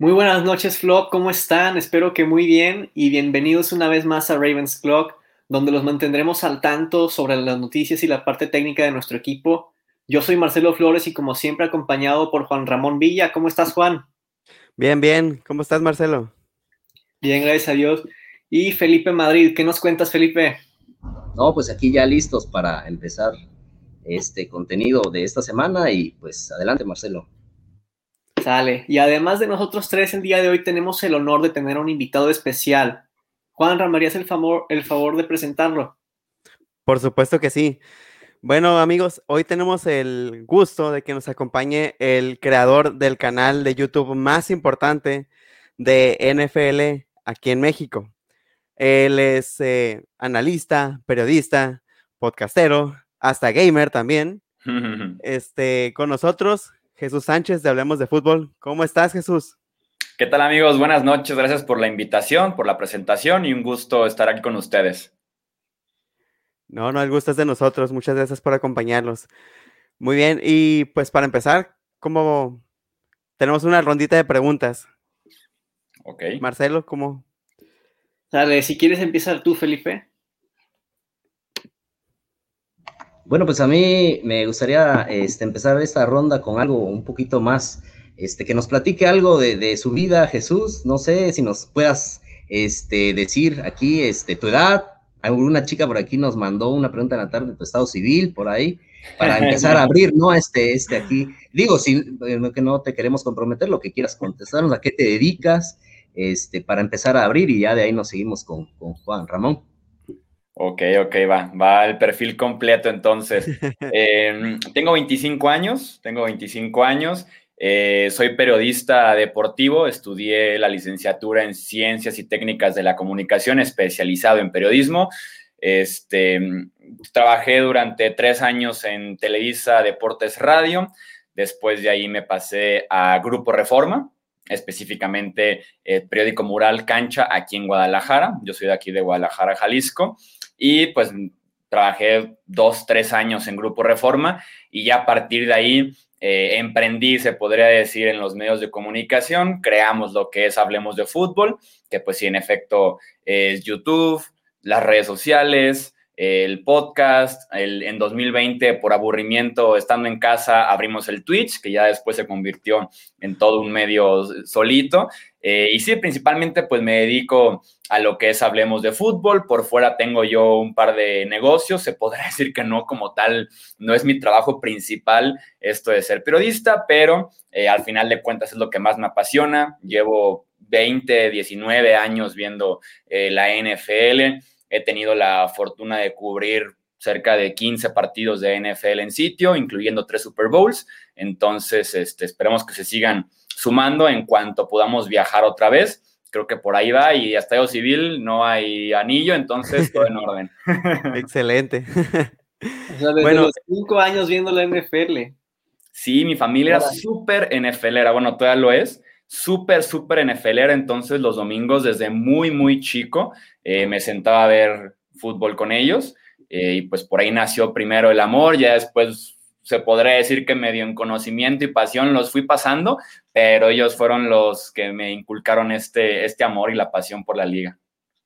Muy buenas noches, Flock. ¿Cómo están? Espero que muy bien y bienvenidos una vez más a Ravens Clock, donde los mantendremos al tanto sobre las noticias y la parte técnica de nuestro equipo. Yo soy Marcelo Flores y como siempre acompañado por Juan Ramón Villa. ¿Cómo estás, Juan? Bien, bien. ¿Cómo estás, Marcelo? Bien, gracias a Dios. Y Felipe Madrid, ¿qué nos cuentas, Felipe? No, pues aquí ya listos para empezar este contenido de esta semana y pues adelante, Marcelo. Sale. Y además de nosotros tres, el día de hoy tenemos el honor de tener a un invitado especial. Juan, ¿ramarías el favor, el favor de presentarlo? Por supuesto que sí. Bueno, amigos, hoy tenemos el gusto de que nos acompañe el creador del canal de YouTube más importante de NFL aquí en México. Él es eh, analista, periodista, podcastero, hasta gamer también. este, con nosotros, Jesús Sánchez de Hablemos de Fútbol. ¿Cómo estás, Jesús? ¿Qué tal, amigos? Buenas noches. Gracias por la invitación, por la presentación y un gusto estar aquí con ustedes. No, no, el gusto es de nosotros. Muchas gracias por acompañarnos. Muy bien, y pues para empezar, como tenemos una rondita de preguntas. Ok. Marcelo, ¿cómo? Dale, si quieres empezar tú, Felipe. Bueno, pues a mí me gustaría este, empezar esta ronda con algo un poquito más, este, que nos platique algo de, de, su vida, Jesús. No sé si nos puedas este, decir aquí este, tu edad, alguna chica por aquí nos mandó una pregunta en la tarde de tu estado civil, por ahí, para empezar a abrir, ¿no? Este, este aquí. Digo, si que no te queremos comprometer, lo que quieras contestarnos, a qué te dedicas, este, para empezar a abrir y ya de ahí nos seguimos con, con Juan Ramón. Ok, ok, va, va el perfil completo entonces. eh, tengo 25 años, tengo 25 años, eh, soy periodista deportivo, estudié la licenciatura en Ciencias y Técnicas de la Comunicación, especializado en periodismo. Este, trabajé durante tres años en Televisa Deportes Radio. Después de ahí me pasé a Grupo Reforma, específicamente el periódico Mural Cancha aquí en Guadalajara. Yo soy de aquí de Guadalajara, Jalisco. Y pues trabajé dos, tres años en Grupo Reforma y ya a partir de ahí eh, emprendí, se podría decir, en los medios de comunicación, creamos lo que es Hablemos de Fútbol, que pues sí, en efecto es YouTube, las redes sociales, el podcast, el, en 2020 por aburrimiento estando en casa abrimos el Twitch, que ya después se convirtió en todo un medio solito. Eh, y sí, principalmente pues me dedico a lo que es Hablemos de Fútbol. Por fuera tengo yo un par de negocios. Se podrá decir que no como tal, no es mi trabajo principal esto de ser periodista, pero eh, al final de cuentas es lo que más me apasiona. Llevo 20, 19 años viendo eh, la NFL He tenido la fortuna de cubrir cerca de 15 partidos de NFL en sitio, incluyendo tres Super Bowls. Entonces, este, esperemos que se sigan sumando en cuanto podamos viajar otra vez. Creo que por ahí va y hasta yo civil no hay anillo, entonces todo en orden. Excelente. O sea, desde bueno, los cinco años viendo la NFL. Sí, mi familia era súper NFLera, bueno, todavía lo es, súper, súper NFLera, entonces los domingos desde muy, muy chico eh, me sentaba a ver fútbol con ellos eh, y pues por ahí nació primero el amor, ya después se podría decir que medio en conocimiento y pasión los fui pasando, pero ellos fueron los que me inculcaron este, este amor y la pasión por la liga.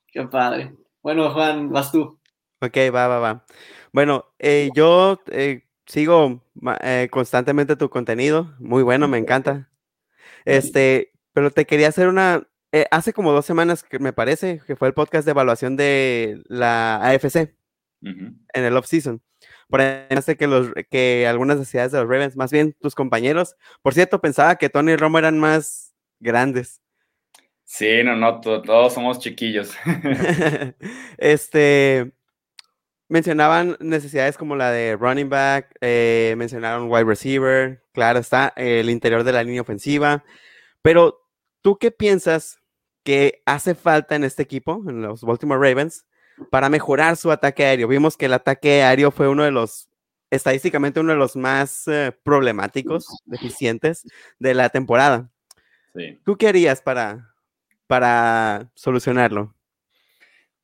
Qué padre. Bueno, Juan, vas tú. Ok, va, va, va. Bueno, eh, yo sigo constantemente tu contenido, muy bueno, me encanta. Este, pero te quería hacer una, eh, hace como dos semanas que me parece que fue el podcast de evaluación de la AFC en el off-season. Por ahí que, los, que algunas necesidades de los Ravens, más bien tus compañeros, por cierto, pensaba que Tony y Romo eran más grandes. Sí, no, no, todos somos chiquillos. este, mencionaban necesidades como la de running back, eh, mencionaron wide receiver, claro está, el interior de la línea ofensiva, pero ¿tú qué piensas que hace falta en este equipo, en los Baltimore Ravens, para mejorar su ataque aéreo? Vimos que el ataque aéreo fue uno de los, estadísticamente uno de los más eh, problemáticos, deficientes de la temporada. Sí. ¿Tú qué harías para, para solucionarlo?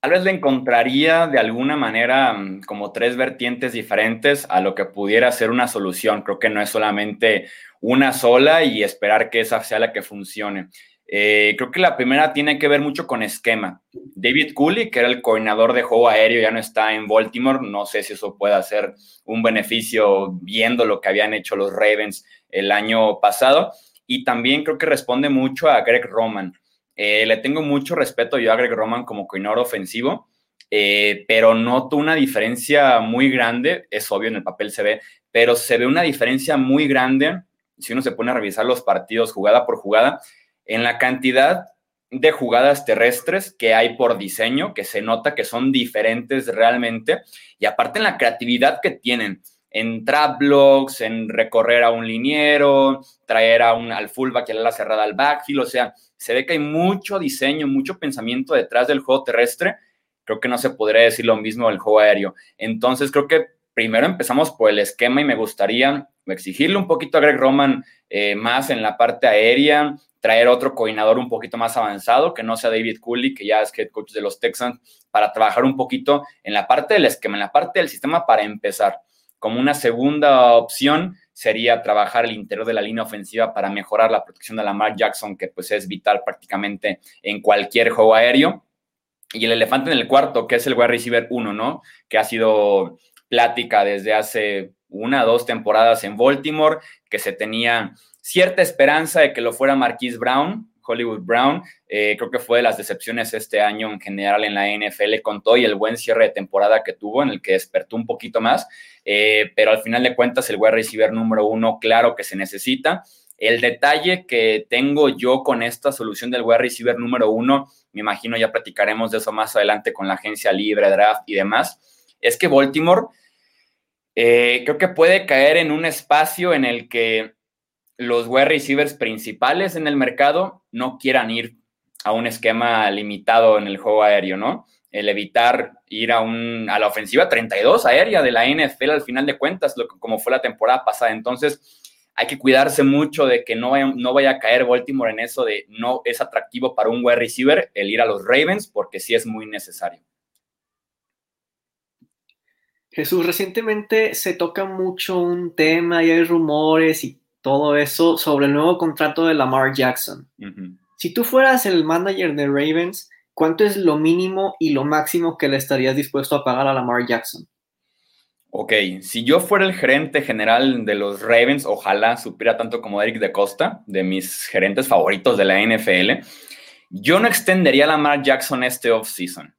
Tal vez le encontraría de alguna manera mm, como tres vertientes diferentes a lo que pudiera ser una solución. Creo que no es solamente una sola y esperar que esa sea la que funcione. Eh, creo que la primera tiene que ver mucho con esquema. David Cooley, que era el coordinador de juego aéreo, ya no está en Baltimore. No sé si eso puede ser un beneficio viendo lo que habían hecho los Ravens el año pasado. Y también creo que responde mucho a Greg Roman. Eh, le tengo mucho respeto yo a Greg Roman como coordinador ofensivo, eh, pero noto una diferencia muy grande. Es obvio, en el papel se ve, pero se ve una diferencia muy grande si uno se pone a revisar los partidos jugada por jugada en la cantidad de jugadas terrestres que hay por diseño, que se nota que son diferentes realmente, y aparte en la creatividad que tienen en trap blocks, en recorrer a un liniero, traer a un, al fullback y a la cerrada al backfield, o sea, se ve que hay mucho diseño, mucho pensamiento detrás del juego terrestre, creo que no se podría decir lo mismo del juego aéreo. Entonces creo que primero empezamos por el esquema y me gustaría exigirle un poquito a Greg Roman eh, más en la parte aérea, traer otro coordinador un poquito más avanzado, que no sea David Cooley, que ya es head coach de los Texans, para trabajar un poquito en la parte del esquema, en la parte del sistema para empezar. Como una segunda opción sería trabajar el interior de la línea ofensiva para mejorar la protección de Lamar Jackson, que pues es vital prácticamente en cualquier juego aéreo. Y el elefante en el cuarto, que es el wide receiver 1, ¿no? Que ha sido plática desde hace una o dos temporadas en Baltimore, que se tenía cierta esperanza de que lo fuera Marquise Brown, Hollywood Brown. Eh, creo que fue de las decepciones este año en general en la NFL con todo y el buen cierre de temporada que tuvo, en el que despertó un poquito más. Eh, pero al final de cuentas, el wide receiver número uno, claro que se necesita. El detalle que tengo yo con esta solución del wide receiver número uno, me imagino ya platicaremos de eso más adelante con la agencia libre, draft y demás, es que Baltimore eh, creo que puede caer en un espacio en el que los wide receivers principales en el mercado no quieran ir a un esquema limitado en el juego aéreo, ¿no? El evitar ir a, un, a la ofensiva 32 aérea de la NFL al final de cuentas, como fue la temporada pasada. Entonces, hay que cuidarse mucho de que no vaya, no vaya a caer Baltimore en eso de no es atractivo para un wide receiver el ir a los Ravens, porque sí es muy necesario. Jesús, recientemente se toca mucho un tema y hay rumores y todo eso sobre el nuevo contrato de Lamar Jackson. Si tú fueras el manager de Ravens, ¿cuánto es lo mínimo y lo máximo que le estarías dispuesto a pagar a Lamar Jackson? Ok, si yo fuera el gerente general de los Ravens, ojalá supiera tanto como Eric de Costa, de mis gerentes favoritos de la NFL, yo no extendería a Lamar Jackson este offseason.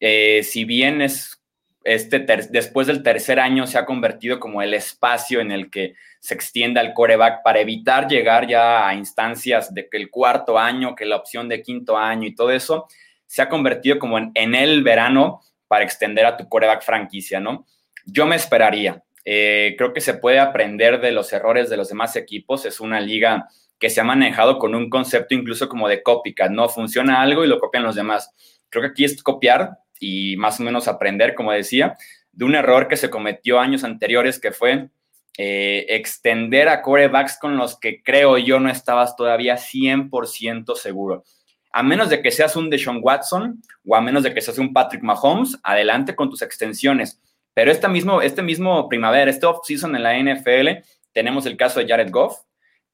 Eh, si bien es este después del tercer año se ha convertido como el espacio en el que se extienda el coreback para evitar llegar ya a instancias de que el cuarto año, que la opción de quinto año y todo eso, se ha convertido como en, el verano para extender a tu coreback franquicia, ¿no? Yo me esperaría. Eh, creo que se puede aprender de los errores de los demás equipos. Es una liga que se ha manejado con un concepto incluso como de copycat, ¿no? Funciona algo y lo copian los demás. Creo que aquí es copiar y más o menos aprender, como decía, de un error que se cometió años anteriores, que fue eh, extender a corebacks con los que creo yo no estabas todavía 100% seguro. A menos de que seas un Deshaun Watson o a menos de que seas un Patrick Mahomes, adelante con tus extensiones. Pero este mismo, este mismo primavera, este off-season en la NFL, tenemos el caso de Jared Goff,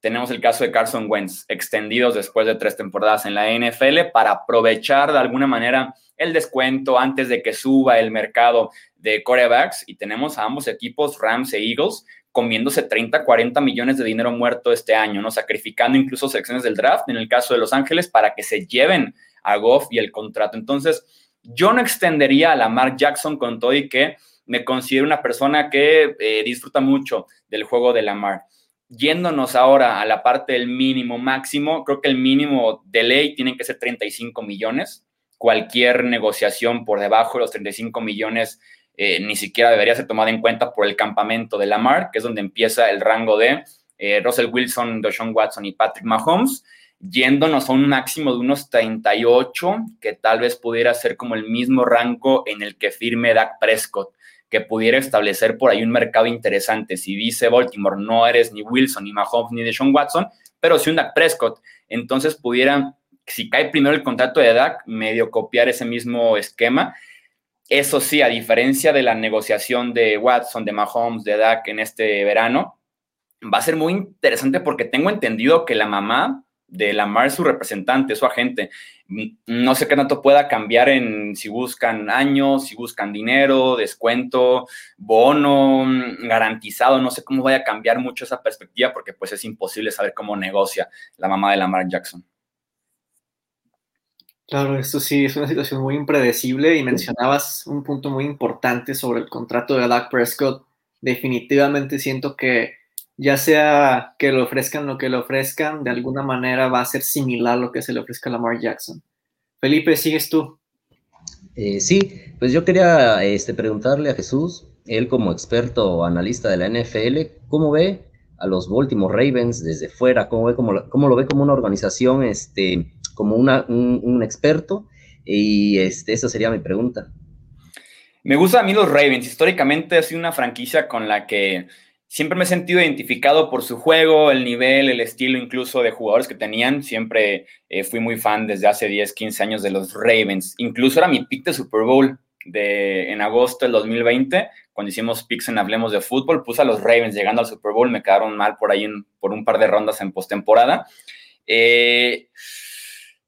tenemos el caso de Carson Wentz, extendidos después de tres temporadas en la NFL para aprovechar de alguna manera el descuento antes de que suba el mercado de corebacks y tenemos a ambos equipos, Rams e Eagles, comiéndose 30, 40 millones de dinero muerto este año, ¿no? Sacrificando incluso secciones del draft, en el caso de Los Ángeles, para que se lleven a Goff y el contrato. Entonces, yo no extendería a Lamar Jackson con todo y que me considero una persona que eh, disfruta mucho del juego de Lamar. Yéndonos ahora a la parte del mínimo máximo, creo que el mínimo de ley tiene que ser 35 millones cualquier negociación por debajo de los 35 millones eh, ni siquiera debería ser tomada en cuenta por el campamento de Lamar, que es donde empieza el rango de eh, Russell Wilson, Deshaun Watson y Patrick Mahomes, yéndonos a un máximo de unos 38, que tal vez pudiera ser como el mismo rango en el que firme Dak Prescott, que pudiera establecer por ahí un mercado interesante. Si dice Baltimore, no eres ni Wilson, ni Mahomes, ni Deshaun Watson, pero si un Dak Prescott, entonces pudiera si cae primero el contrato de Dak, medio copiar ese mismo esquema. Eso sí, a diferencia de la negociación de Watson, de Mahomes, de Dak en este verano, va a ser muy interesante porque tengo entendido que la mamá de Lamar su representante, su agente. No sé qué tanto pueda cambiar en si buscan años, si buscan dinero, descuento, bono, garantizado. No sé cómo vaya a cambiar mucho esa perspectiva porque pues es imposible saber cómo negocia la mamá de Lamar Jackson. Claro, esto sí es una situación muy impredecible y mencionabas un punto muy importante sobre el contrato de Dak Prescott. Definitivamente siento que ya sea que le ofrezcan lo que le ofrezcan, de alguna manera va a ser similar a lo que se le ofrezca a Lamar Jackson. Felipe, ¿sigues tú? Eh, sí, pues yo quería este, preguntarle a Jesús, él como experto analista de la NFL, ¿cómo ve a los Baltimore Ravens desde fuera? ¿Cómo, ve, cómo, lo ve como una organización, este, como una, un, experto? Y este, esa sería mi pregunta. Me gusta a mí los Ravens. Históricamente ha sido una franquicia con la que siempre me he sentido identificado por su juego, el nivel, el estilo incluso de jugadores que tenían. Siempre eh, fui muy fan desde hace 10, 15 años de los Ravens. Incluso era mi pick de Super Bowl de, en agosto del 2020, cuando hicimos picks en Hablemos de Fútbol, puse a los Ravens llegando al Super Bowl, me quedaron mal por ahí por un par de rondas en postemporada. Eh,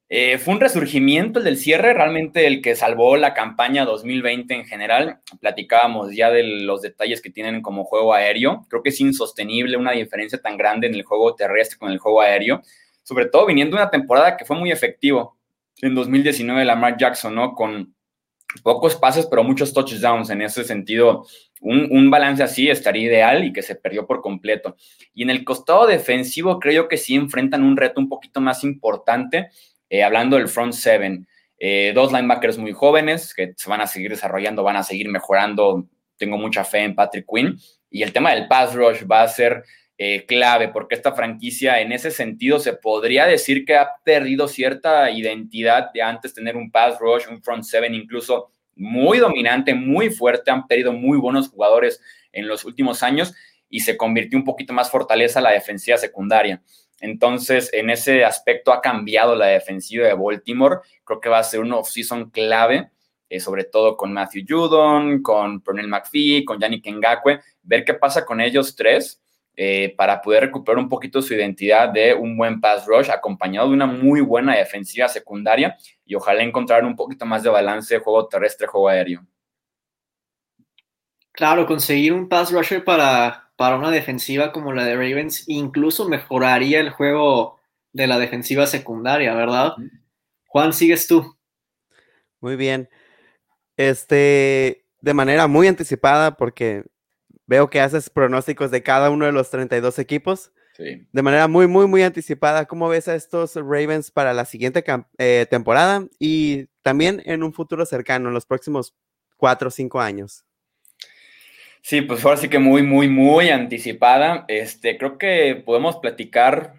eh, fue un resurgimiento el del cierre, realmente el que salvó la campaña 2020 en general. Platicábamos ya de los detalles que tienen como juego aéreo. Creo que es insostenible una diferencia tan grande en el juego terrestre con el juego aéreo, sobre todo viniendo de una temporada que fue muy efectivo en 2019 Lamar Jackson, ¿no? Pocos pases, pero muchos touchdowns. En ese sentido, un, un, balance así estaría ideal y que se perdió por completo. Y en el costado defensivo, creo que sí enfrentan un reto un poquito más importante eh, hablando del front seven, eh, dos linebackers muy jóvenes que se van a seguir desarrollando, van a seguir mejorando. Tengo mucha fe en Patrick Quinn. Y el tema del pass rush va a ser eh, clave porque esta franquicia en ese sentido se podría decir que ha perdido cierta identidad de antes tener un pass rush, un front seven incluso muy dominante, muy fuerte, han perdido muy buenos jugadores en los últimos años y se convirtió un poquito más fortaleza la defensiva secundaria. Entonces, en ese aspecto ha cambiado la defensiva de Baltimore. Creo que va a ser un off-season clave, eh, sobre todo con Matthew Judon, con Pernell McPhee, con Yannick Ngakwe, ver qué pasa con ellos tres eh, para poder recuperar un poquito su identidad de un buen pass rush acompañado de una muy buena defensiva secundaria y ojalá encontrar un poquito más de balance juego terrestre, juego aéreo. Claro, conseguir un pass rusher para para una defensiva como la de Ravens incluso mejoraría el juego de la defensiva secundaria, ¿verdad? Juan, sigues tú. Muy bien. Este, de manera muy anticipada, porque veo que haces pronósticos de cada uno de los 32 equipos. Sí. De manera muy, muy, muy anticipada, ¿cómo ves a estos Ravens para la siguiente eh, temporada y también en un futuro cercano, en los próximos cuatro o cinco años? Sí, pues ahora sí que muy, muy, muy anticipada. Este, creo que podemos platicar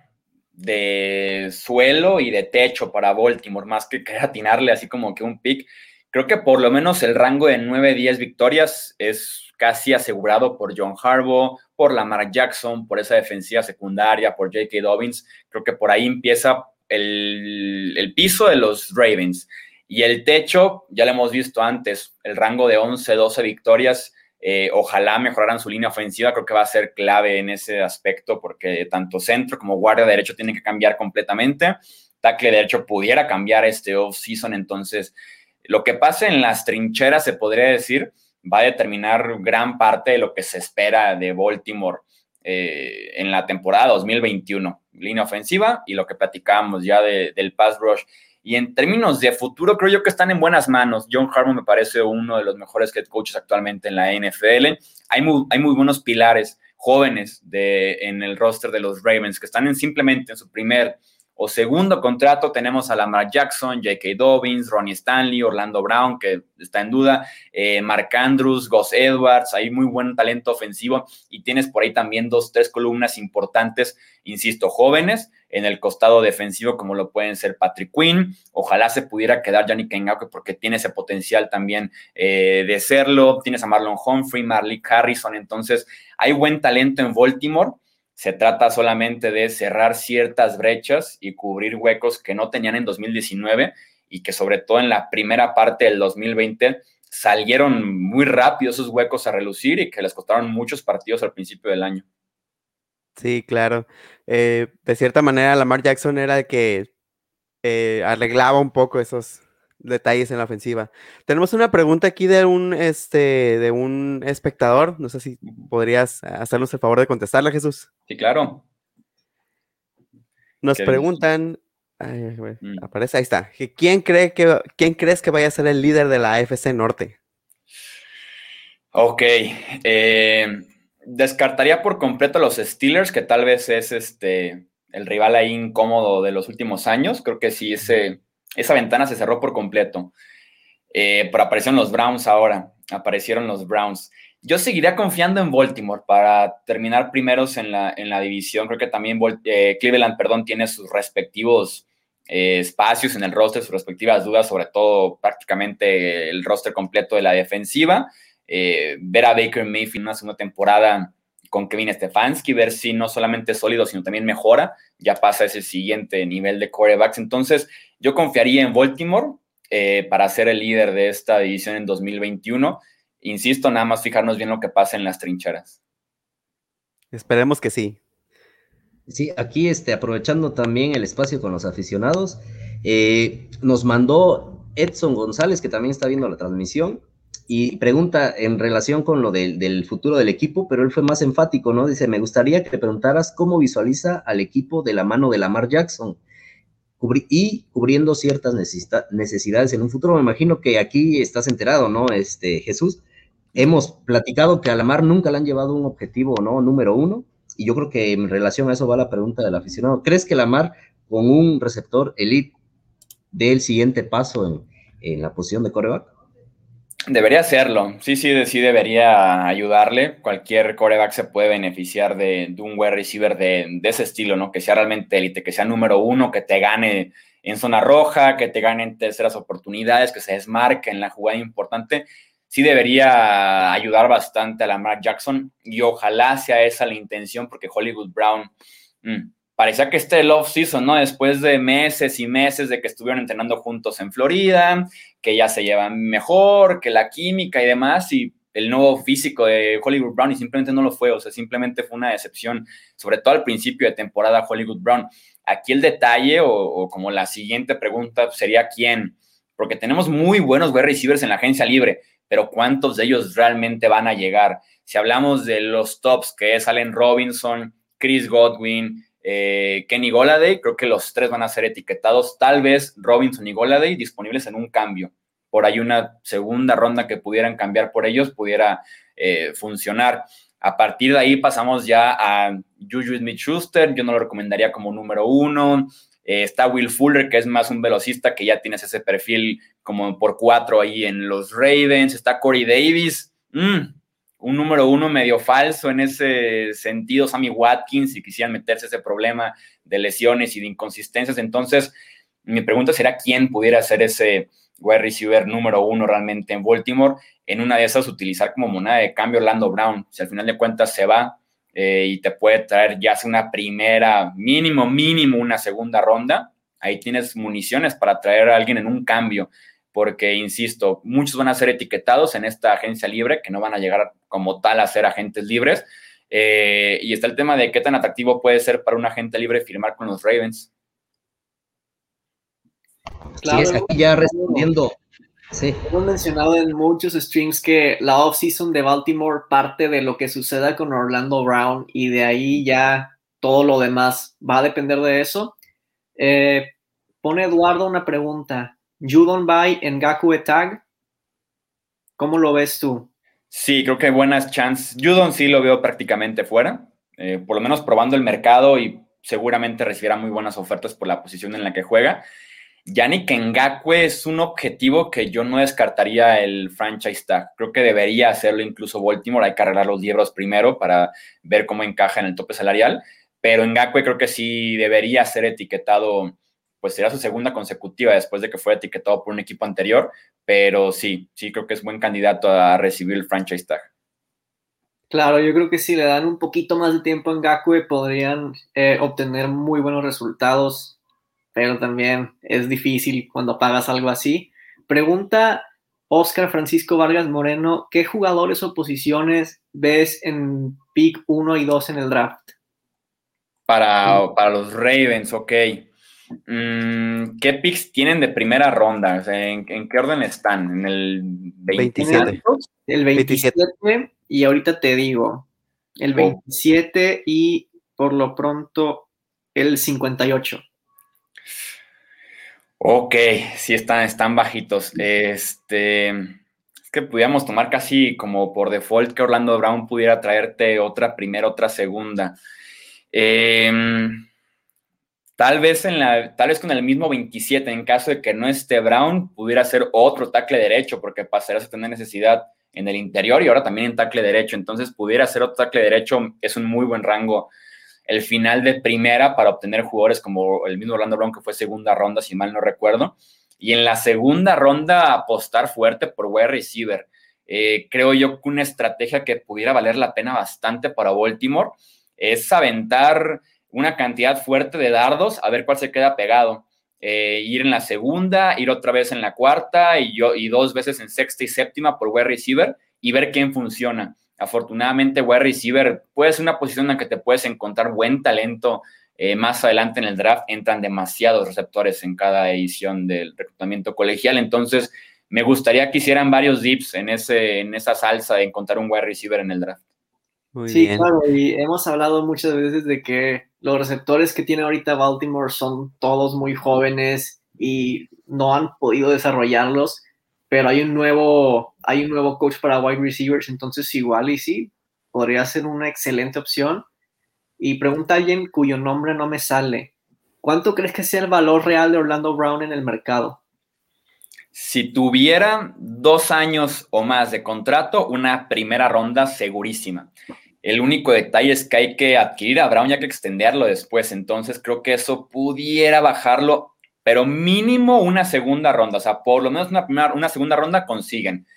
de suelo y de techo para Baltimore, más que atinarle así como que un pick. Creo que por lo menos el rango de 9-10 victorias es casi asegurado por John Harbaugh, por Lamar Jackson, por esa defensiva secundaria, por J.K. Dobbins. Creo que por ahí empieza el, piso de los Ravens. Y el techo, ya lo hemos visto antes, el rango de 11-12 victorias eh, ojalá mejoraran su línea ofensiva, creo que va a ser clave en ese aspecto porque tanto centro como guardia derecho tienen que cambiar completamente. Tackle derecho pudiera cambiar este off-season, entonces lo que pase en las trincheras, se podría decir, va a determinar gran parte de lo que se espera de Baltimore eh, en la temporada 2021. Línea ofensiva y lo que platicábamos ya del pass rush. Y en términos de futuro, creo yo que están en buenas manos. John Harbaugh me parece uno de los mejores head coaches actualmente en la NFL. Hay muy, buenos pilares jóvenes en el roster de los Ravens que están en, simplemente en su primer o segundo contrato tenemos a Lamar Jackson, J.K. Dobbins, Ronnie Stanley, Orlando Brown, que está en duda, eh, Mark Andrews, Gus Edwards, hay muy buen talento ofensivo y tienes por ahí también dos, tres columnas importantes, insisto, jóvenes en el costado defensivo como lo pueden ser Patrick Quinn, ojalá se pudiera quedar Yannick Ngakwe porque tiene ese potencial también eh, de serlo, tienes a Marlon Humphrey, Marley Harrison, entonces hay buen talento en Baltimore se trata solamente de cerrar ciertas brechas y cubrir huecos que no tenían en 2019 y que sobre todo en la primera parte del 2020 salieron muy rápido esos huecos a relucir y que les costaron muchos partidos al principio del año. Sí, claro. Eh, de cierta manera, Lamar Jackson era el que eh, arreglaba un poco esos detalles en la ofensiva. Tenemos una pregunta aquí de un, este, de un espectador. No sé si podrías hacernos el favor de contestarla, Jesús. Sí, claro. Nos preguntan, mm. aparece, ahí está. ¿Quién, cree que, ¿Quién crees que vaya a ser el líder de la AFC Norte? Ok. Eh, descartaría por completo a los Steelers, que tal vez es este el rival ahí incómodo de los últimos años. Creo que sí, ese, esa ventana se cerró por completo. Eh, pero aparecieron los Browns ahora, aparecieron los Browns. Yo seguiría confiando en Baltimore para terminar primeros en la, en la división. Creo que también eh, Cleveland, perdón, tiene sus respectivos eh, espacios en el roster, sus respectivas dudas, sobre todo prácticamente el roster completo de la defensiva. ver a Baker Mayfield una segunda temporada con Kevin Stefanski, ver si no solamente es sólido, sino también mejora, ya pasa ese siguiente nivel de corebacks. Entonces, yo confiaría en Baltimore eh, para ser el líder de esta división en 2021. Insisto, nada más fijarnos bien lo que pasa en las trincheras. Esperemos que sí. Sí, aquí este, aprovechando también el espacio con los aficionados, eh, nos mandó Edson González, que también está viendo la transmisión, y pregunta en relación con lo del, futuro del equipo, pero él fue más enfático, ¿no? Dice, me gustaría que te preguntaras cómo visualiza al equipo de la mano de Lamar Jackson y cubriendo ciertas necesidades en un futuro. Me imagino que aquí estás enterado, ¿no? Este, Jesús, hemos platicado que a Lamar nunca le han llevado un objetivo, ¿no? Número uno, y yo creo que en relación a eso va la pregunta del aficionado. ¿Crees que Lamar con un receptor elite dé el siguiente paso en, en la posición de coreback? Debería hacerlo. Sí, sí, sí debería ayudarle. Cualquier coreback se puede beneficiar de, un wide receiver de, ese estilo, ¿no? Que sea realmente élite, que sea número uno, que te gane en zona roja, que te gane en terceras oportunidades, que se desmarque en la jugada importante. Sí debería ayudar bastante a la Mark Jackson y ojalá sea esa la intención porque Hollywood Brown mm, parecía que este love season, ¿no? Después de meses y meses de que estuvieron entrenando juntos en Florida, que ya se llevan mejor, que la química y demás, y el nuevo físico de Hollywood Brown y simplemente no lo fue, o sea, simplemente fue una decepción, sobre todo al principio de temporada Hollywood Brown. Aquí el detalle o, como la siguiente pregunta sería quién, porque tenemos muy buenos wide receivers en la agencia libre, pero ¿cuántos de ellos realmente van a llegar? Si hablamos de los tops, que es Allen Robinson, Chris Godwin, eh, Kenny Goladay, creo que los tres van a ser etiquetados, tal vez Robinson y Goladay disponibles en un cambio. Por ahí una segunda ronda que pudieran cambiar por ellos pudiera eh, funcionar. A partir de ahí pasamos ya a Juju Smith-Schuster, yo no lo recomendaría como número uno. Eh, está Will Fuller, que es más un velocista, que ya tienes ese perfil como por cuatro ahí en los Ravens. Está Corey Davis. Mm, un número uno medio falso en ese sentido, Sammy Watkins, si quisieran meterse ese problema de lesiones y de inconsistencias. Entonces, mi pregunta será quién pudiera ser ese wide receiver número uno realmente en Baltimore. En una de esas, utilizar como moneda de cambio Orlando Brown. Si al final de cuentas se va eh, y te puede traer ya sea una primera, mínimo, mínimo una segunda ronda, ahí tienes municiones para traer a alguien en un cambio porque, insisto, muchos van a ser etiquetados en esta agencia libre, que no van a llegar como tal a ser agentes libres. Eh, y está el tema de qué tan atractivo puede ser para un agente libre firmar con los Ravens. Claro, sí, aquí ya respondiendo. Sí. Hemos mencionado en muchos streams que la off-season de Baltimore parte de lo que suceda con Orlando Brown y de ahí ya todo lo demás va a depender de eso. Eh, pone Eduardo una pregunta. Judon Bai en Gaku Etag. ¿Cómo lo ves tú? Sí, creo que hay buenas chances. Judon sí lo veo prácticamente fuera, eh, por lo menos probando el mercado y seguramente recibirá muy buenas ofertas por la posición en la que juega. Yannick Ngakwe es un objetivo que yo no descartaría el franchise tag. Creo que debería hacerlo incluso Baltimore. Hay que arreglar los libros primero para ver cómo encaja en el tope salarial. Pero Ngakwe creo que sí debería ser etiquetado pues será su segunda consecutiva después de que fue etiquetado por un equipo anterior, pero sí, sí creo que es buen candidato a recibir el franchise tag. Claro, yo creo que si le dan un poquito más de tiempo en Gakue podrían eh, obtener muy buenos resultados, pero también es difícil cuando pagas algo así. Pregunta Oscar Francisco Vargas Moreno, ¿qué jugadores o posiciones ves en pick 1 y 2 en el draft? Para, para los Ravens, ok. Mm, ¿Qué picks tienen de primera ronda? ¿en, qué orden están? ¿En el 27? El 27, y ahorita te digo, el 27 y por lo pronto el 58. Ok, sí están, están bajitos. Este, es que pudiéramos tomar casi como por default que Orlando Brown pudiera traerte otra primera, otra segunda. Eh, Tal vez, en la, tal vez con el mismo 27, en caso de que no esté Brown, pudiera ser otro tackle derecho, porque pasarías a tener necesidad en el interior y ahora también en tackle derecho. Entonces, pudiera ser otro tackle derecho, es un muy buen rango. El final de primera para obtener jugadores como el mismo Orlando Brown, que fue segunda ronda, si mal no recuerdo. Y en la segunda ronda, apostar fuerte por wide receiver. Eh, creo yo que una estrategia que pudiera valer la pena bastante para Baltimore es aventar una cantidad fuerte de dardos a ver cuál se queda pegado. Eh, ir en la segunda, ir otra vez en la cuarta y, yo, y dos veces en sexta y séptima por wide receiver y ver quién funciona. Afortunadamente, wide receiver puede ser una posición en la que te puedes encontrar buen talento eh, más adelante en el draft. Entran demasiados receptores en cada edición del reclutamiento colegial. Entonces, me gustaría que hicieran varios dips en, ese, en esa salsa de encontrar un wide receiver en el draft sí, claro, y hemos hablado muchas veces de que los receptores que tiene ahorita Baltimore son todos muy jóvenes y no han podido desarrollarlos, pero hay un nuevo, hay un nuevo coach para wide receivers, entonces igual y sí, podría ser una excelente opción. Y pregunta a alguien cuyo nombre no me sale, ¿cuánto crees que sea el valor real de Orlando Brown en el mercado? Si tuviera dos años o más de contrato, una primera ronda segurísima. El único detalle es que hay que adquirir a Brown y hay que extenderlo después. Entonces creo que eso pudiera bajarlo, pero mínimo una segunda ronda. O sea, por lo menos una, una segunda ronda consiguen.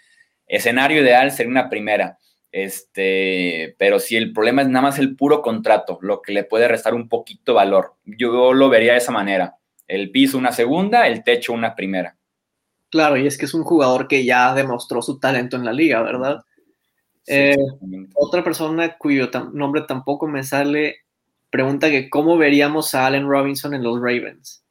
Escenario ideal sería una primera. Este, pero si el problema es nada más el puro contrato, lo que le puede restar un poquito valor. Yo lo vería de esa manera. El piso una segunda, el techo una primera. Claro, y es que es un jugador que ya demostró su talento en la liga, ¿verdad? Eh, otra persona cuyo nombre tampoco me sale pregunta que cómo veríamos a Allen Robinson en los Ravens.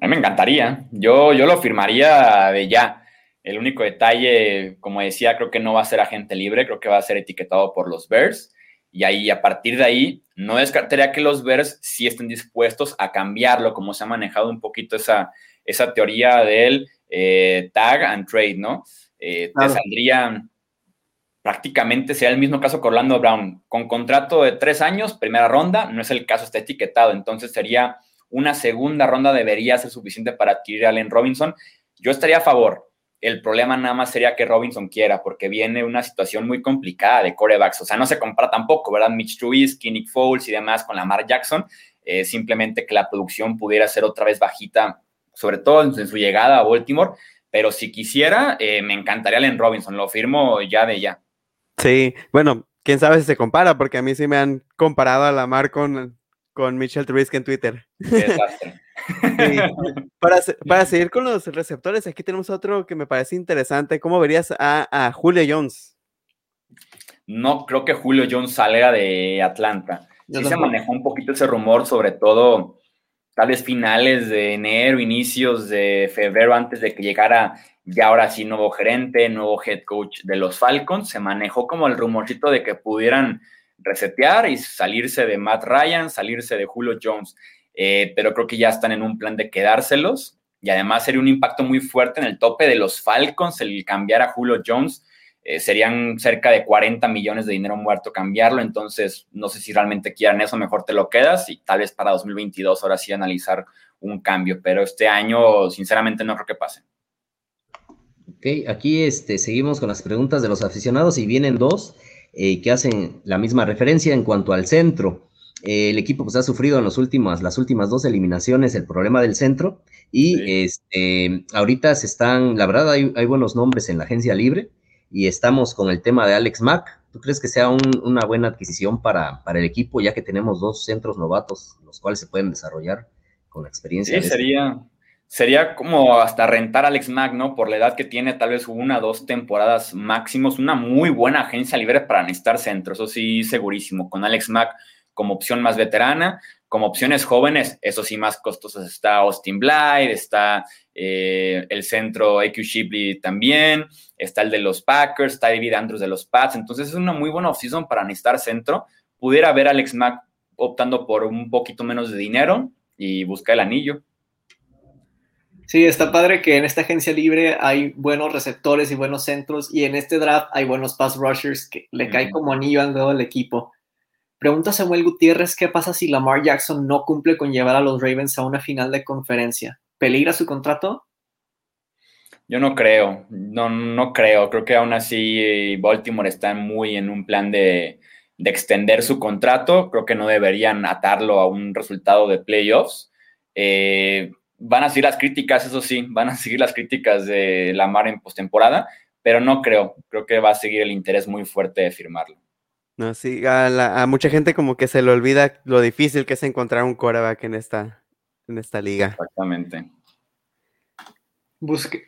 A mí me encantaría. Yo, yo lo firmaría de ya. El único detalle, como decía, creo que no va a ser agente libre, creo que va a ser etiquetado por los Bears. Y ahí, a partir de ahí, no descartaría que los Bears sí estén dispuestos a cambiarlo, como se ha manejado un poquito esa, esa teoría de él eh, tag and trade, ¿no? Eh, te saldría prácticamente, sea el mismo caso que Orlando Brown, con contrato de tres años, primera ronda, no es el caso, está etiquetado, entonces sería una segunda ronda debería ser suficiente para adquirir a Allen Robinson. Yo estaría a favor. El problema nada más sería que Robinson quiera, porque viene una situación muy complicada de corebacks. O sea, no se compara tampoco, ¿verdad? Mitch Trubisky, Nick Foles y demás con Lamar Jackson. Eh, simplemente que la producción pudiera ser otra vez bajita sobre todo en, su llegada a Baltimore, pero si quisiera, eh, me encantaría Allen Robinson, lo firmo ya de ya. Sí, bueno, quién sabe si se compara, porque a mí sí me han comparado a Lamar con, con Mitchell Trubisky en Twitter. para, para, seguir con los receptores, aquí tenemos otro que me parece interesante. ¿Cómo verías a, a Julio Jones? No creo que Julio Jones salga de Atlanta. Sí se manejó un poquito ese rumor, sobre todo tal vez finales de enero, inicios de febrero, antes de que llegara ya ahora sí nuevo gerente, nuevo head coach de los Falcons, se manejó como el rumorcito de que pudieran resetear y salirse de Matt Ryan, salirse de Julio Jones, eh, pero creo que ya están en un plan de quedárselos y además sería un impacto muy fuerte en el tope de los Falcons el cambiar a Julio Jones eh, serían cerca de 40 millones de dinero muerto cambiarlo, entonces no sé si realmente quieran eso, mejor te lo quedas y tal vez para 2022 ahora sí analizar un cambio, pero este año sinceramente no creo que pase. Ok, aquí este, seguimos con las preguntas de los aficionados y vienen dos eh, que hacen la misma referencia en cuanto al centro. Eh, el equipo pues, ha sufrido en los últimos, las últimas dos eliminaciones el problema del centro y este, ahorita se están, la verdad hay, hay buenos nombres en la agencia libre y estamos con el tema de Alex Mack. ¿Tú crees que sea una buena adquisición para, para, el equipo, ya que tenemos dos centros novatos, los cuales se pueden desarrollar con la experiencia? Sí, sería, sería como hasta rentar a Alex Mack, ¿no? Por la edad que tiene, tal vez una, dos temporadas máximos, una muy buena agencia libre para necesitar centros, eso sí, segurísimo, con Alex Mack como opción más veterana, como opciones jóvenes, eso sí, más costosos está Austin Blythe, está eh, el centro AQ Shipley también, está el de los Packers, está David Andrews de los Pats, entonces es una muy buena opción para necesitar centro. Pudiera ver a Alex Mack optando por un poquito menos de dinero y buscar el anillo. Sí, está padre que en esta agencia libre hay buenos receptores y buenos centros y en este draft hay buenos pass rushers que le cae como anillo al dedo al equipo. Pregunta Samuel Gutiérrez, ¿qué pasa si Lamar Jackson no cumple con llevar a los Ravens a una final de conferencia? ¿Peligra su contrato? Yo no creo, no, no creo. Creo que aún así eh, Baltimore está muy en un plan de, extender su contrato. Creo que no deberían atarlo a un resultado de playoffs. Eh, van a seguir las críticas, eso sí, van a seguir las críticas de Lamar en postemporada, pero no creo. Creo que va a seguir el interés muy fuerte de firmarlo. No, sí, a, mucha gente como que se le olvida lo difícil que es encontrar un quarterback en esta, en esta liga. Exactamente.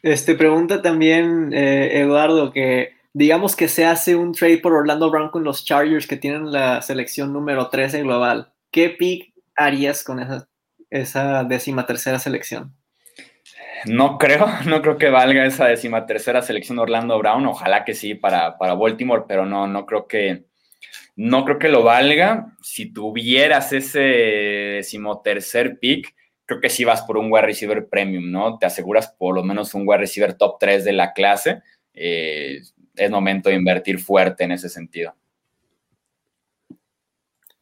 este, pregunta también eh, Eduardo que digamos que se hace un trade por Orlando Brown con los Chargers que tienen la selección número 13 global. ¿Qué pick harías con esa, esa décima tercera selección? No creo, no creo que valga esa décima tercera selección Orlando Brown. Ojalá que sí para, para Baltimore, pero no, no creo que, no creo que lo valga. Si tuvieras ese decimotercer pick, creo que sí vas por un wide receiver premium, ¿no? Te aseguras por lo menos un wide receiver top 3 de la clase. Eh, es momento de invertir fuerte en ese sentido.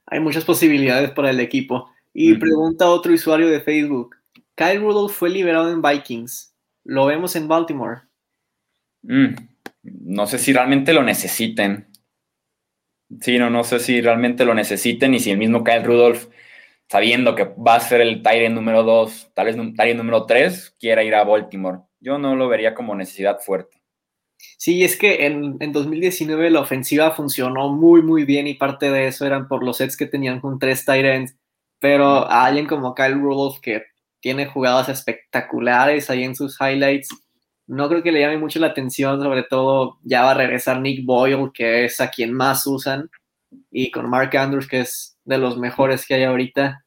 Hay muchas posibilidades para el equipo. Y pregunta otro usuario de Facebook. Kyle Rudolph fue liberado en Vikings. ¿Lo vemos en Baltimore? Mm, no sé si realmente lo necesiten. Sí, no, no sé si realmente lo necesiten y si el mismo Kyle Rudolph, sabiendo que va a ser el Tyrant número 2, tal vez Tyrant número 3, quiera ir a Baltimore. Yo no lo vería como necesidad fuerte. Sí, es que en, 2019 la ofensiva funcionó muy, muy bien y parte de eso eran por los sets que tenían con tres Tyrants, pero a alguien como Kyle Rudolph que tiene jugadas espectaculares ahí en sus highlights, no creo que le llame mucho la atención, sobre todo ya va a regresar Nick Boyle, que es a quien más usan, y con Mark Andrews, que es de los mejores que hay ahorita.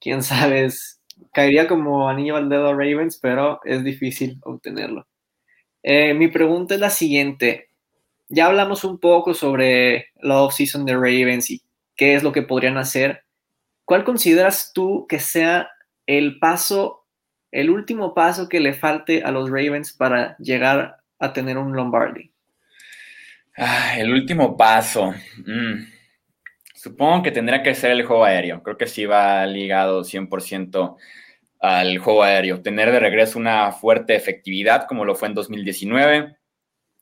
Quién sabe, caería como anillo al dedo a Ravens, pero es difícil obtenerlo. Eh, mi pregunta es la siguiente. Ya hablamos un poco sobre la offseason de Ravens y qué es lo que podrían hacer. ¿Cuál consideras tú que sea el paso el último paso que le falte a los Ravens para llegar a tener un Lombardi? Ah, el último paso. Mm. Supongo que tendría que ser el juego aéreo. Creo que sí va ligado 100% al juego aéreo. Tener de regreso una fuerte efectividad como lo fue en 2019,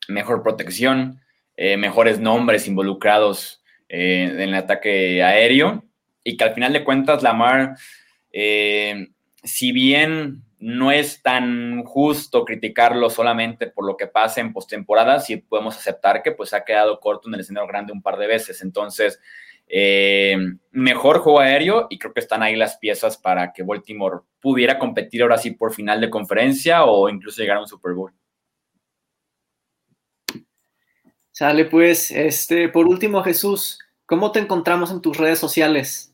mejor protección, eh, mejores nombres involucrados eh, en el ataque aéreo y que al final de cuentas Lamar eh, si bien no es tan justo criticarlo solamente por lo que pasa en postemporada, sí podemos aceptar que pues ha quedado corto en el escenario grande un par de veces. Entonces, eh, mejor juego aéreo y creo que están ahí las piezas para que Baltimore pudiera competir ahora sí por final de conferencia o incluso llegar a un Super Bowl. Sale pues, este, por último Jesús, ¿cómo te encontramos en tus redes sociales?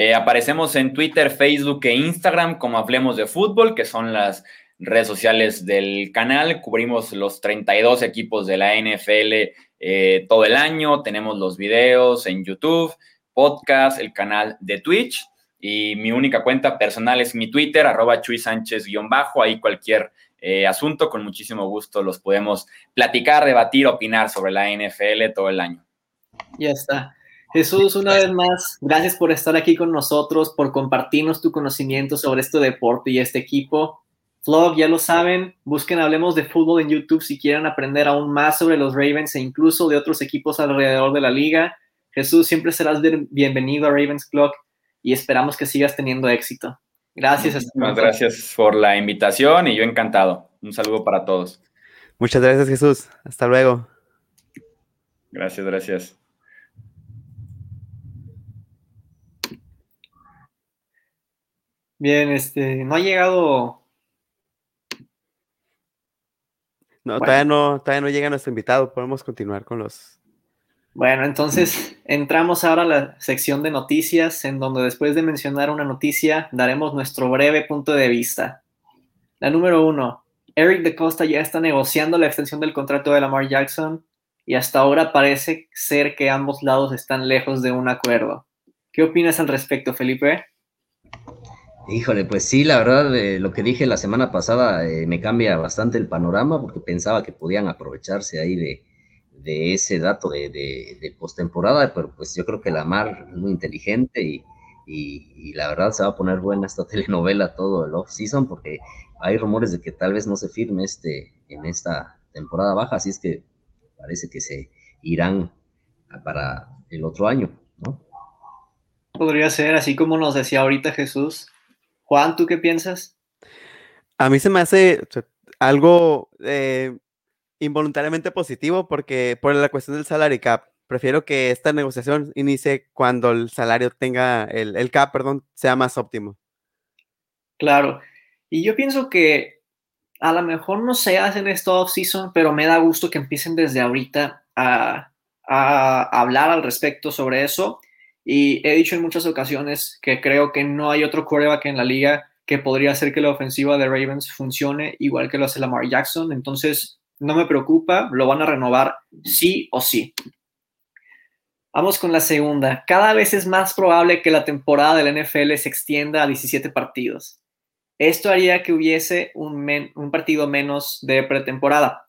Eh, aparecemos en Twitter, Facebook e Instagram como Hablemos de Fútbol, que son las redes sociales del canal. Cubrimos los 32 equipos de la NFL eh, todo el año. Tenemos los videos en YouTube, podcast, el canal de Twitch. Y mi única cuenta personal es mi Twitter, arroba Chuy Sánchez-bajo. Ahí cualquier eh, asunto, con muchísimo gusto los podemos platicar, debatir, opinar sobre la NFL todo el año. Ya está. Jesús, una vez más, gracias por estar aquí con nosotros, por compartirnos tu conocimiento sobre este deporte y este equipo. Vlog, ya lo saben, busquen Hablemos de Fútbol en YouTube si quieren aprender aún más sobre los Ravens e incluso de otros equipos alrededor de la liga. Jesús, siempre serás bienvenido a Ravens Clock y esperamos que sigas teniendo éxito. Gracias. Muchas gracias por la invitación y yo encantado. Un saludo para todos. Muchas gracias, Jesús. Hasta luego. Gracias, gracias. Bien, este, no ha llegado. No, todavía no, todavía no llega nuestro invitado. Podemos continuar con los. Bueno, entonces entramos ahora a la sección de noticias, en donde después de mencionar una noticia, daremos nuestro breve punto de vista. La número uno, Eric de Costa ya está negociando la extensión del contrato de Lamar Jackson y hasta ahora parece ser que ambos lados están lejos de un acuerdo. ¿Qué opinas al respecto, Felipe? Híjole, pues sí, la verdad, eh, lo que dije la semana pasada eh, me cambia bastante el panorama porque pensaba que podían aprovecharse ahí de, de ese dato de, de, postemporada, pero pues yo creo que la Mar es muy inteligente y, y, la verdad se va a poner buena esta telenovela todo el off-season porque hay rumores de que tal vez no se firme este en esta temporada baja, así es que parece que se irán para el otro año, ¿no? Podría ser, así como nos decía ahorita Jesús. Juan, ¿tú qué piensas? A mí se me hace algo eh, involuntariamente positivo porque por la cuestión del salary cap, prefiero que esta negociación inicie cuando el salario tenga, el, el cap, perdón, sea más óptimo. Claro, y yo pienso que a lo mejor no se hacen esto off-season, pero me da gusto que empiecen desde ahorita a, a hablar al respecto sobre eso. Y he dicho en muchas ocasiones que creo que no hay otro quarterback en la liga que podría hacer que la ofensiva de Ravens funcione igual que lo hace Lamar Jackson. Entonces, no me preocupa, lo van a renovar sí o sí. Vamos con la segunda. Cada vez es más probable que la temporada del NFL se extienda a 17 partidos. Esto haría que hubiese un, un partido menos de pretemporada.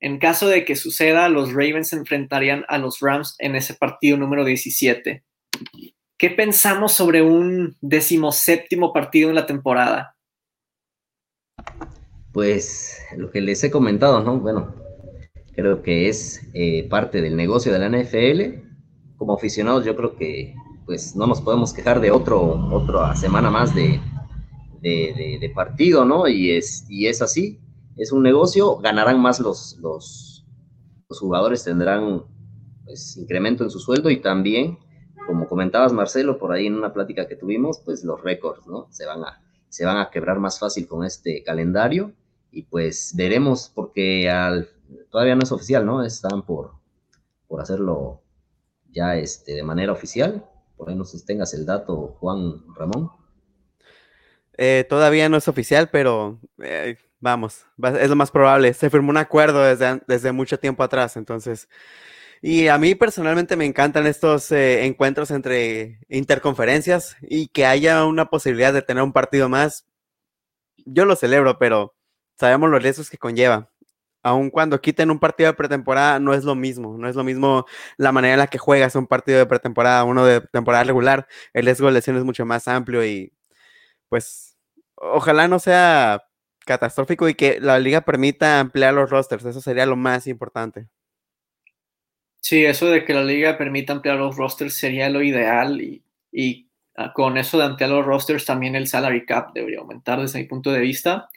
En caso de que suceda, los Ravens se enfrentarían a los Rams en ese partido número 17. ¿Qué pensamos sobre un decimoséptimo partido en la temporada? Pues lo que les he comentado, ¿no? Bueno, creo que es eh, parte del negocio de la NFL. Como aficionados, yo creo que pues no nos podemos quejar de otro, otra semana más de, de, partido, ¿no? Y es, y es así, es un negocio, ganarán más los, los, jugadores, tendrán pues, incremento en su sueldo y también, como comentabas Marcelo, por ahí en una plática que tuvimos, pues los récords, ¿no? Se van a, se van a quebrar más fácil con este calendario y pues veremos porque todavía no es oficial, ¿no? Están por, por hacerlo ya este, de manera oficial. Por ahí no sé si tengas el dato, Juan Ramón. Eh, todavía no es oficial, pero eh, vamos, es lo más probable. Se firmó un acuerdo desde, desde mucho tiempo atrás, entonces. Y a mí personalmente me encantan estos eh, encuentros entre interconferencias y que haya una posibilidad de tener un partido más. Yo lo celebro, pero sabemos los riesgos que conlleva. Aun cuando quiten un partido de pretemporada, no es lo mismo. No es lo mismo la manera en la que juegas un partido de pretemporada, uno de temporada regular. El riesgo de lesión es mucho más amplio y, pues, ojalá no sea catastrófico y que la liga permita ampliar los rosters. Eso sería lo más importante. Sí, eso de que la liga permita ampliar los rosters sería lo ideal y, y ah, con eso de ampliar los rosters también el salary cap debería aumentar desde mi punto de vista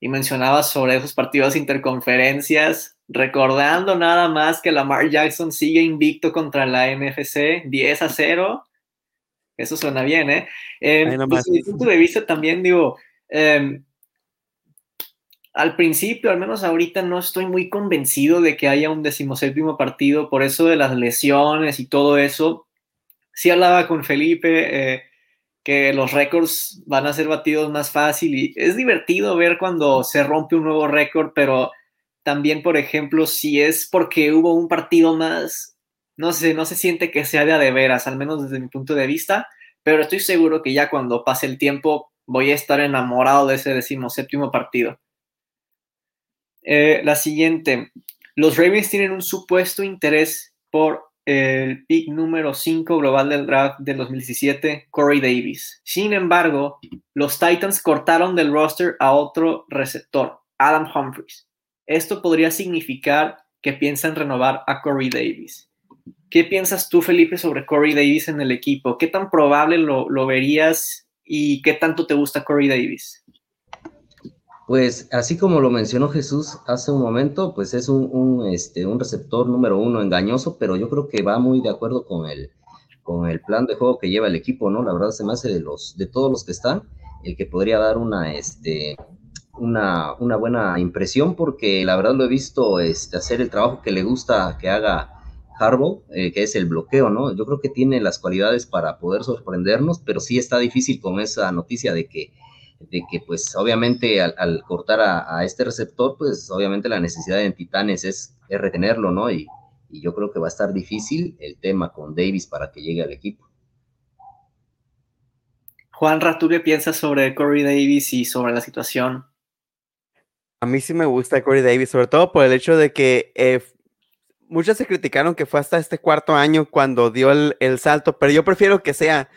y mencionaba sobre esos partidos interconferencias, recordando nada más que Lamar Jackson sigue invicto contra la NFC 10 a 0. Eso suena bien, ¿eh? eh desde mi punto de vista también digo, em, al principio, al menos ahorita, no estoy muy convencido de que haya un decimoséptimo partido, por eso de las lesiones y todo eso. Sí hablaba con Felipe, eh, que los récords van a ser batidos más fácil y es divertido ver cuando se rompe un nuevo récord, pero también, por ejemplo, si es porque hubo un partido más, no sé, no se siente que sea de a de veras, al menos desde mi punto de vista, pero estoy seguro que ya cuando pase el tiempo voy a estar enamorado de ese decimoséptimo partido. Eh, la siguiente, los Ravens tienen un supuesto interés por el pick número 5 global del draft del 2017, Corey Davis. Sin embargo, los Titans cortaron del roster a otro receptor, Adam Humphries. Esto podría significar que piensan renovar a Corey Davis. ¿Qué piensas tú, Felipe, sobre Corey Davis en el equipo? ¿Qué tan probable lo, lo verías y qué tanto te gusta Corey Davis? Pues así como lo mencionó Jesús hace un momento, pues es un, este, un receptor número uno engañoso, pero yo creo que va muy de acuerdo con el, con el plan de juego que lleva el equipo, ¿no? La verdad se me hace de, los, de todos los que están, el que podría dar una, este, una, una buena impresión, porque la verdad lo he visto este, hacer el trabajo que le gusta que haga Harbaugh, eh, que es el bloqueo, ¿no? Yo creo que tiene las cualidades para poder sorprendernos, pero sí está difícil con esa noticia de que, de que pues obviamente al, cortar a, este receptor, pues obviamente la necesidad en Titanes es, retenerlo, ¿no? Y, y yo creo que va a estar difícil el tema con Davis para que llegue al equipo. Juan, ¿tú qué piensas sobre Corey Davis y sobre la situación? A mí sí me gusta Corey Davis, sobre todo por el hecho de que eh, muchos se criticaron que fue hasta este cuarto año cuando dio el, salto, pero yo prefiero que sea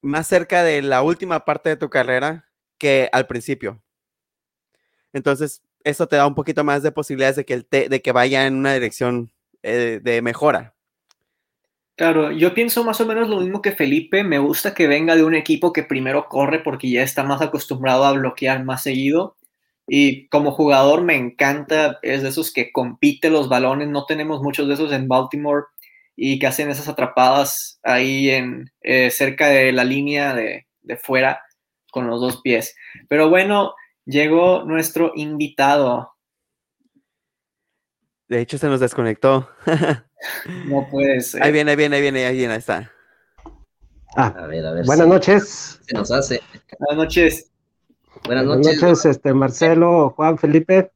más cerca de la última parte de tu carrera que al principio. Entonces, eso te da un poquito más de posibilidades de que, el de que vaya en una dirección eh, de mejora. Claro, yo pienso más o menos lo mismo que Felipe. Me gusta que venga de un equipo que primero corre porque ya está más acostumbrado a bloquear más seguido y como jugador me encanta, es de esos que compite los balones, no tenemos muchos de esos en Baltimore y que hacen esas atrapadas ahí en eh, cerca de la línea de, de fuera con los dos pies. Pero bueno, llegó nuestro invitado. De hecho, se nos desconectó. no puede ser. Ahí viene, ahí viene, ahí viene, ahí viene, ahí está. Ah, a ver, a ver. Buenas noches. Se nos hace. Buenas noches. Buenas noches. este, Marcelo, Juan, Felipe.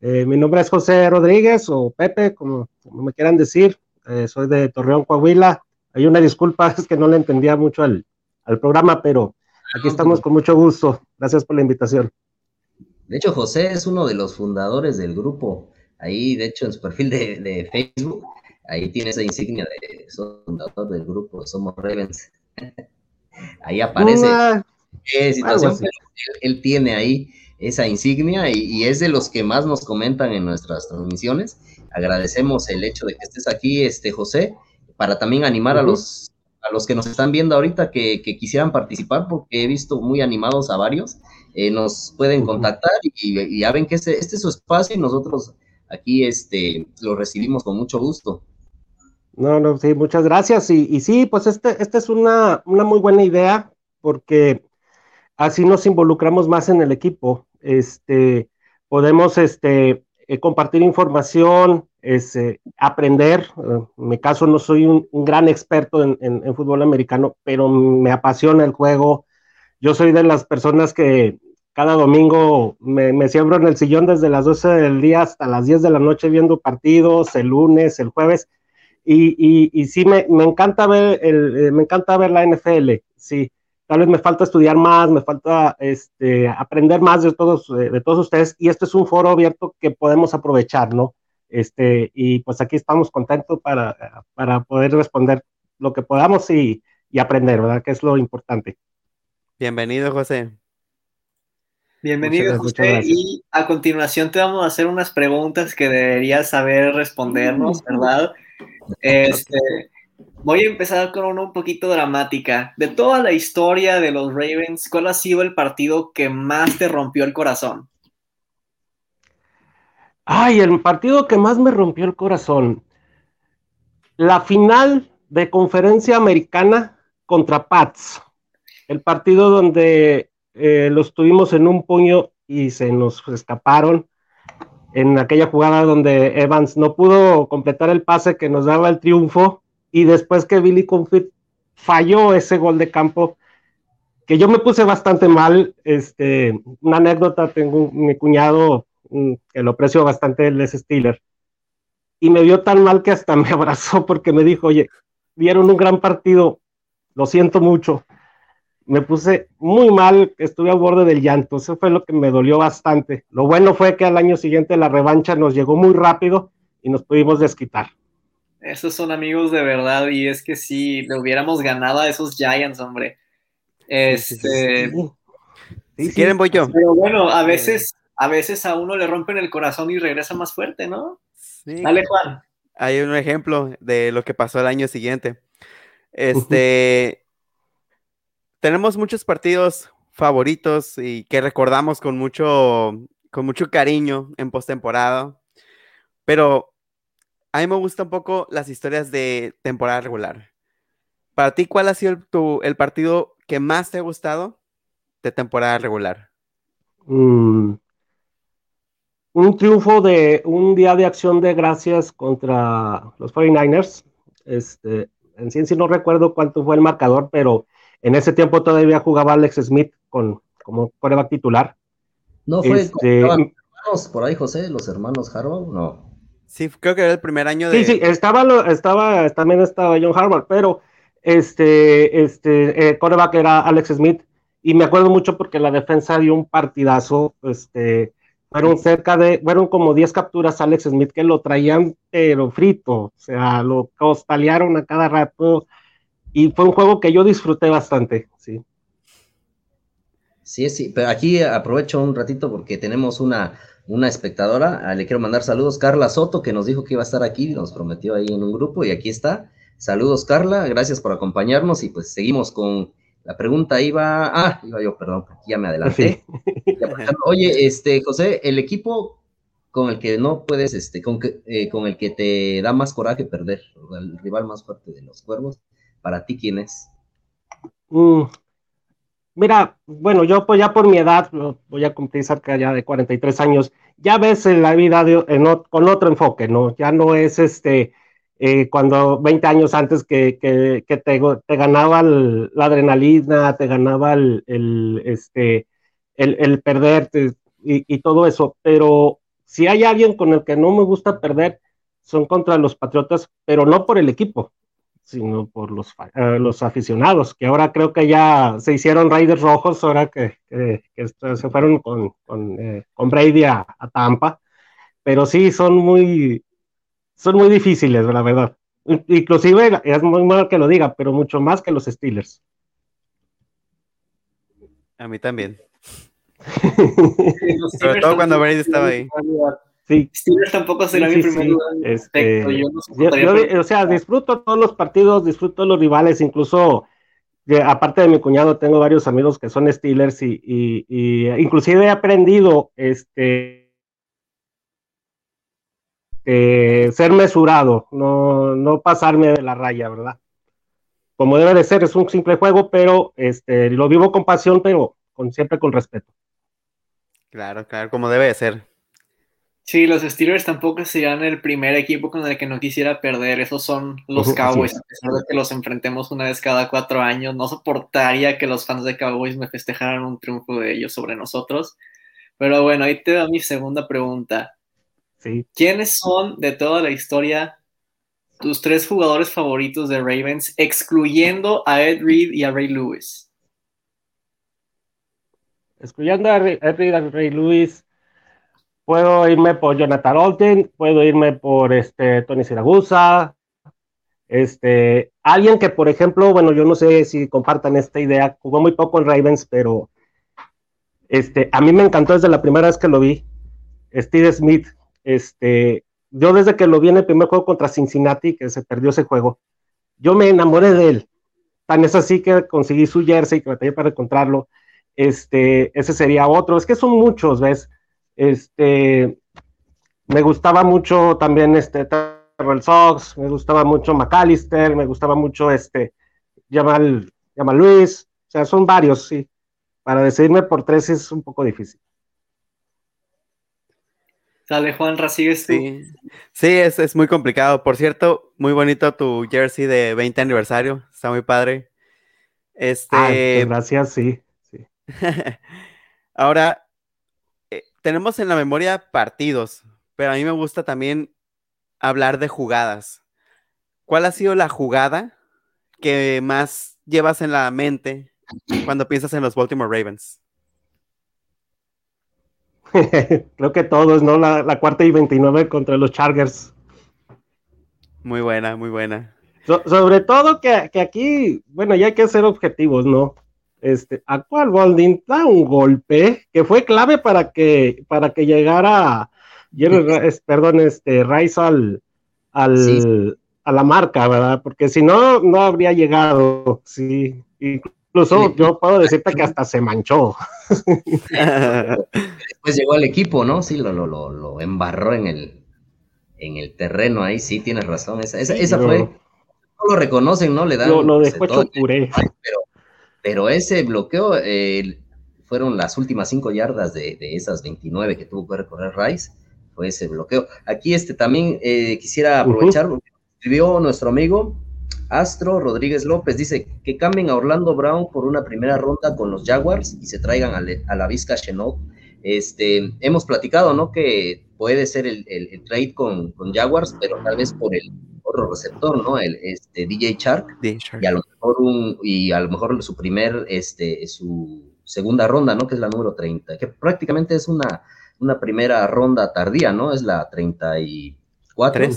Eh, mi nombre es José Rodríguez o Pepe, como, me quieran decir. Eh, soy de Torreón, Coahuila. Hay una disculpa, es que no le entendía mucho al, programa, pero aquí estamos con mucho gusto. Gracias por la invitación. De hecho, José es uno de los fundadores del grupo. Ahí, de hecho, en su perfil de, Facebook, ahí tiene esa insignia de fundador del grupo Somos Ravens. ahí aparece. ¿Qué situación? él, tiene ahí esa insignia y, es de los que más nos comentan en nuestras transmisiones. Agradecemos el hecho de que estés aquí, este José, para también animar a los a los que nos están viendo ahorita que, quisieran participar, porque he visto muy animados a varios, eh, nos pueden contactar y, ya ven que este, este, es su espacio y nosotros aquí este, lo recibimos con mucho gusto. No, no, sí, muchas gracias. Y, y sí, pues este, esta es una, una muy buena idea, porque así nos involucramos más en el equipo. Este, podemos este, eh, compartir información, este, aprender. en mi caso no soy un, gran experto en, fútbol americano, pero me apasiona el juego. Yo soy de las personas que cada domingo me, me siembro en el sillón desde las 12 del día hasta las 10 de la noche viendo partidos, el lunes, el jueves. Y, y, sí, me, encanta ver eh, me encanta ver la NFL, sí tal vez me falta estudiar más, me falta este, aprender más de todos, eh, ustedes, y este es un foro abierto que podemos aprovechar, ¿no? Este, y pues aquí estamos contentos para, para poder responder lo que podamos y, y aprender, ¿verdad? Que es lo importante. Bienvenido, José. Bienvenido, José. Y a continuación te vamos a hacer unas preguntas que deberías saber respondernos, ¿verdad? Este, Voy a empezar con una un poquito dramática. De toda la historia de los Ravens, ¿cuál ha sido el partido que más te rompió el corazón? Ay, el partido que más me rompió el corazón. La final de conferencia americana contra Pats. El partido donde eh, los tuvimos en un puño y se nos escaparon. En aquella jugada donde Evans no pudo completar el pase que nos daba el triunfo y después que Billy Confit falló ese gol de campo, que yo me puse bastante mal, este, una anécdota, tengo mi cuñado que lo aprecio bastante, él es Steeler, y me vio tan mal que hasta me abrazó porque me dijo, oye, vieron un gran partido, lo siento mucho, me puse muy mal, estuve al borde del llanto, eso fue lo que me dolió bastante. Lo bueno fue que al año siguiente la revancha nos llegó muy rápido y nos pudimos desquitar. Esos son amigos de verdad y es que si le hubiéramos ganado a esos Giants, hombre. Este, si quieren voy yo. Pero bueno, a veces, a veces a uno le rompen el corazón y regresa más fuerte, ¿no? Dale, Juan. Hay un ejemplo de lo que pasó el año siguiente. Este, tenemos muchos partidos favoritos y que recordamos con mucho, con mucho cariño en postemporada, pero a mí me gustan un poco las historias de temporada regular. Para ti, ¿cuál ha sido el, partido que más te ha gustado de temporada regular? Mm. Un triunfo de un día de acción de gracias contra los 49ers. Este, en sí, no recuerdo cuánto fue el marcador, pero en ese tiempo todavía jugaba Alex Smith con, como coreback titular. No fue este, hermanos por ahí, José, los hermanos Harbaugh, no. Sí, creo que era el primer año de. Sí, sí, estaba, estaba, también estaba John Harbaugh, pero este, este, eh, coreback era Alex Smith, y me acuerdo mucho porque la defensa dio un partidazo, este, fueron cerca de, fueron como 10 capturas Alex Smith que lo traían pero frito, o sea, lo costalearon a cada rato y fue un juego que yo disfruté bastante, sí. Sí, sí, pero aquí aprovecho un ratito porque tenemos una, una espectadora, ah, le quiero mandar saludos, Carla Soto, que nos dijo que iba a estar aquí, nos prometió ahí en un grupo y aquí está. Saludos, Carla, gracias por acompañarnos y pues seguimos con la pregunta iba, ah, iba yo, perdón, aquí ya me adelanté. Oye, este, José, el equipo con el que no puedes, este, con, que, eh, con el que te da más coraje perder, el rival más fuerte de los cuervos, para ti, ¿quién es? Mm, mira, bueno, yo pues ya por mi edad, voy a cumplir cerca ya de 43 años, ya ves en la vida con otro enfoque, ¿no? Ya no es este, eh, cuando 20 años antes que, que, te, te, ganaba la adrenalina, te ganaba el, el este, el, el perderte y, y, todo eso. Pero si hay alguien con el que no me gusta perder, son contra los Patriotas, pero no por el equipo, sino por los, eh, los aficionados, que ahora creo que ya se hicieron Raiders rojos, ahora que, que, se fueron con, con, eh, con Brady a, a Tampa. Pero sí, son muy, son muy difíciles, la verdad. Inclusive, es muy mal que lo diga, pero mucho más que los Steelers. A mí también. Sobre todo cuando Brady estaba ahí. Sí. Steelers tampoco será mi primer lugar. Este, o sea, disfruto todos los partidos, disfruto los rivales, incluso aparte de mi cuñado, tengo varios amigos que son Steelers y, y, y inclusive he aprendido este eh, ser mesurado, no, no pasarme de la raya, ¿verdad? Como debe de ser, es un simple juego, pero este, lo vivo con pasión, pero con, siempre con respeto. Claro, claro, como debe de ser. Sí, los Steelers tampoco serían el primer equipo con el que no quisiera perder. Esos son los Cowboys. A pesar de que los enfrentemos una vez cada cuatro años, no soportaría que los fans de Cowboys me festejaran un triunfo de ellos sobre nosotros. Pero bueno, ahí te da mi segunda pregunta. ¿Quiénes son de toda la historia tus tres jugadores favoritos de Ravens, excluyendo a Ed Reed y a Ray Lewis? Excluyendo a Ed Reed y a Ray Lewis, puedo irme por Jonathan Olten, puedo irme por este Tony Siragusa, este, alguien que, por ejemplo, bueno, yo no sé si compartan esta idea, jugó muy poco en Ravens, pero este, a mí me encantó desde la primera vez que lo vi, Steve Smith, este, yo desde que lo vi en el primer juego contra Cincinnati, que se perdió ese juego, yo me enamoré de él. Tan es así que conseguí su jersey, que batallé para encontrarlo. Este, ese sería otro. Es que son muchos, ¿ves? Este, me gustaba mucho también este Terrell Sox, me gustaba mucho McAllister, me gustaba mucho este Jamal, Jamal Luis, o sea, son varios, sí. Para decidirme por tres es un poco difícil. Dale, Juan, ¿sigues tú? Sí, sí es, es, muy complicado. Por cierto, muy bonito tu jersey de 20 aniversario. Está muy padre. Este... gracias, sí. sí. Ahora, eh, tenemos en la memoria partidos, pero a mí me gusta también hablar de jugadas. ¿Cuál ha sido la jugada que más llevas en la mente cuando piensas en los Baltimore Ravens? Creo que todos, ¿no? La, cuarta y 29 contra los Chargers. Muy buena, muy buena. sobre todo que, aquí, bueno, ya hay que ser objetivos, ¿no? Este, actual Bolding da un golpe que fue clave para que, para que llegara, perdón, este, Rice al, a la marca, ¿verdad? Porque si no, no habría llegado, sí. Incluso yo puedo decirte que hasta se manchó. Después llegó al equipo, ¿no? Sí, lo, lo, lo, embarró en el, en el terreno ahí, sí, tienes razón. Esa, esa, fue. No lo reconocen, ¿no? Le dan. Lo, lo dejó puré. Pero, pero ese bloqueo fueron las últimas cinco yardas de, de, esas 29 que tuvo que recorrer Rice. fue ese bloqueo. Aquí este también eh, quisiera aprovechar, escribió nuestro amigo Astro Rodríguez López, dice que cambien a Orlando Brown por una primera ronda con los Jaguars y se traigan a, la Vizca Chenault. Este, hemos platicado, ¿no? Que puede ser el, trade con, Jaguars, pero tal vez por el otro receptor, ¿no? El este, DJ Shark. Y a lo mejor un, y a lo mejor su primer, este, su segunda ronda, ¿no? Que es la número 30, que prácticamente es una, una primera ronda tardía, ¿no? Es la 34.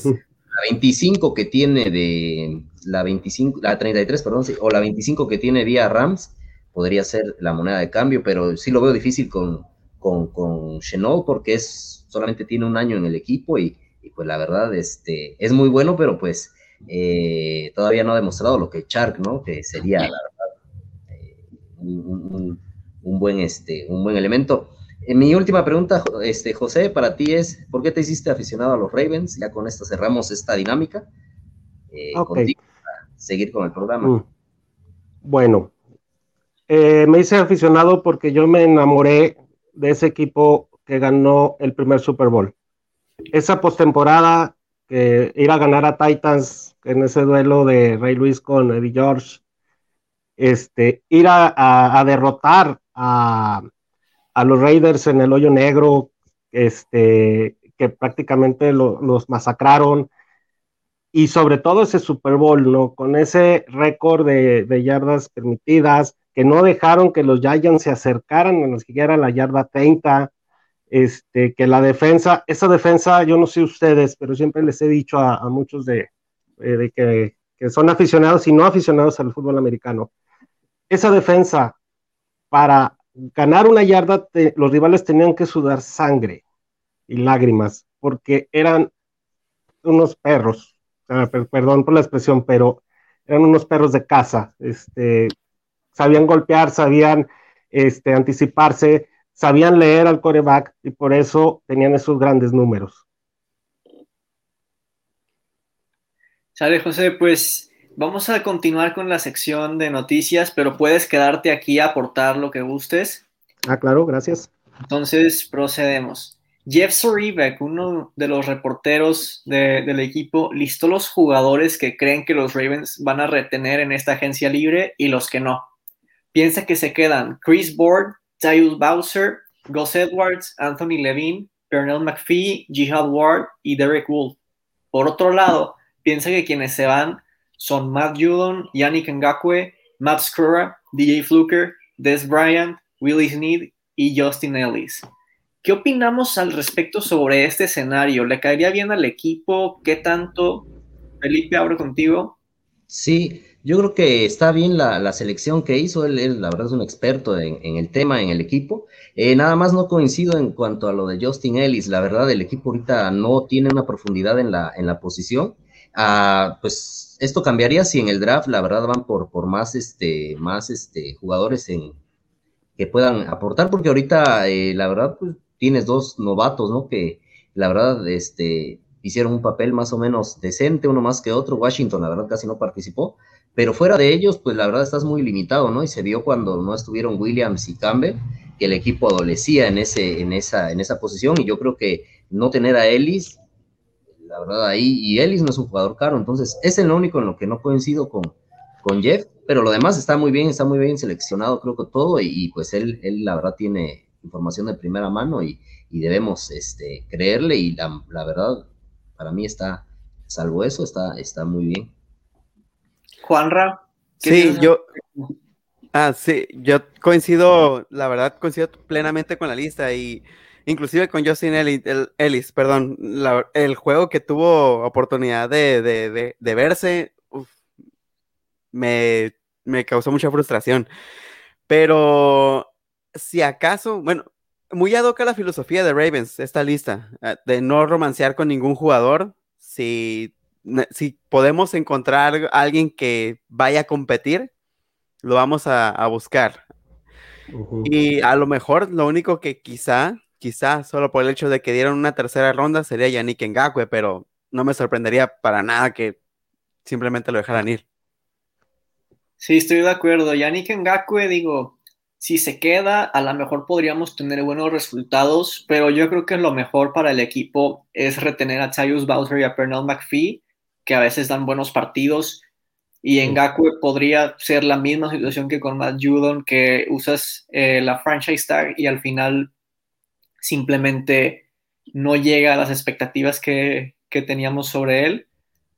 La 25 que tiene de la 25, la 33, perdón, o la 25 que tiene vía Rams, podría ser la moneda de cambio, pero sí lo veo difícil con, con, con porque es, solamente tiene un año en el equipo y, pues la verdad este, es muy bueno, pero pues eh, todavía no ha demostrado lo que Chark, ¿no? Que sería, la verdad, eh, un, buen, este, un buen elemento. Eh, mi última pregunta, este, José, para ti es, ¿por qué te hiciste aficionado a los Ravens? Ya con esta cerramos esta dinámica. Contigo para seguir con el programa. Mm. Bueno, me hice aficionado porque yo me enamoré de ese equipo que ganó el primer Super Bowl. Esa postemporada que ir a ganar a Titans en ese duelo de Ray Luis con Eddie George, este, ir a, derrotar a, los Raiders en el hoyo negro, este, que prácticamente los masacraron, y sobre todo ese Super Bowl, ¿no? Con ese récord de, yardas permitidas, que no dejaron que los Giants se acercaran a siquiera a la yarda 30, este, que la defensa, esa defensa, yo no sé ustedes, pero siempre les he dicho a, muchos de, eh, que, son aficionados y no aficionados al fútbol americano, esa defensa, para ganar una yarda, los rivales tenían que sudar sangre y lágrimas, porque eran unos perros, perdón por la expresión, pero eran unos perros de casa, este, sabían golpear, sabían este, anticiparse, sabían leer al coreback y por eso tenían esos grandes números. Sale José, pues vamos a continuar con la sección de noticias, pero puedes quedarte aquí a aportar lo que gustes. Ah, claro, gracias. Entonces procedemos. Jeff Soribek, uno de los reporteros del equipo, listó los jugadores que creen que los Ravens van a retener en esta agencia libre y los que no piensa que se quedan Chris Board, Tyus Bowser, Gus Edwards, Anthony Levine, Pernell McPhee, Jihad Ward y Derek Wolf. Por otro lado, piensa que quienes se van son Matt Judon, Yannick Ngakwe, Matt Scrura, DJ Fluker, Des Bryant, Willie Sneed y Justin Ellis. ¿Qué opinamos al respecto sobre este escenario? ¿Le caería bien al equipo? ¿Qué tanto? Felipe, abro contigo. Sí, yo creo que está bien la, selección que hizo, él, la verdad es un experto en, el tema, en el equipo. Eh, nada más no coincido en cuanto a lo de Justin Ellis, la verdad el equipo ahorita no tiene una profundidad en la, en la posición. Ah, pues esto cambiaría si en el draft la verdad van por, por más, este, más este, jugadores en, que puedan aportar, porque ahorita eh, la verdad pues, tienes dos novatos, ¿no? Que la verdad este, hicieron un papel más o menos decente, uno más que otro. Washington la verdad casi no participó pero fuera de ellos, pues la verdad estás muy limitado, ¿no? Y se vio cuando no estuvieron Williams y Campbell, que el equipo adolecía en, ese, en, esa, en esa posición, y yo creo que no tener a Ellis, la verdad ahí, y Ellis no es un jugador caro, entonces es el único en lo que no coincido con, con Jeff, pero lo demás está muy bien, está muy bien seleccionado, creo que todo, y, pues él, él la verdad tiene información de primera mano y, debemos este, creerle, y la, la verdad, para mí está, salvo eso, está, está muy bien. Juanra. Sí, yo. Ah, sí, yo coincido, la verdad, coincido plenamente con la lista y inclusive con Justin Ellis, perdón, el juego que tuvo oportunidad de, verse, me, me causó mucha frustración. Pero si acaso, bueno, muy ad la filosofía de Ravens, esta lista, ah, de no romancear con ningún jugador. Si si podemos encontrar a alguien que vaya a competir, lo vamos a, buscar. Y a lo mejor lo único que quizá, quizá solo por el hecho de que dieron una tercera ronda sería Yannick Ngakwe, pero no me sorprendería para nada que simplemente lo dejaran ir. Sí, estoy de acuerdo. Yannick Ngakwe, digo, si se queda, a lo mejor podríamos tener buenos resultados, pero yo creo que lo mejor para el equipo es retener a Tyus Bowser y a Pernell McPhee, que a veces dan buenos partidos. Y en Gaku podría ser la misma situación que con Matt Judon, que usas eh, la franchise tag y al final simplemente no llega a las expectativas que, que teníamos sobre él.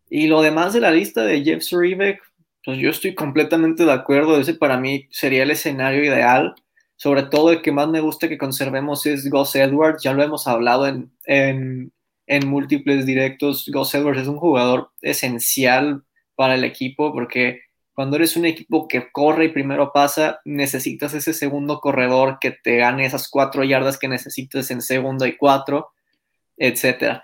Y lo demás de la lista de Jeff Zurivek, pues yo estoy completamente de acuerdo. Ese para mí sería el escenario ideal. Sobre todo el que más me gusta que conservemos es Gus Edwards. Ya lo hemos hablado en, en, en múltiples directos. Gus Edwards es un jugador esencial para el equipo porque cuando eres un equipo que corre y primero pasa, necesitas ese segundo corredor que te gane esas cuatro yardas que necesitas en segundo y cuatro, etcétera.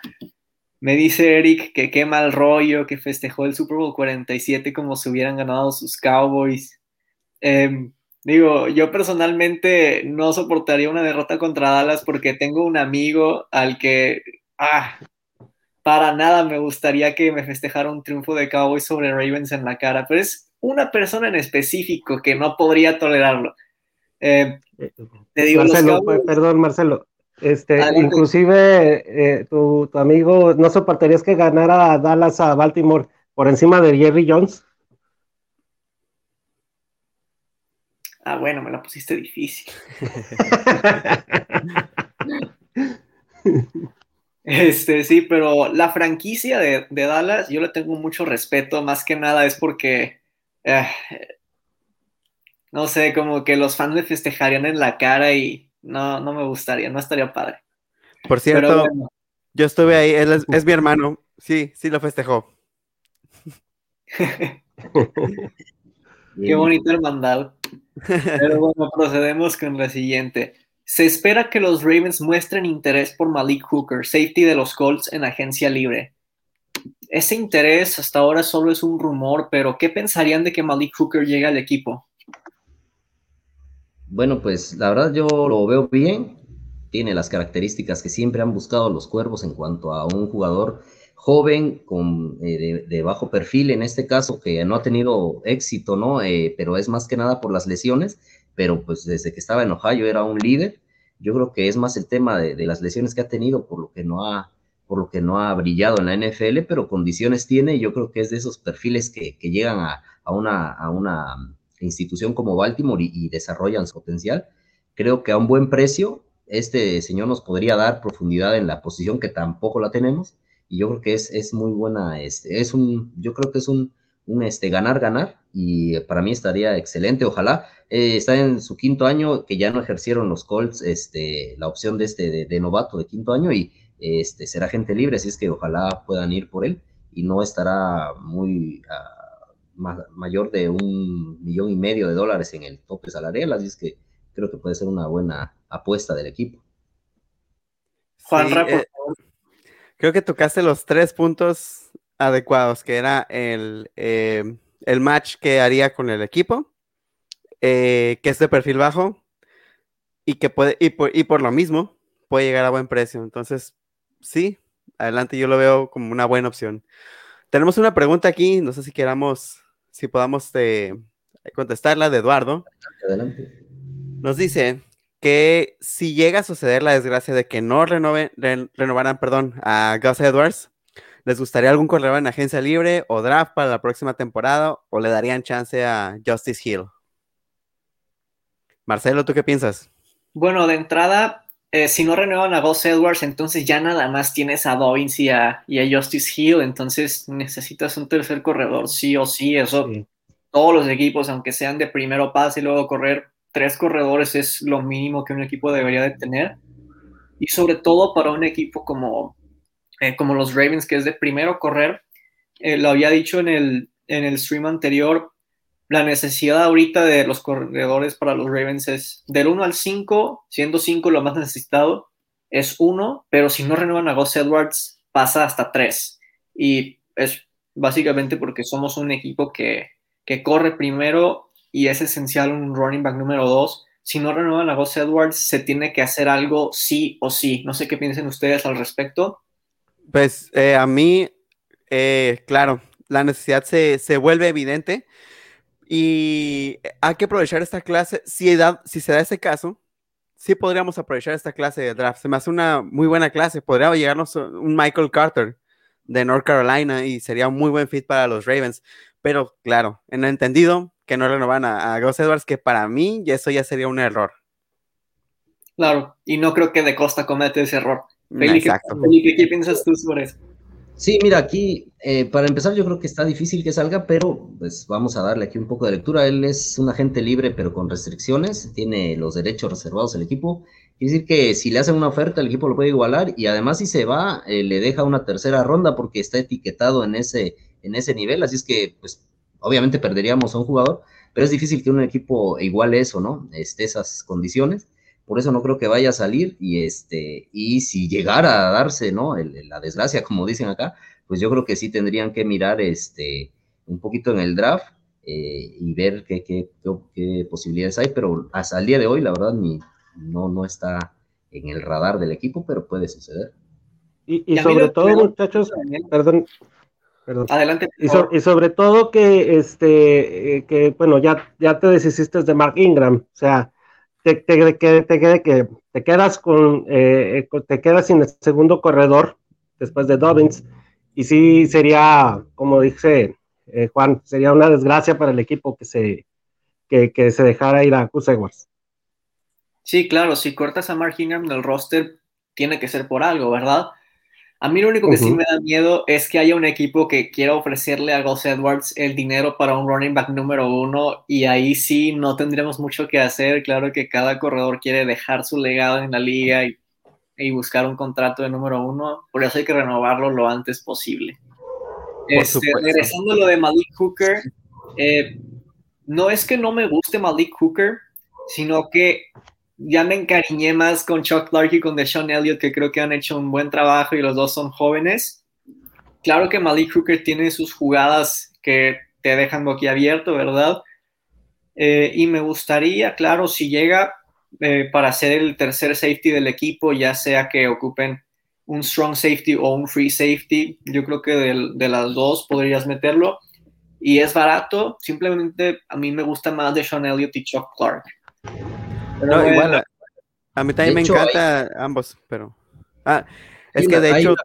Me dice Eric que qué mal rollo, que festejó el Super Bowl 47 como si hubieran ganado sus Cowboys. Em, digo, yo personalmente no soportaría una derrota contra Dallas porque tengo un amigo al que, ah, para nada me gustaría que me festejara un triunfo de Cowboys sobre Ravens en la cara, pero es una persona en específico que no podría tolerarlo. Em, te digo, Marcelo, perdón, Marcelo, este, inclusive eh, tu, amigo, ¿no soportarías que ganara Dallas a Baltimore por encima de Jerry Jones? Ah, bueno, me la pusiste difícil. este, sí, pero la franquicia de, Dallas, yo le tengo mucho respeto, más que nada es porque, eh, no sé, como que los fans le festejarían en la cara y no, no me gustaría, no estaría padre. Por cierto, yo estuve ahí, él es, mi hermano, sí, sí lo festejó. Qué bonito hermandad. Pero bueno, procedemos con la siguiente. Se espera que los Ravens muestren interés por Malik Hooker, safety de los Colts en agencia libre. Ese interés hasta ahora solo es un rumor, pero ¿qué pensarían de que Malik Hooker llegue al equipo? Bueno, pues la verdad yo lo veo bien. Tiene las características que siempre han buscado los cuervos en cuanto a un jugador joven con eh, de, bajo perfil en este caso que no ha tenido éxito, ¿no? Eh, pero es más que nada por las lesiones. Pero pues desde que estaba en Ohio era un líder. Yo creo que es más el tema de, las lesiones que ha tenido por lo que no ha por lo que no ha brillado en la NFL, pero condiciones tiene. Yo creo que es de esos perfiles que, llegan a, una, a una institución como Baltimore y, desarrollan su potencial, creo que a un buen precio este señor nos podría dar profundidad en la posición que tampoco la tenemos. Y yo creo que es, es muy buena, este, es un, yo creo que es un, un este, ganar, ganar y para mí estaría excelente, ojalá, eh, está en su quinto año que ya no ejercieron los Colts este, la opción de este de, novato de quinto año y este, será gente libre, así es que ojalá puedan ir por él y no estará muy... Ah, mayor de un millón y medio de dólares en el tope salarial, así es que creo que puede ser una buena apuesta del equipo. Juan eh, Creo que tocaste los tres puntos adecuados, que era el, eh, el match que haría con el equipo, eh, que es de perfil bajo y que puede, y por, y por lo mismo, puede llegar a buen precio. Entonces, sí, adelante, yo lo veo como una buena opción. Tenemos una pregunta aquí, no sé si queramos si podamos este, contestarla de Eduardo. Adelante. Nos dice que si llega a suceder la desgracia de que no renove, renovaran perdón, a Gus Edwards, ¿les gustaría algún corredor en agencia libre o draft para la próxima temporada o le darían chance a Justice Hill? Marcelo, ¿tú qué piensas? Bueno, de entrada, eh, si no renuevan a Gus Edwards, entonces ya nada más tienes a Dobbins y a, Justice Hill, entonces necesitas un tercer corredor, sí o sí, eso todos los equipos, aunque sean de primero pase y luego correr, tres corredores es lo mínimo que un equipo debería de tener, y sobre todo para un equipo como, eh, como los Ravens, que es de primero correr, eh, lo había dicho en el, en el stream anterior, la necesidad ahorita de los corredores para los Ravens es del 1 al 5, siendo 5 lo más necesitado, es 1, pero si no renuevan a Gus Edwards, pasa hasta 3. Y es básicamente porque somos un equipo que, que corre primero y es esencial un running back número 2. Si no renuevan a Gus Edwards, se tiene que hacer algo sí o sí. No sé qué piensen ustedes al respecto. Pues eh, a mí, eh, claro, la necesidad se, se vuelve evidente Y hay que aprovechar esta clase. Si, si se da ese caso, sí podríamos aprovechar esta clase de draft. Se me hace una muy buena clase. Podría llegarnos un Michael Carter de North Carolina y sería un muy buen fit para los Ravens. Pero claro, en entendido que no renovan a, a Gus Edwards, que para mí eso ya sería un error. Claro, y no creo que De Costa cometa ese error. Exacto. ¿qué piensas tú sobre eso? Sí, mira, aquí, eh, para empezar, yo creo que está difícil que salga, pero pues vamos a darle aquí un poco de lectura. Él es un agente libre, pero con restricciones, tiene los derechos reservados el equipo. Quiere decir que si le hacen una oferta, el equipo lo puede igualar y además si se va, eh, le deja una tercera ronda porque está etiquetado en ese, en ese nivel. Así es que, pues, obviamente perderíamos a un jugador, pero es difícil que un equipo iguale eso, ¿no? Este, esas condiciones por eso no creo que vaya a salir y este y si llegara a darse no la desgracia como dicen acá pues yo creo que sí tendrían que mirar este un poquito en el draft eh, y ver qué, qué, qué, posibilidades hay pero hasta el día de hoy la verdad ni, no no está en el radar del equipo pero puede suceder y, sobre todo muchachos perdón Perdón. Adelante. Y, y, sobre todo que, este, eh, que bueno, ya, ya te deshiciste de Mark Ingram, o sea, te, te, te, que te quedas con, eh, te quedas sin el segundo corredor después de Dobbins. Y sí sería, como dice eh, Juan, sería una desgracia para el equipo que se, que, que se dejara ir a Cus Sí, claro, si cortas a Mark Ingram del roster, tiene que ser por algo, ¿verdad? A mí lo único que sí me da miedo es que haya un equipo que quiera ofrecerle a Gus Edwards el dinero para un running back número uno y ahí sí no tendremos mucho que hacer. Claro que cada corredor quiere dejar su legado en la liga y, buscar un contrato de número uno, por eso hay que renovarlo lo antes posible. Este, regresando a lo de Malik Hooker, eh, no es que no me guste Malik Hooker, sino que ya me encariñé más con Chuck Clark y con Deshaun Elliott, que creo que han hecho un buen trabajo y los dos son jóvenes. Claro que Malik Hooker tiene sus jugadas que te dejan boquiabierto, ¿verdad? Eh, y me gustaría, claro, si llega eh, para ser el tercer safety del equipo, ya sea que ocupen un strong safety o un free safety, yo creo que de, las dos podrías meterlo. Y es barato, simplemente a mí me gusta más de Sean Elliott y Chuck Clark no, igual, a, mí también me encanta ambos, pero... Ah, es que de hecho...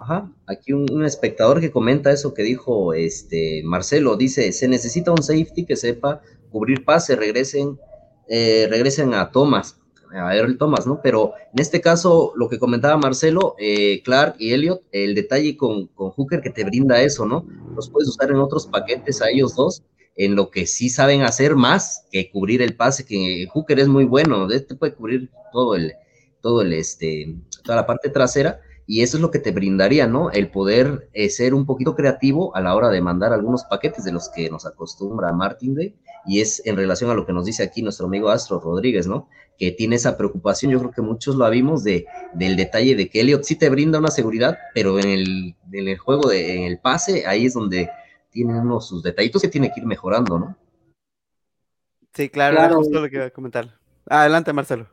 Ajá, aquí un, espectador que comenta eso que dijo este Marcelo, dice, se necesita un safety que sepa cubrir pase, regresen, eh, regresen a Thomas, a Earl Thomas, ¿no? Pero en este caso, lo que comentaba Marcelo, eh, Clark y Elliot, el detalle con, con Hooker que te brinda eso, ¿no? Los puedes usar en otros paquetes a ellos dos en lo que sí saben hacer más que cubrir el pase, que Hooker es muy bueno, este puede cubrir todo el, todo el, este, toda la parte trasera, y eso es lo que te brindaría, ¿no? El poder eh, ser un poquito creativo a la hora de mandar algunos paquetes de los que nos acostumbra Martin Day, y es en relación a lo que nos dice aquí nuestro amigo Astro Rodríguez, ¿no? Que tiene esa preocupación, yo creo que muchos lo vimos, de, del detalle de que Elliot sí te brinda una seguridad, pero en el, en el juego, de, en el pase, ahí es donde tiene unos sus detallitos que tiene que ir mejorando, ¿no? Sí, claro, justo lo que iba a comentar. Adelante, Marcelo.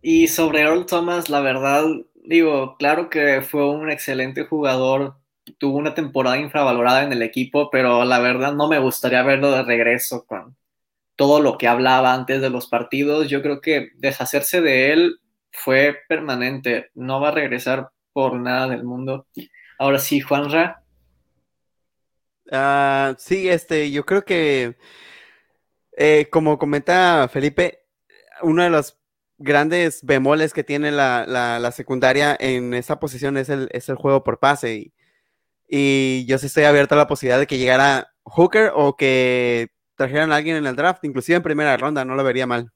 Y sobre Earl Thomas, la verdad, digo, claro que fue un excelente jugador, tuvo una temporada infravalorada en el equipo, pero la verdad no me gustaría verlo de regreso con todo lo que hablaba antes de los partidos. Yo creo que deshacerse de él fue permanente, no va a regresar por nada del mundo. Ahora sí, Juanra, Ah, sí, este, yo creo que, eh, como comenta Felipe, uno de los grandes bemoles que tiene la, secundaria en esa posición es el, es el juego por pase. Y, yo sí estoy abierto a la posibilidad de que llegara Hooker o que trajeran a alguien en el draft, inclusive en primera ronda, no lo vería mal.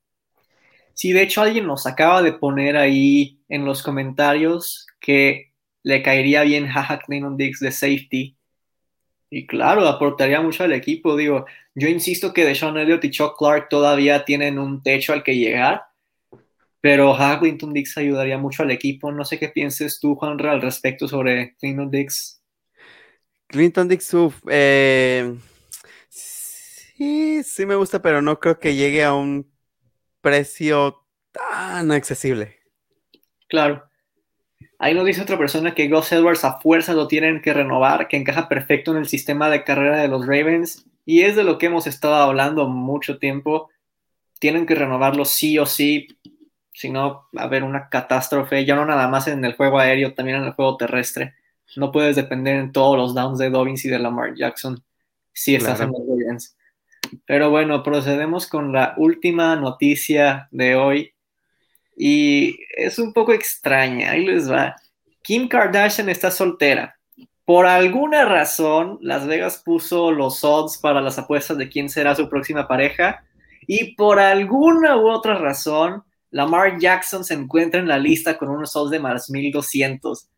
Sí, de hecho alguien nos acaba de poner ahí en los comentarios que le caería bien a Clinton Diggs de safety y claro, aportaría mucho al equipo. Digo, yo insisto que Deshaun Elliott y Chuck Clark todavía tienen un techo al que llegar, pero Clinton Dix ayudaría mucho al equipo. No sé qué pienses tú, Juan, al respecto sobre Clinton Dix. Clinton Dix, eh, sí, sí me gusta, pero no creo que llegue a un precio tan accesible. Claro. Ahí nos dice otra persona que Gus Edwards a fuerza lo tienen que renovar, que encaja perfecto en el sistema de carrera de los Ravens y es de lo que hemos estado hablando mucho tiempo. Tienen que renovarlo sí o sí, si no, va a haber una catástrofe, ya no nada más en el juego aéreo, también en el juego terrestre. No puedes depender en todos los downs de Dobbins y de Lamar Jackson si estás en los Ravens. Pero bueno, procedemos con la última noticia de hoy. Y es un poco extraña, ahí les va. Kim Kardashian está soltera. Por alguna razón, Las Vegas puso los odds para las apuestas de quién será su próxima pareja. Y por alguna u otra razón, Lamar Jackson se encuentra en la lista con unos odds de más 1200.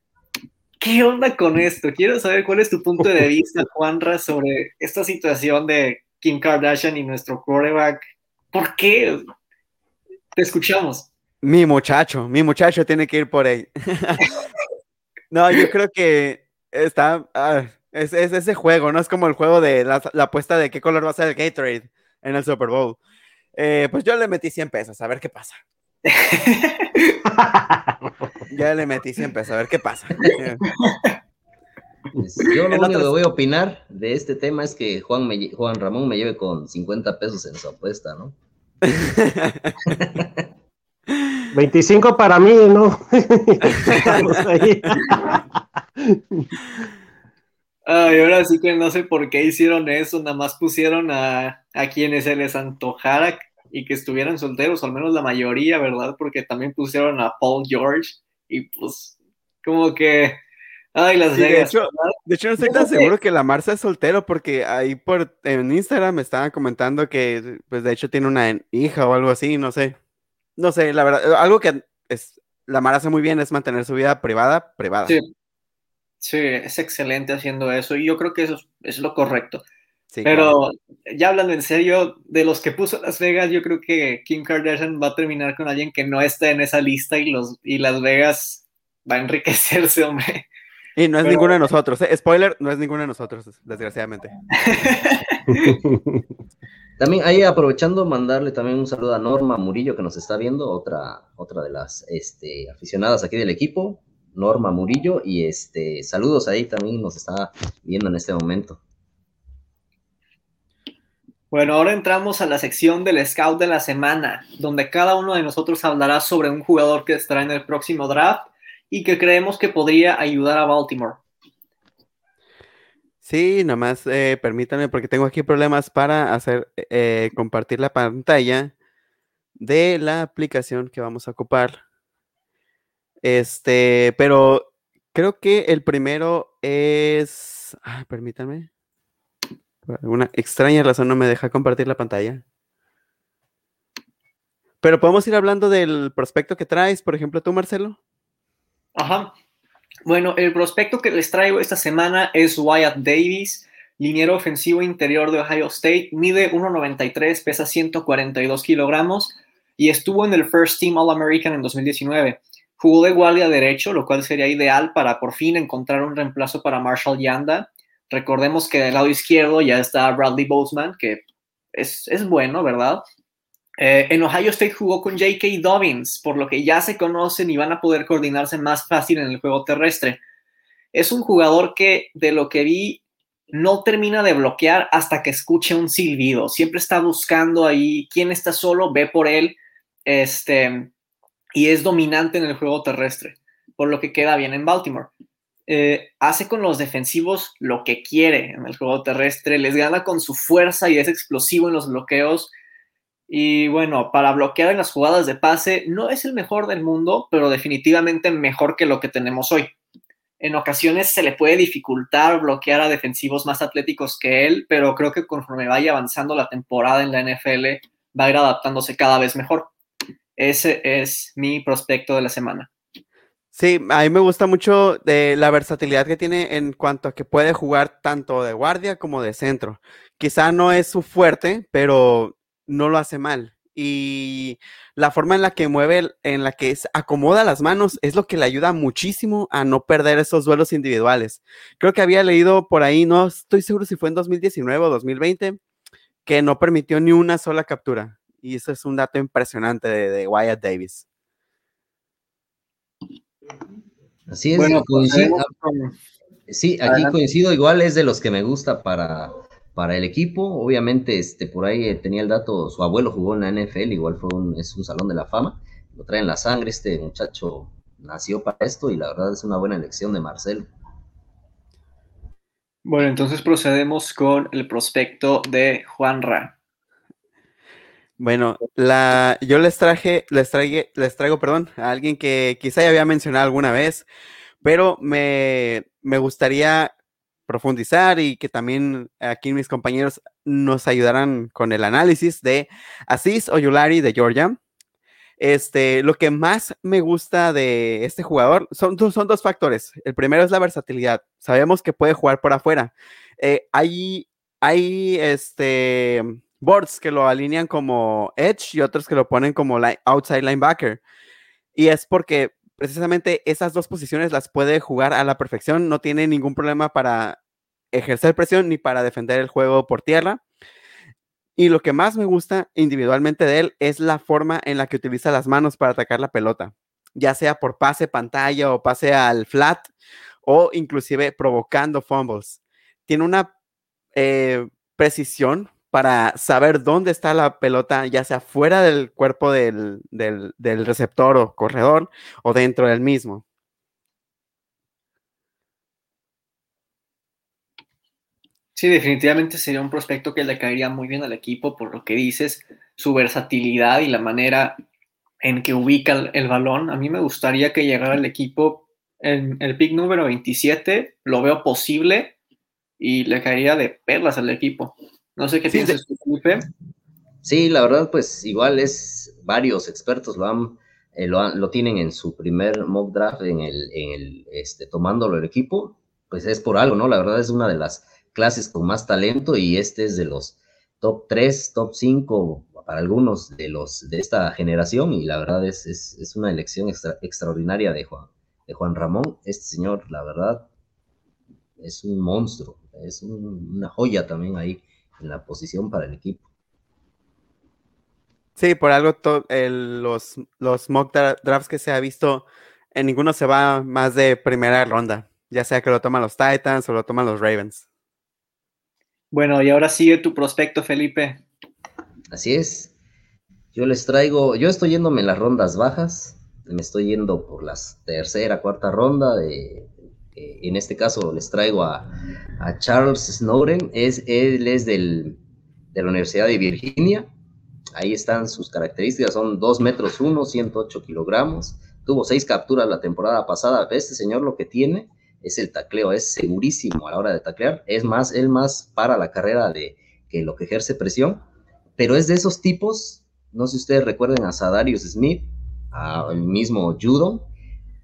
¿Qué onda con esto? Quiero saber cuál es tu punto de vista, Juanra, sobre esta situación de Kim Kardashian y nuestro quarterback. ¿Por qué? Te escuchamos. Mi muchacho, mi muchacho tiene que ir por ahí. no, yo creo que está. Ah, es, ese juego, ¿no? Es como el juego de la, apuesta de qué color va a ser el Gatorade en el Super Bowl. Eh, pues yo le metí 100 pesos, a ver qué pasa. ya le metí 100 pesos, a ver qué pasa. Pues, yo lo único que voy a opinar de este tema es que Juan, Juan Ramón me lleve con 50 pesos en su apuesta, ¿no? 25 para mí, ¿no? Ay, ahora sí que no sé por qué hicieron eso, nada más pusieron a, a quienes se les antojara y que estuvieran solteros, al menos la mayoría, ¿verdad? Porque también pusieron a Paul George y pues como que Ay, Las Vegas. De hecho, no estoy tan seguro que la Marcia es soltero porque ahí por en Instagram me estaban comentando que, pues de hecho tiene una hija o algo así, no sé. No sé, la verdad, algo que es, la Mar hace muy bien es mantener su vida privada, privada. Sí. sí, es excelente haciendo eso y yo creo que eso es, lo correcto. Pero ya hablando en serio, de los que puso Las Vegas, yo creo que Kim Kardashian va a terminar con alguien que no está en esa lista y, los, y Las Vegas va a enriquecerse, hombre. Y no es ninguno de nosotros. ¿eh? Spoiler, no es ninguno de nosotros, desgraciadamente. también ahí aprovechando, mandarle también un saludo a Norma Murillo que nos está viendo, otra, otra de las este, aficionadas aquí del equipo, Norma Murillo, y este, saludos ahí también nos está viendo en este momento. Bueno, ahora entramos a la sección del Scout de la semana, donde cada uno de nosotros hablará sobre un jugador que estará en el próximo draft y que creemos que podría ayudar a Baltimore. Sí, nomás eh, permítanme porque tengo aquí problemas para hacer eh, compartir la pantalla de la aplicación que vamos a ocupar. Este, pero creo que el primero es. Ah, permítanme. Por alguna extraña razón no me deja compartir la pantalla. Pero podemos ir hablando del prospecto que traes, por ejemplo, tú, Marcelo. Ajá. Bueno, el prospecto que les traigo esta semana es Wyatt Davis, liniero ofensivo interior de Ohio State, mide 1,93, pesa 142 kilogramos y estuvo en el First Team All-American en 2019. Jugó de guardia derecho, lo cual sería ideal para por fin encontrar un reemplazo para Marshall Yanda. Recordemos que del lado izquierdo ya está Bradley Boseman, que es, es bueno, ¿verdad? Eh, en Ohio State jugó con J.K. Dobbins, por lo que ya se conocen y van a poder coordinarse más fácil en el juego terrestre. Es un jugador que, de lo que vi, no termina de bloquear hasta que escuche un silbido. Siempre está buscando ahí quién está solo, ve por él, este, y es dominante en el juego terrestre, por lo que queda bien en Baltimore. Eh, hace con los defensivos lo que quiere en el juego terrestre, les gana con su fuerza y es explosivo en los bloqueos y bueno, para bloquear en las jugadas de pase, no es el mejor del mundo, pero definitivamente mejor que lo que tenemos hoy. En ocasiones se le puede dificultar bloquear a defensivos más atléticos que él, pero creo que conforme vaya avanzando la temporada en la NFL, va a ir adaptándose cada vez mejor. Ese es mi prospecto de la semana. Sí, a mí me gusta mucho de la versatilidad que tiene en cuanto a que puede jugar tanto de guardia como de centro. Quizá no es su fuerte, pero no lo hace mal. Y la forma en la que mueve, en la que acomoda las manos, es lo que le ayuda muchísimo a no perder esos duelos individuales. Creo que había leído por ahí, no estoy seguro si fue en 2019 o 2020, que no permitió ni una sola captura. Y eso es un dato impresionante de, Wyatt Davis. Así es, bueno, coincido, sí, aquí coincido, igual es de los que me gusta para para el equipo. Obviamente, este, por ahí tenía el dato, su abuelo jugó en la NFL, igual fue un, es un salón de la fama, lo trae en la sangre, este muchacho nació para esto y la verdad es una buena elección de Marcelo. Bueno, entonces procedemos con el prospecto de Juan Ra. Bueno, la, yo les traje, les les traigo, perdón, a alguien que quizá ya había mencionado alguna vez, pero me, me gustaría profundizar y que también aquí mis compañeros nos ayudaran con el análisis de Aziz Oyulari de Georgia. Este, lo que más me gusta de este jugador son, son dos factores. El primero es la versatilidad. Sabemos que puede jugar por afuera. Eh, hay, hay este, boards que lo alinean como edge y otros que lo ponen como outside linebacker. Y es porque precisamente esas dos posiciones las puede jugar a la perfección. No tiene ningún problema para ejercer presión ni para defender el juego por tierra. Y lo que más me gusta individualmente de él es la forma en la que utiliza las manos para atacar la pelota, ya sea por pase pantalla o pase al flat o inclusive provocando fumbles. Tiene una eh, precisión para saber dónde está la pelota, ya sea fuera del cuerpo del, del receptor o corredor o dentro del mismo. Sí, definitivamente sería un prospecto que le caería muy bien al equipo por lo que dices, su versatilidad y la manera en que ubica el, balón. A mí me gustaría que llegara al equipo en el pick número 27, lo veo posible y le caería de perlas al equipo. No sé qué piensas tú, Felipe. Sí, la verdad, pues igual es varios expertos lo han, eh, lo, tienen en su primer mock draft en el, en el este, tomándolo el equipo, pues es por algo, ¿no? La verdad es una de las clases con más talento y este es de los top 3, top 5 para algunos de los de esta generación y la verdad es, es, una elección extraordinaria de Juan, de Juan Ramón. Este señor, la verdad, es un monstruo, es una joya también ahí en la posición para el equipo. Sí, por algo los, los mock drafts que se ha visto, en ninguno se va más de primera ronda, ya sea que lo toman los Titans o lo toman los Ravens. Bueno, y ahora sigue tu prospecto, Felipe. Así es. Yo les traigo, yo estoy yéndome en las rondas bajas, me estoy yendo por la tercera, cuarta ronda. De, en este caso les traigo a, Charles Snowden, es, él es del, de la Universidad de Virginia. Ahí están sus características, son 2 metros 1, 108 kilogramos. Tuvo seis capturas la temporada pasada. Este señor lo que tiene es el tacleo, es segurísimo a la hora de taclear, es más, él más para la carrera de que lo que ejerce presión, pero es de esos tipos, no sé si ustedes recuerden a Sadarius Smith, al mismo Judo,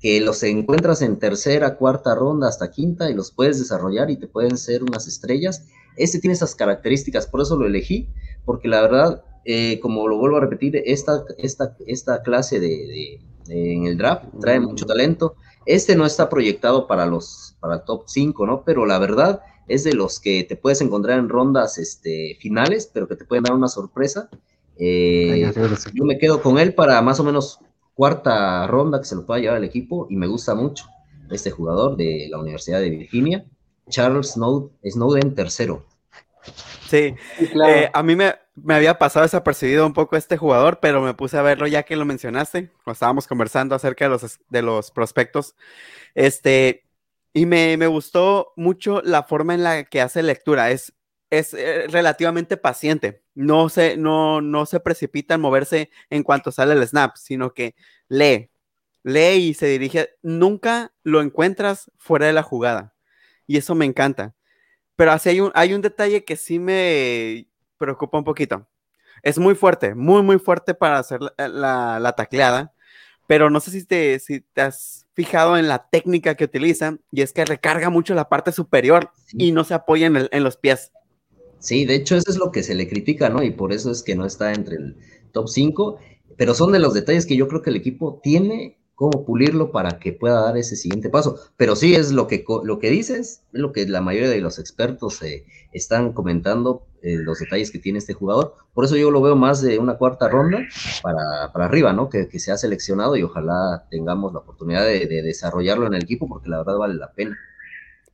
que los encuentras en tercera, cuarta ronda hasta quinta y los puedes desarrollar y te pueden ser unas estrellas. Este tiene esas características, por eso lo elegí, porque la verdad, eh, como lo vuelvo a repetir, esta, esta, esta clase de, en el draft trae mucho talento este no está proyectado para los para el top 5, ¿no? Pero la verdad es de los que te puedes encontrar en rondas este, finales, pero que te pueden dar una sorpresa. Eh, yo me quedo con él para más o menos cuarta ronda que se lo pueda llevar el equipo y me gusta mucho este jugador de la Universidad de Virginia, Charles Snowden, tercero. Sí, eh, a mí me, me, había pasado desapercibido un poco este jugador, pero me puse a verlo ya que lo mencionaste, cuando estábamos conversando acerca de los, de los prospectos. Este, y me, me, gustó mucho la forma en la que hace lectura. Es, es eh, relativamente paciente. No se, no, no se precipita en moverse en cuanto sale el snap, sino que lee. Lee y se dirige. Nunca lo encuentras fuera de la jugada. Y eso me encanta. Pero así hay un, hay un detalle que sí me preocupa un poquito. Es muy fuerte, muy, muy fuerte para hacer la, la, tacleada, pero no sé si te, si te has fijado en la técnica que utiliza y es que recarga mucho la parte superior y no se apoya en, en, los pies. Sí, de hecho eso es lo que se le critica, ¿no? Y por eso es que no está entre el top 5, pero son de los detalles que yo creo que el equipo tiene cómo pulirlo para que pueda dar ese siguiente paso. Pero sí es lo que, lo que dices, es lo que la mayoría de los expertos eh, están comentando, eh, los detalles que tiene este jugador. Por eso yo lo veo más de una cuarta ronda para, para arriba, ¿no? Que, que, se ha seleccionado y ojalá tengamos la oportunidad de, desarrollarlo en el equipo porque la verdad vale la pena.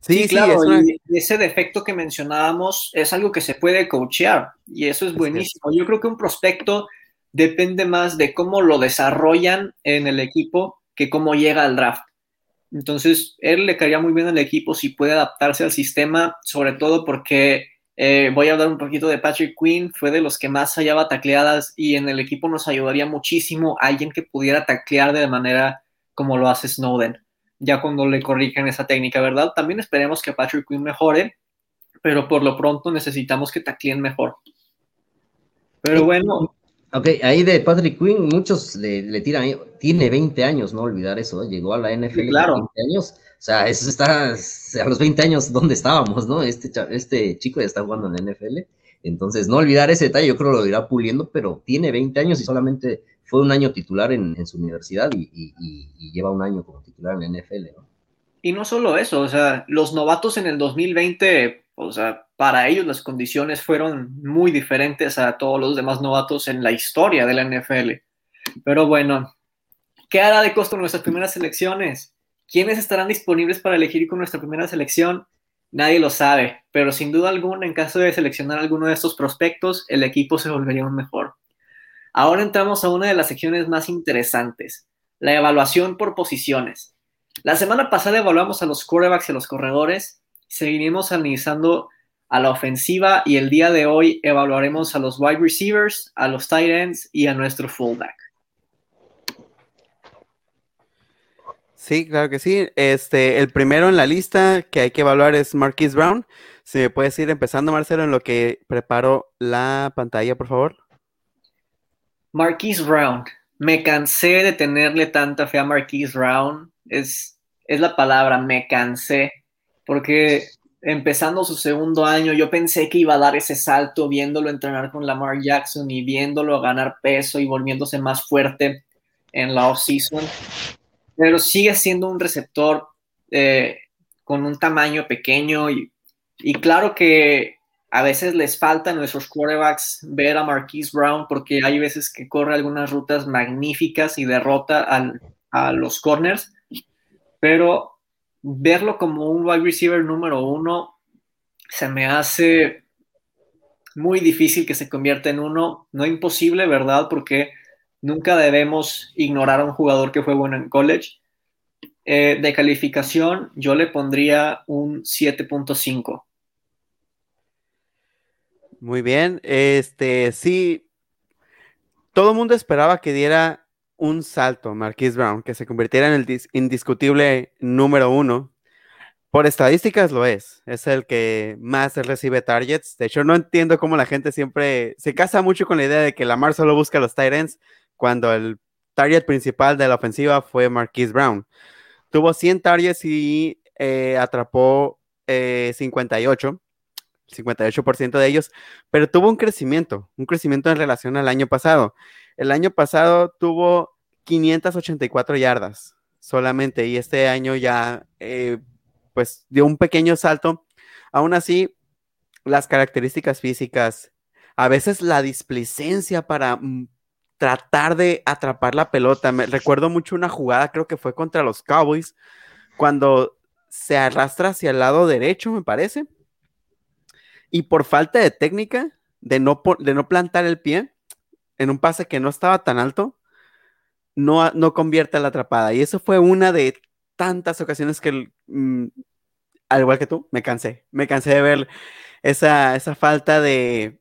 Sí, claro, y ese defecto que mencionábamos es algo que se puede coachear y eso es buenísimo. Yo creo que un prospecto depende más de cómo lo desarrollan en el equipo que cómo llega al draft. Entonces, él le caería muy bien al equipo si puede adaptarse al sistema, sobre todo porque eh, voy a hablar un poquito de Patrick Quinn, fue de los que más hallaba tacleadas y en el equipo nos ayudaría muchísimo alguien que pudiera taclear de manera como lo hace Snowden, ya cuando le corrigen esa técnica, ¿verdad? También esperemos que Patrick Quinn mejore, pero por lo pronto necesitamos que tacleen mejor. Pero bueno, Ok, ahí de Patrick Quinn, muchos le, tiran, tiene 20 años, no olvidar eso, ¿eh? llegó a la NFL claro. 20 años, o sea, eso está, a los 20 años, ¿dónde estábamos, no? Este, este chico ya está jugando en la NFL, entonces no olvidar ese detalle, yo creo que lo irá puliendo, pero tiene 20 años y solamente fue un año titular en, su universidad y, lleva un año como titular en la NFL, ¿no? Y no solo eso, o sea, los novatos en el 2020, o sea, para ellos las condiciones fueron muy diferentes a todos los demás novatos en la historia de la NFL. Pero bueno, ¿qué hará de costo nuestras primeras selecciones? ¿Quiénes estarán disponibles para elegir con nuestra primera selección? Nadie lo sabe, pero sin duda alguna, en caso de seleccionar alguno de estos prospectos, el equipo se volvería un mejor. Ahora entramos a una de las secciones más interesantes, la evaluación por posiciones. La semana pasada evaluamos a los quarterbacks y a los corredores. Seguiremos analizando a la ofensiva y el día de hoy evaluaremos a los wide receivers, a los tight ends y a nuestro fullback. Sí, claro que sí. Este, el primero en la lista que hay que evaluar es Marquise Brown. Si me puedes ir empezando, Marcelo, en lo que preparo la pantalla, por favor. Marquise Brown. Me cansé de tenerle tanta fe a Marquise Brown. Es, es la palabra, me cansé. Porque empezando su segundo año, yo pensé que iba a dar ese salto viéndolo entrenar con Lamar Jackson y viéndolo ganar peso y volviéndose más fuerte en la offseason. Pero sigue siendo un receptor eh, con un tamaño pequeño y, y, claro que a veces les falta a nuestros quarterbacks ver a Marquise Brown porque hay veces que corre algunas rutas magníficas y derrota a los corners, pero verlo como un wide receiver número uno se me hace muy difícil que se convierta en uno, no imposible, ¿verdad? Porque nunca debemos ignorar a un jugador que fue bueno en college. Eh, de calificación, yo le pondría un 7.5. Muy bien, este sí, todo el mundo esperaba que diera un salto, Marquise Brown, que se convirtiera en el indiscutible número uno. Por estadísticas lo es, es el que más recibe targets. De hecho, no entiendo cómo la gente siempre se casa mucho con la idea de que Lamar solo busca los tight ends cuando el target principal de la ofensiva fue Marquise Brown. Tuvo 100 targets y eh, atrapó 58, eh, 58% de ellos, pero tuvo un crecimiento, un crecimiento en relación al año pasado. El año pasado tuvo 584 yardas solamente y este año ya eh, pues dio un pequeño salto. Aún así, las características físicas, a veces la displicencia para mm, tratar de atrapar la pelota. Me recuerdo mucho una jugada, creo que fue contra los Cowboys, cuando se arrastra hacia el lado derecho, me parece. Y por falta de técnica, de no, de no plantar el pie, en un pase que no estaba tan alto, no, no convierte la atrapada. Y eso fue una de tantas ocasiones que, mm, al igual que tú, me cansé. Me cansé de ver esa, esa falta de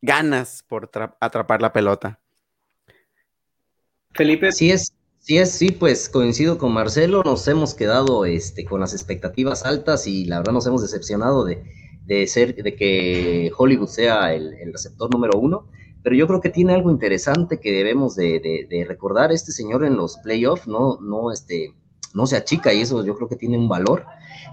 ganas por atrapar la pelota. Felipe. Sí es, sí es, sí, pues coincido con Marcelo, nos hemos quedado este, con las expectativas altas y la verdad nos hemos decepcionado de, ser, de que Hollywood sea el, el receptor número uno pero yo creo que tiene algo interesante que debemos de, recordar. Este señor en los playoffs no, no, este, no se achica y eso yo creo que tiene un valor.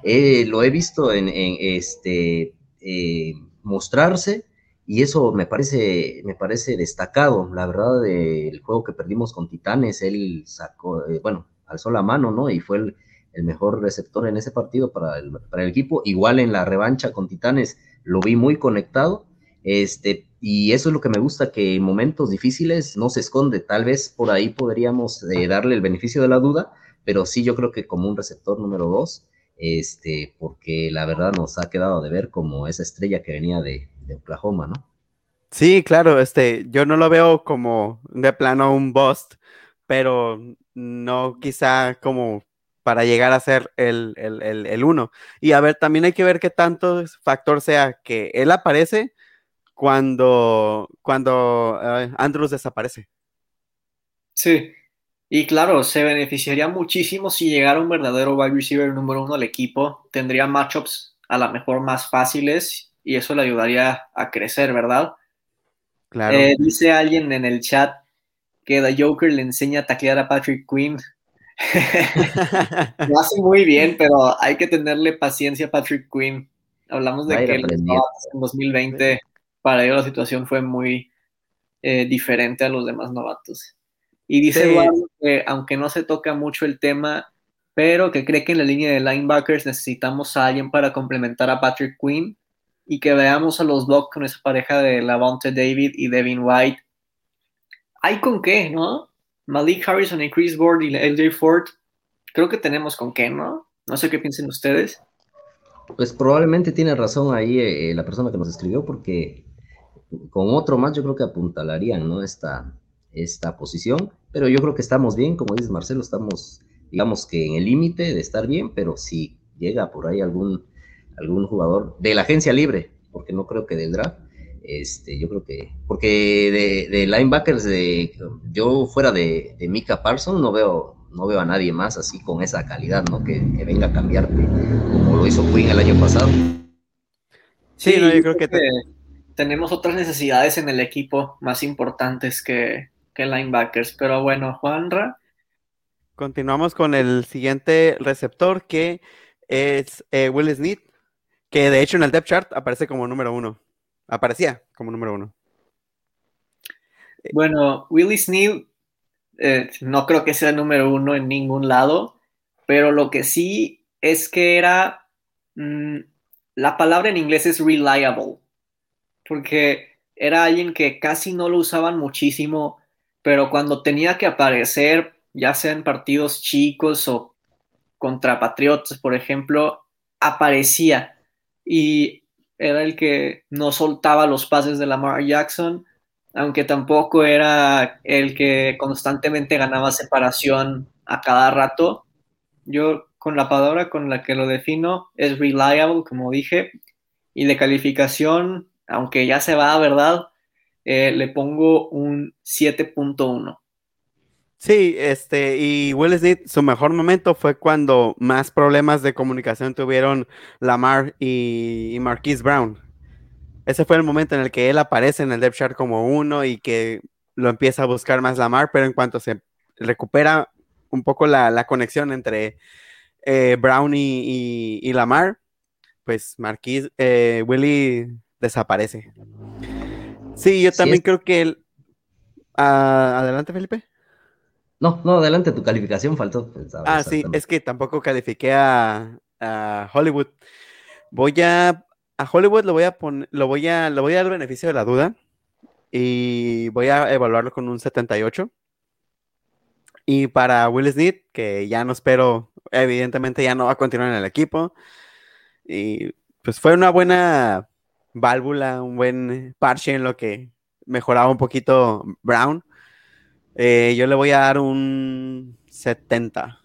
Eh, lo he visto en, este, eh, mostrarse y eso me parece, me parece destacado. La verdad, el juego que perdimos con Titanes, él sacó, eh, bueno, alzó la mano, ¿no? Y fue el, el mejor receptor en ese partido para el, para el equipo. Igual en la revancha con Titanes lo vi muy conectado. Este, y eso es lo que me gusta, que en momentos difíciles no se esconde. Tal vez por ahí podríamos eh, darle el beneficio de la duda, pero sí yo creo que como un receptor número dos, este, porque la verdad nos ha quedado de ver como esa estrella que venía de, de Oklahoma, ¿no? Sí, claro, este, yo no lo veo como de plano un bust, pero no quizá como para llegar a ser el, el, el, uno. Y a ver, también hay que ver qué tanto factor sea que él aparece cuando, cuando uh, Andrews desaparece. Sí, y claro, se beneficiaría muchísimo si llegara un verdadero wide receiver número uno al equipo. Tendría matchups a lo mejor más fáciles y eso le ayudaría a crecer, ¿verdad? Claro. Eh, dice alguien en el chat que The Joker le enseña a taclear a Patrick Quinn. Lo hace muy bien, pero hay que tenerle paciencia a Patrick Quinn. Hablamos de que en 2020 para ellos la situación fue muy eh, diferente a los demás novatos. Y dice que aunque no se toca mucho el tema, pero que cree que en la línea de linebackers necesitamos a alguien para complementar a Patrick Quinn y que veamos a los Bucks con esa pareja de Lavonte David y Devin White. Hay con qué, ¿no? Malik Harrison y Chris Board y LJ Ford, creo que tenemos con qué, ¿no? No sé qué piensen ustedes. Pues probablemente tiene razón ahí eh, la persona que nos escribió, porque con otro más yo creo que apuntalarían, ¿no? Esta, esta posición, pero yo creo que estamos bien, como dices Marcelo, estamos, digamos que en el límite de estar bien, pero si llega por ahí algún, algún jugador de la agencia libre, porque no creo que del draft, este, yo creo que, porque de, linebackers, de, yo fuera de, de Mika Parsons no veo, no veo a nadie más así con esa calidad, ¿no? Que, venga a cambiarte, como lo hizo Quinn el año pasado. Sí, no, yo creo que, tenemos otras necesidades en el equipo más importantes que, que linebackers, pero bueno, Juanra. Continuamos con el siguiente receptor que es eh, Will Smith, que de hecho en el depth chart aparece como número uno aparecía como número uno. Bueno, Willie Sneal eh, no creo que sea número uno en ningún lado, pero lo que sí es que era, mm, la palabra en inglés es reliable, porque era alguien que casi no lo usaban muchísimo, pero cuando tenía que aparecer, ya sea en partidos chicos o contra Patriotas, por ejemplo, aparecía. Y era el que no soltaba los pases de Lamar Jackson, aunque tampoco era el que constantemente ganaba separación a cada rato. Yo con la palabra con la que lo defino es reliable, como dije, y de calificación, aunque ya se va, ¿verdad? Eh, le pongo un 7.1. Sí, este, y Will Smith, su mejor momento fue cuando más problemas de comunicación tuvieron Lamar y, Marquise Brown. Ese fue el momento en el que él aparece en el depth chart como uno y que lo empieza a buscar más Lamar, pero en cuanto se recupera un poco la, conexión entre eh, Brown y, Lamar, pues Marquise, eh, Willy desaparece. Sí, yo también creo que él... Ah, adelante, Felipe. No, no, adelante, tu calificación faltó. Ah, sí, es que tampoco califiqué a, Hollywood. Voy a, a Hollywood lo voy a poner, lo voy a, lo voy a dar el beneficio de la duda y voy a evaluarlo con un 78. Y para Will Smith, que ya no espero, evidentemente ya no va a continuar en el equipo. Y pues fue una buena válvula, un buen parche en lo que mejoraba un poquito Brown. Eh, yo le voy a dar un 70.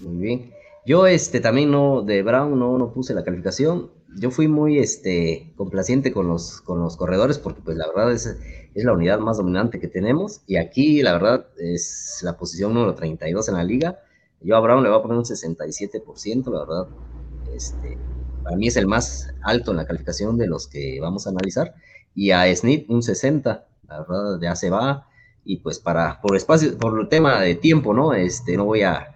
Muy bien. Yo este también no de Brown no, no puse la calificación. Yo fui muy este complaciente con los con los corredores porque pues la verdad es, es la unidad más dominante que tenemos y aquí la verdad es la posición número 32 en la liga. Yo a Brown le voy a poner un 67%, la verdad. Este, para mí es el más alto en la calificación de los que vamos a analizar y a Snip un 60 la verdad ya se va y pues para, por espacio, por el tema de tiempo, ¿no? Este, no voy a,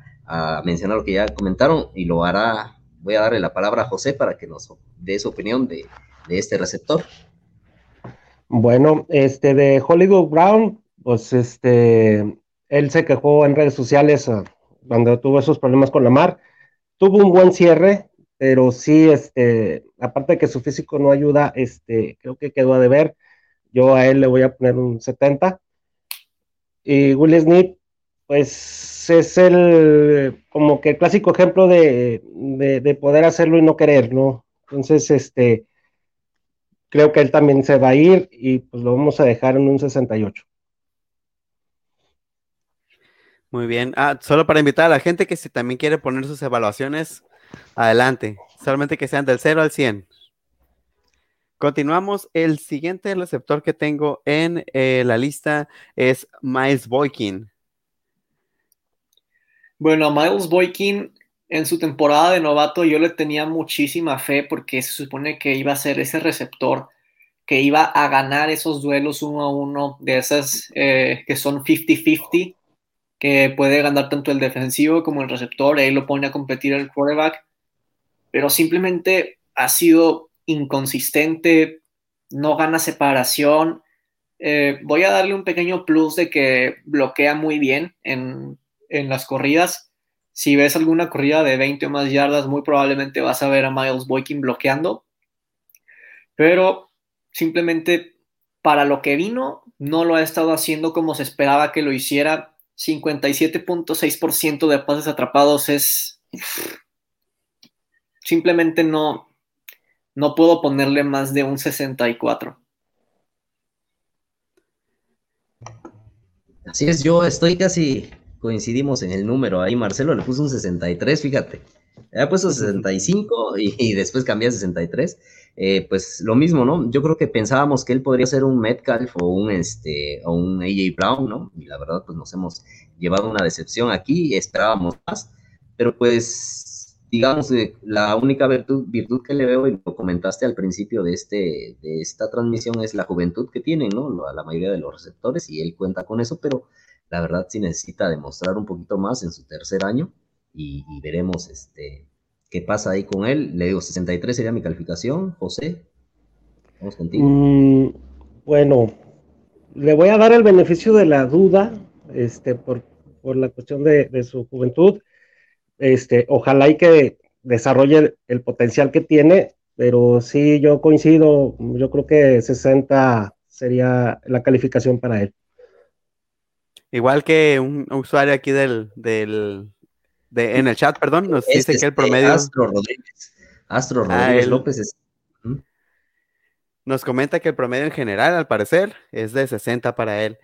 mencionar lo que ya comentaron y lo hará, voy a darle la palabra a José para que nos dé su opinión de, este receptor. Bueno, este de Hollywood Brown, pues este, él se quejó en redes sociales ah, cuando tuvo esos problemas con la mar. Tuvo un buen cierre, pero sí, este, aparte de que su físico no ayuda, este, creo que quedó a deber. Yo a él le voy a poner un 70. Y Will Smith, pues es el como que el clásico ejemplo de, de, poder hacerlo y no querer, ¿no? Entonces, este, creo que él también se va a ir y pues lo vamos a dejar en un 68. Muy bien. Ah, solo para invitar a la gente que si también quiere poner sus evaluaciones, adelante. Solamente que sean del 0 al 100. Continuamos. El siguiente receptor que tengo en eh, la lista es Miles Boykin. Bueno, Miles Boykin en su temporada de novato yo le tenía muchísima fe porque se supone que iba a ser ese receptor que iba a ganar esos duelos uno a uno de esas eh, que son 50-50, que puede ganar tanto el defensivo como el receptor, ahí lo pone a competir el quarterback, pero simplemente ha sido inconsistente, no gana separación. Eh, voy a darle un pequeño plus de que bloquea muy bien en en las corridas. Si ves alguna corrida de 20 o más yardas, muy probablemente vas a ver a Miles Boykin bloqueando. Pero simplemente para lo que vino, no lo ha estado haciendo como se esperaba que lo hiciera. 57.6% de pases atrapados es... Simplemente no, no puedo ponerle más de un 64. Así es, yo estoy casi coincidimos en el número. Ahí Marcelo le puso un 63, fíjate. ha puesto 65 y, y después cambié a 63. Eh, pues lo mismo, ¿no? Yo creo que pensábamos que él podría ser un Metcalf o un, este, o un AJ Brown, ¿no? Y la verdad, pues nos hemos llevado una decepción aquí, esperábamos más, pero pues, digamos, eh, la única virtud, virtud que le veo, y lo comentaste al principio de, este, de esta transmisión, es la juventud que tienen, ¿no? La mayoría de los receptores, y él cuenta con eso, pero la verdad sí necesita demostrar un poquito más en su tercer año y, veremos este, qué pasa ahí con él. Le digo, 63 sería mi calificación, José. Vamos contigo. Mm, bueno, le voy a dar el beneficio de la duda, este, por, la cuestión de, su juventud. Este, ojalá y que desarrolle el potencial que tiene, pero sí, yo coincido, yo creo que 60 sería la calificación para él. Igual que un, usuario aquí del, del de, en el chat, perdón, nos dice que el promedio. Astro Rodríguez. Astro ah, Rodríguez López es. Nos comenta que el promedio en general, al parecer, es de 60 para él.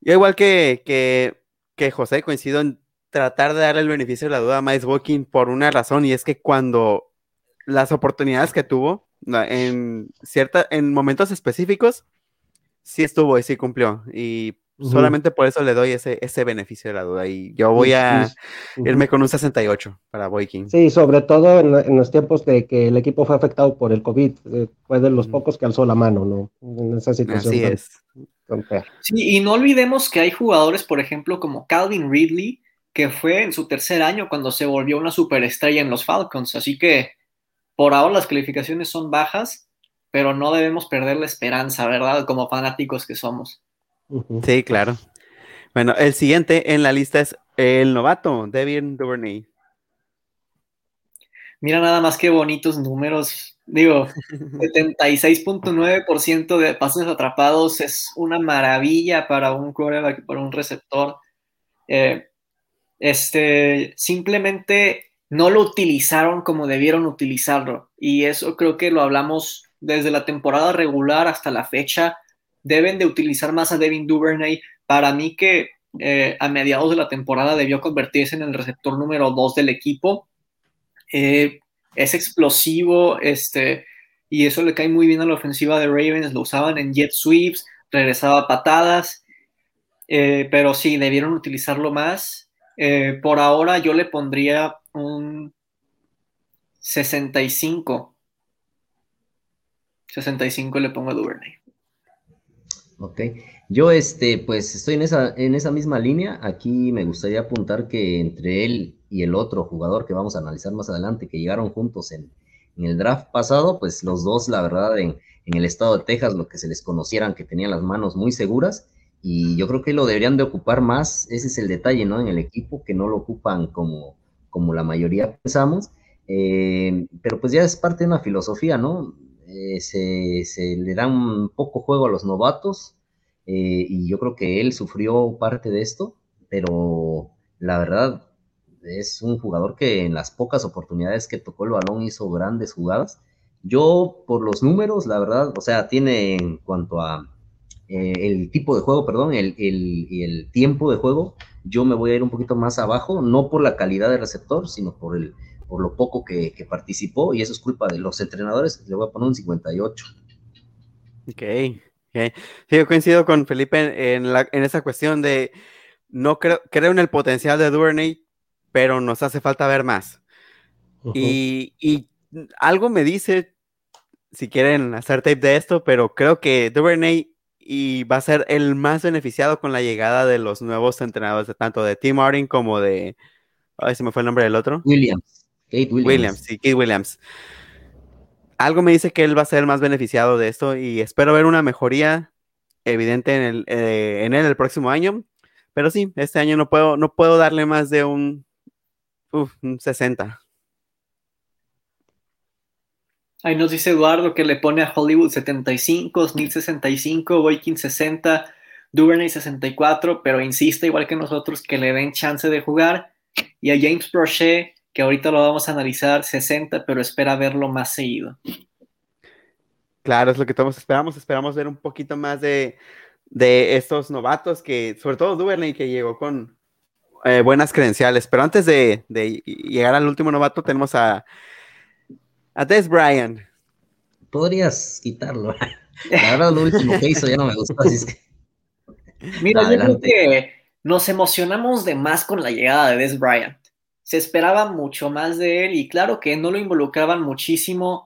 Yo, igual que, que, que José, coincido en tratar de darle el beneficio de la duda a Miles Walking por una razón, y es que cuando las oportunidades que tuvo en cierta, en momentos específicos, sí estuvo y sí cumplió. Y Solamente por eso le doy ese, ese beneficio de la duda. Y yo voy a irme con un 68 para Boykin. Sí, sobre todo en, los tiempos de que el equipo fue afectado por el COVID. Eh, fue de los pocos que alzó la mano, ¿no? En esa situación. Así es. sí, y no olvidemos que hay jugadores, por ejemplo, como Calvin Ridley, que fue en su tercer año cuando se volvió una superestrella en los Falcons. Así que por ahora las calificaciones son bajas, pero no debemos perder la esperanza, ¿verdad? Como fanáticos que somos. Sí, claro. Bueno, el siguiente en la lista es el novato, Devin Duvernay. Mira nada más que bonitos números. Digo, 76.9% de pases atrapados es una maravilla para un quarterback, para un receptor. Eh, este, simplemente no lo utilizaron como debieron utilizarlo. Y eso creo que lo hablamos desde la temporada regular hasta la fecha deben de utilizar más a Devin Duvernay. Para mí que eh, a mediados de la temporada debió convertirse en el receptor número 2 del equipo. Eh, es explosivo, este, y eso le cae muy bien a la ofensiva de Ravens. Lo usaban en jet sweeps, regresaba patadas, eh, pero sí, debieron utilizarlo más. Por ahora yo le pondría un 65. 65 le pongo a Duvernay. Ok, yo este, pues estoy en esa, en esa misma línea. Aquí me gustaría apuntar que entre él y el otro jugador que vamos a analizar más adelante, que llegaron juntos en, el draft pasado, pues los dos, la verdad, en, el estado de Texas, lo que se les conocieran, que tenían las manos muy seguras, y yo creo que lo deberían de ocupar más, ese es el detalle, ¿no? En el equipo, que no lo ocupan como, como la mayoría pensamos, eh, pero pues ya es parte de una filosofía, ¿no? Eh, se, le da un poco juego a los novatos eh, y yo creo que él sufrió parte de esto, pero la verdad es un jugador que en las pocas oportunidades que tocó el balón hizo grandes jugadas. Yo, por los números, la verdad, o sea, tiene en cuanto a eh, el tipo de juego, perdón, el, el, el, tiempo de juego, yo me voy a ir un poquito más abajo, no por la calidad del receptor, sino por, el, por lo poco que, que participó, y eso es culpa de los entrenadores, le voy a poner un 58. Ok, okay. Sí, yo coincido con Felipe en, la, en esa cuestión de no creo, creo en el potencial de Duvernay, pero nos hace falta ver más. Uh -huh. y, y, algo me dice, si quieren hacer tape de esto, pero creo que Duvernay y va a ser el más beneficiado con la llegada de los nuevos entrenadores, de, tanto de Tim Martin como de. Ay, se me fue el nombre del otro. Williams. Kate Williams. Williams, sí, Kate Williams. Algo me dice que él va a ser el más beneficiado de esto y espero ver una mejoría evidente en, el, eh, en él el próximo año. Pero sí, este año no puedo, no puedo darle más de un, uf, un 60. Ahí nos dice Eduardo que le pone a Hollywood 75, Smith 65, Boykin 60, Duvernay 64, pero insiste igual que nosotros que le den chance de jugar. Y a James Brochet, que ahorita lo vamos a analizar, 60, pero espera verlo más seguido. Claro, es lo que todos esperamos. Esperamos ver un poquito más de, de estos novatos, que sobre todo Duvernay, que llegó con eh, buenas credenciales. Pero antes de, de llegar al último novato, tenemos a a Des Bryant. Podrías quitarlo. La verdad, lo último que hizo ya no me gustó. Así es que... Mira, Adelante. yo creo que nos emocionamos de más con la llegada de Des Bryant. Se esperaba mucho más de él y claro que no lo involucraban muchísimo,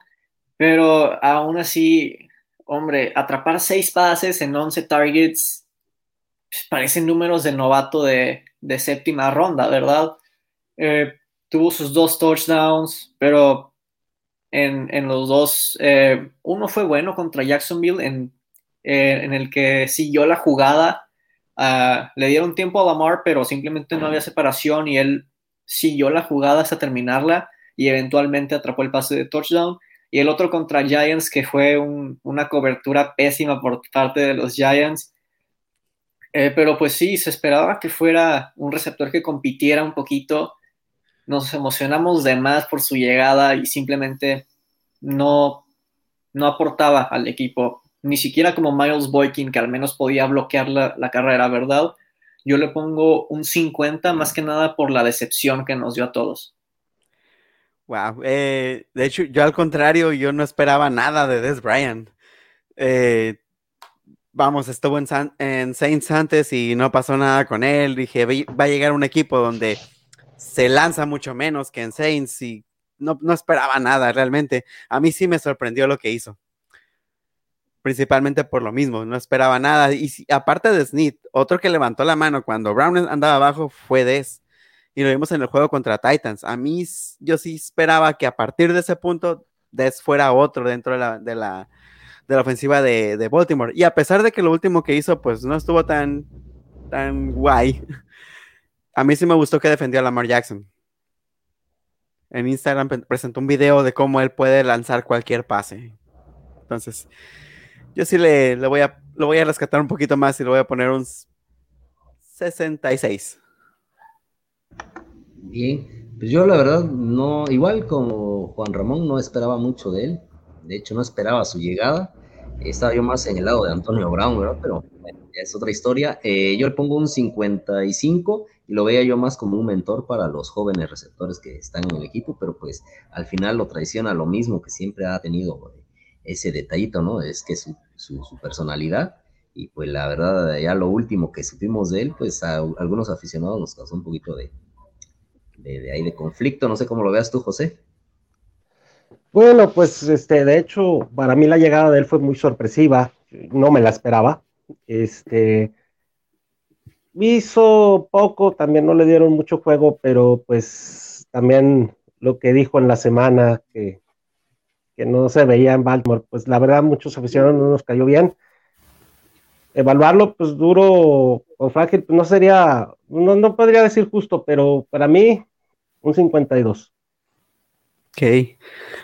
pero aún así, hombre, atrapar seis pases en 11 targets pues, parecen números de novato de, de séptima ronda, ¿verdad? Eh, tuvo sus dos touchdowns, pero en, en los dos. Eh, uno fue bueno contra Jacksonville, en, eh, en el que siguió la jugada. Uh, le dieron tiempo a Lamar, pero simplemente no había separación y él siguió la jugada hasta terminarla y eventualmente atrapó el pase de touchdown. Y el otro contra Giants, que fue un, una cobertura pésima por parte de los Giants. Eh, pero pues sí, se esperaba que fuera un receptor que compitiera un poquito nos emocionamos de más por su llegada y simplemente no, no aportaba al equipo, ni siquiera como Miles Boykin, que al menos podía bloquear la, la, carrera, ¿verdad? Yo le pongo un 50 más que nada por la decepción que nos dio a todos. Wow, eh, de hecho, yo al contrario, yo no esperaba nada de Des Bryant. Eh, vamos, estuvo en, San, en antes y no pasó nada con él. Dije, va a llegar un equipo donde se lanza mucho menos que en Saints y no, no, esperaba nada realmente. A mí sí me sorprendió lo que hizo. Principalmente por lo mismo, no esperaba nada. Y aparte de Snead, otro que levantó la mano cuando Brown andaba abajo fue Des. Y lo vimos en el juego contra Titans. A mí, yo sí esperaba que a partir de ese punto, Des fuera otro dentro de la, de la, de la ofensiva de, de Baltimore. Y a pesar de que lo último que hizo, pues no estuvo tan, tan guay. A mí sí me gustó que defendió a Lamar Jackson. En Instagram presentó un video de cómo él puede lanzar cualquier pase. Entonces, yo sí le, le voy a, lo voy a rescatar un poquito más y le voy a poner un 66. Bien, pues yo la verdad no, igual como Juan Ramón, no esperaba mucho de él. De hecho, no esperaba su llegada. Estaba yo más en el lado de Antonio Brown, ¿verdad? Pero bueno, es otra historia. Eh, yo le pongo un 55 y lo veía yo más como un mentor para los jóvenes receptores que están en el equipo, pero pues al final lo traiciona lo mismo que siempre ha tenido ese detallito, ¿no? Es que su, su, personalidad y pues la verdad ya lo último que supimos de él, pues a, algunos aficionados nos causó un poquito de, de ahí de conflicto, no sé cómo lo veas tú, José. Bueno, pues este, de hecho, para mí la llegada de él fue muy sorpresiva, no me la esperaba. Este, hizo poco, también no le dieron mucho juego, pero pues también lo que dijo en la semana que, que no se veía en Baltimore, pues la verdad muchos aficionados no nos cayó bien. Evaluarlo pues duro o frágil, pues, no sería, no, no podría decir justo, pero para mí un 52. Ok.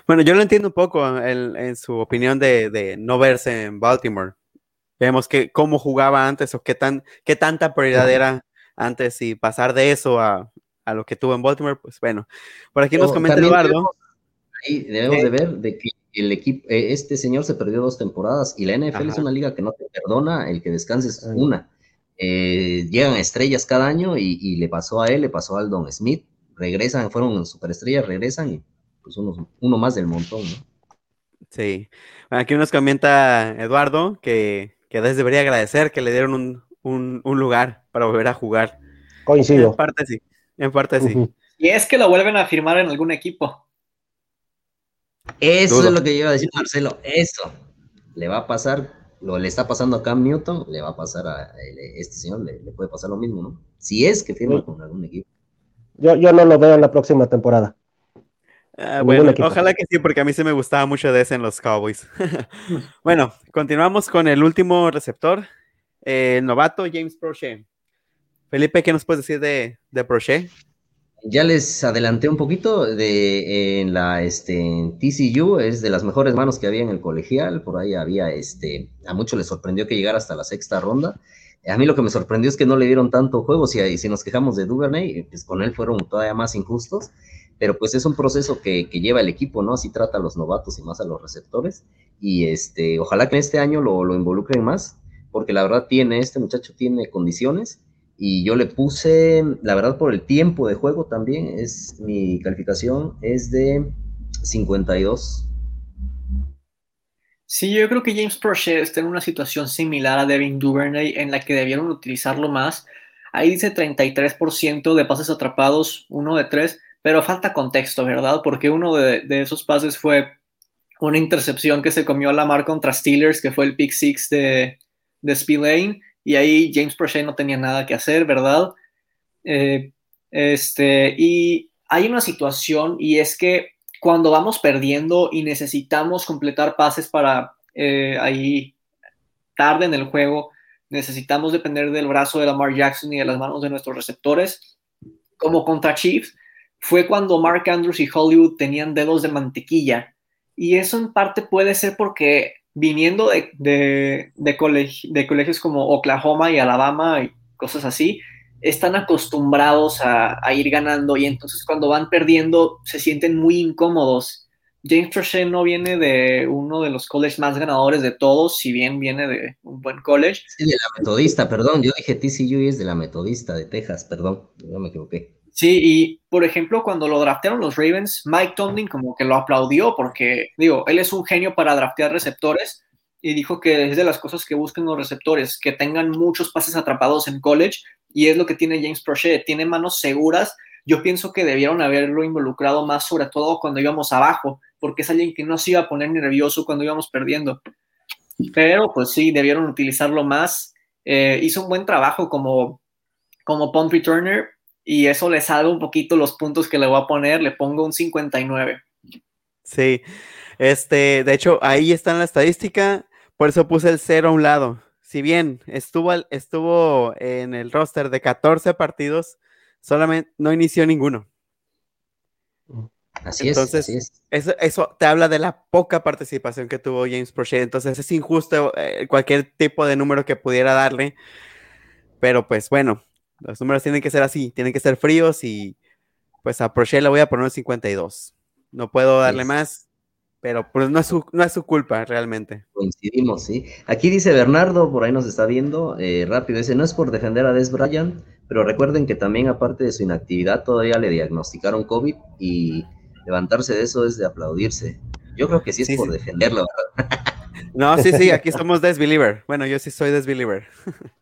Bueno, yo lo entiendo un poco en, en su opinión de, de, no verse en Baltimore. Vemos que cómo jugaba antes o qué, tan, qué tanta prioridad era antes y pasar de eso a, a lo que tuvo en Baltimore, pues bueno. Por aquí nos comenta Eduardo. Ahí debemos de ver de que el equipo, eh, este señor se perdió dos temporadas y la NFL es una liga que no te perdona el que descanses una. Eh, llegan estrellas cada año y, le pasó a él, le pasó a Aldon Smith, regresan, fueron superestrellas, regresan y pues uno, uno más del montón, ¿no? Sí. Aquí nos comenta Eduardo que, que debería agradecer que le dieron un, lugar para volver a jugar. Coincido. En parte sí, en parte sí. Y es que lo vuelven a firmar en algún equipo. Eso es lo que iba a decir Marcelo, eso le va a pasar, lo le está pasando a Cam Newton, le va a pasar a este señor, le, puede pasar lo mismo, ¿no? Si es que firma con algún equipo. Yo, yo no lo veo en la próxima temporada. Ah, bueno, ojalá que sí, porque a mí se me gustaba mucho de ese en los Cowboys. bueno, continuamos con el último receptor, el novato James Prochet. Felipe, ¿qué nos puedes decir de, de Prochet? Ya les adelanté un poquito de en la este, TCU, es de las mejores manos que había en el colegial, por ahí había, este, a muchos les sorprendió que llegara hasta la sexta ronda. A mí lo que me sorprendió es que no le dieron tanto juego, si, si nos quejamos de Duvernay, pues con él fueron todavía más injustos, pero pues es un proceso que, lleva el equipo, ¿no? Así trata a los novatos y más a los receptores, y este, ojalá que este año lo, lo involucren más, porque la verdad tiene, este muchacho tiene condiciones, y yo le puse, la verdad, por el tiempo de juego también, es mi calificación es de 52. Sí, yo creo que James Prochet está en una situación similar a Devin Duvernay en la que debieron utilizarlo más. Ahí dice 33% de pases atrapados, uno de tres, pero falta contexto, ¿verdad? Porque uno de, esos pases fue una intercepción que se comió a la mar contra Steelers, que fue el pick six de, de Spillane y ahí James Prochet no tenía nada que hacer, ¿verdad? Eh, este, y hay una situación y es que cuando vamos perdiendo y necesitamos completar pases para eh, ahí tarde en el juego, necesitamos depender del brazo de Lamar Jackson y de las manos de nuestros receptores, como contra Chiefs, fue cuando Mark Andrews y Hollywood tenían dedos de mantequilla. Y eso en parte puede ser porque viniendo de, de, colegios como Oklahoma y Alabama y cosas así, están acostumbrados a, ir ganando y entonces cuando van perdiendo se sienten muy incómodos. James Prochet no viene de uno de los colleges más ganadores de todos, si bien viene de un buen college. Sí, de la metodista, perdón, yo dije TCU es de la metodista de Texas, perdón, no me equivoqué. Sí, y por ejemplo, cuando lo draftearon los Ravens, Mike Tomlin como que lo aplaudió porque, digo, él es un genio para draftear receptores y dijo que es de las cosas que buscan los receptores, que tengan muchos pases atrapados en college y es lo que tiene James Prochet, tiene manos seguras. Yo pienso que debieron haberlo involucrado más, sobre todo cuando íbamos abajo, porque es alguien que no se iba a poner nervioso cuando íbamos perdiendo. Pero pues sí, debieron utilizarlo más. Eh, hizo un buen trabajo como, como punt returner, y eso le salva un poquito los puntos que le voy a poner, le pongo un 59. Sí, este, de hecho, ahí está en la estadística, por eso puse el 0 a un lado. Si bien estuvo, estuvo en el roster de 14 partidos, solamente no inició ninguno. Así Entonces, es, Eso, eso, te habla de la poca participación que tuvo James Prochet. Entonces es injusto eh, cualquier tipo de número que pudiera darle. Pero pues bueno, los números tienen que ser así, tienen que ser fríos y pues a Prochet le voy a poner un 52. No puedo darle más, pero pues no es, su, no es su culpa realmente. Coincidimos, sí. Aquí dice Bernardo, por ahí nos está viendo, eh, rápido, dice, no es por defender a Des Bryant, pero recuerden que también aparte de su inactividad todavía le diagnosticaron COVID y levantarse de eso es de aplaudirse. Yo creo que sí es por defenderlo, No, sí, sí, aquí somos desbeliever. Bueno, yo sí soy desbeliever.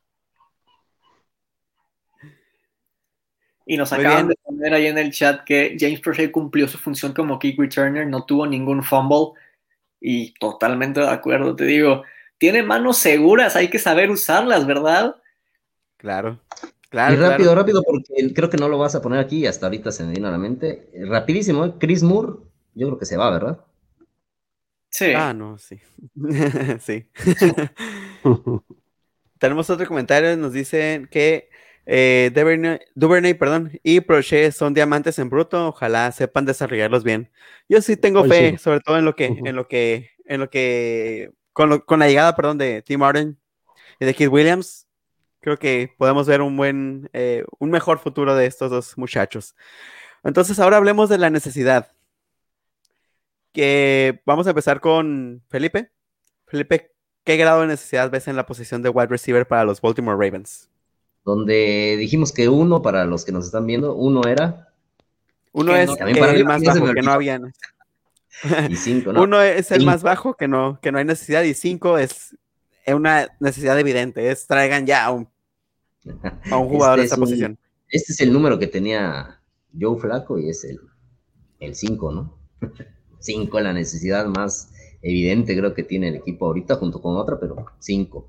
Y nos acaban de poner ahí en el chat que James Prochet cumplió su función como kick returner, no tuvo ningún fumble. Y totalmente de acuerdo, te digo, tiene manos seguras, hay que saber usarlas, ¿verdad? Claro. Claro, y rápido, rápido, porque creo que no lo vas a poner aquí, hasta ahorita se me vino a la mente. Rapidísimo, ¿eh? Chris Moore, yo creo que se va, ¿verdad? Sí. Ah, no, sí. sí. Tenemos otro comentario, nos dicen que eh, Duvernay, perdón, y Prochet son diamantes en bruto. Ojalá sepan desarrollarlos bien. Yo sí tengo fe, sobre todo en lo que, en lo que, en lo que, con, la llegada, perdón, de Tim Arden y de Keith Williams. creo que podemos ver un buen, eh, un mejor futuro de estos dos muchachos. Entonces, ahora hablemos de la necesidad. Que vamos a empezar con Felipe. Felipe, ¿qué grado de necesidad ves en la posición de wide receiver para los Baltimore Ravens? Donde dijimos que uno, para los que nos están viendo, uno era. Uno es el más bajo, que no había. Y cinco, ¿no? Uno es el más bajo, que no, que no hay necesidad, y cinco es una necesidad evidente, es traigan ya a un, a un jugador de esa posición. Este es el número que tenía Joe Flaco y es el 5, ¿no? 5 la necesidad más evidente creo que tiene el equipo ahorita junto con otra, pero 5.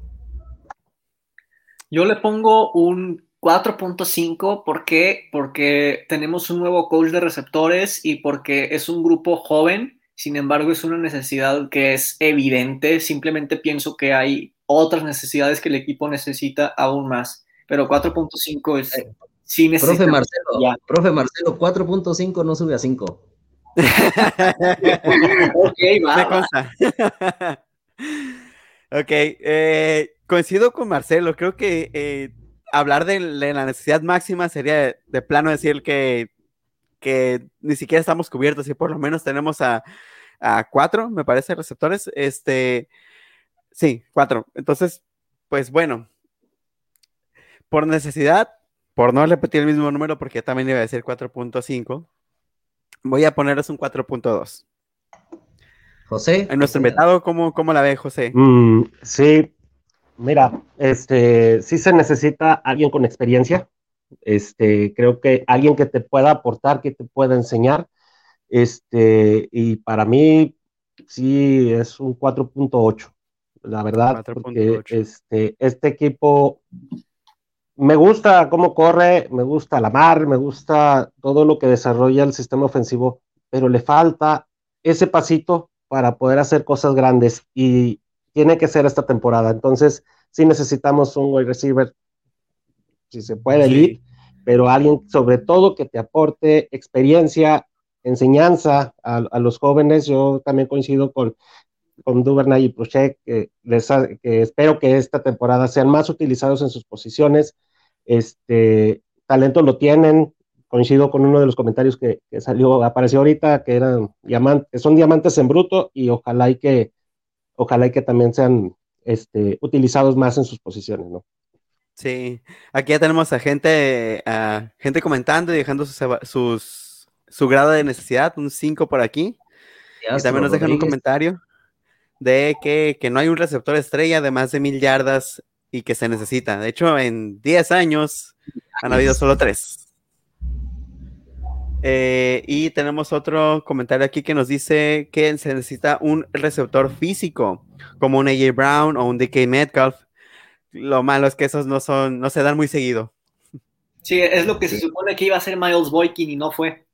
Yo le pongo un 4.5, ¿por qué? Porque tenemos un nuevo coach de receptores y porque es un grupo joven, sin embargo es una necesidad que es evidente, simplemente pienso que hay otras necesidades que el equipo necesita aún más, pero 4.5 es... Eh, sí profe Marcelo, profe Marcelo, 4.5 no sube a 5. ok, va. ok, eh, coincido con Marcelo, creo que eh, hablar de, la necesidad máxima sería de, plano decir que, que, ni siquiera estamos cubiertos y por lo menos tenemos a, a, cuatro, me parece, receptores. Este, sí, cuatro. Entonces, pues bueno, por necesidad, por no repetir el mismo número, porque también iba a decir 4.5, voy a ponerles un 4.2. José. En nuestro invitado, ¿cómo, ¿cómo, la ve, José? Mm, sí, Mira, este, sí se necesita alguien con experiencia. Este, creo que alguien que te pueda aportar, que te pueda enseñar. Este, y para mí sí es un 4.8, la verdad, porque este, este equipo me gusta cómo corre, me gusta la mar, me gusta todo lo que desarrolla el sistema ofensivo, pero le falta ese pasito para poder hacer cosas grandes y tiene que ser esta temporada. Entonces, sí necesitamos un wide receiver, si se puede, elite, pero alguien sobre todo que te aporte experiencia, enseñanza a, los jóvenes. Yo también coincido con, con Duvernay y Prochek, que, que espero que esta temporada sean más utilizados en sus posiciones. Este talento lo tienen, coincido con uno de los comentarios que, salió, apareció ahorita, que eran diamantes, son diamantes en bruto y ojalá y que ojalá y que también sean este, utilizados más en sus posiciones, ¿no? Sí, aquí ya tenemos a gente, a gente comentando y dejando sus, su grado de necesidad, un 5 por aquí. y también nos dejan un comentario de que, que, no hay un receptor estrella de más de mil yardas y que se necesita. De hecho, en 10 años han habido solo 3. Eh, y tenemos otro comentario aquí que nos dice que se necesita un receptor físico, como un AJ Brown o un DK Metcalf. Lo malo es que esos no son, no se dan muy seguido. Sí, es lo que se supone que iba a ser Miles Boykin y no fue.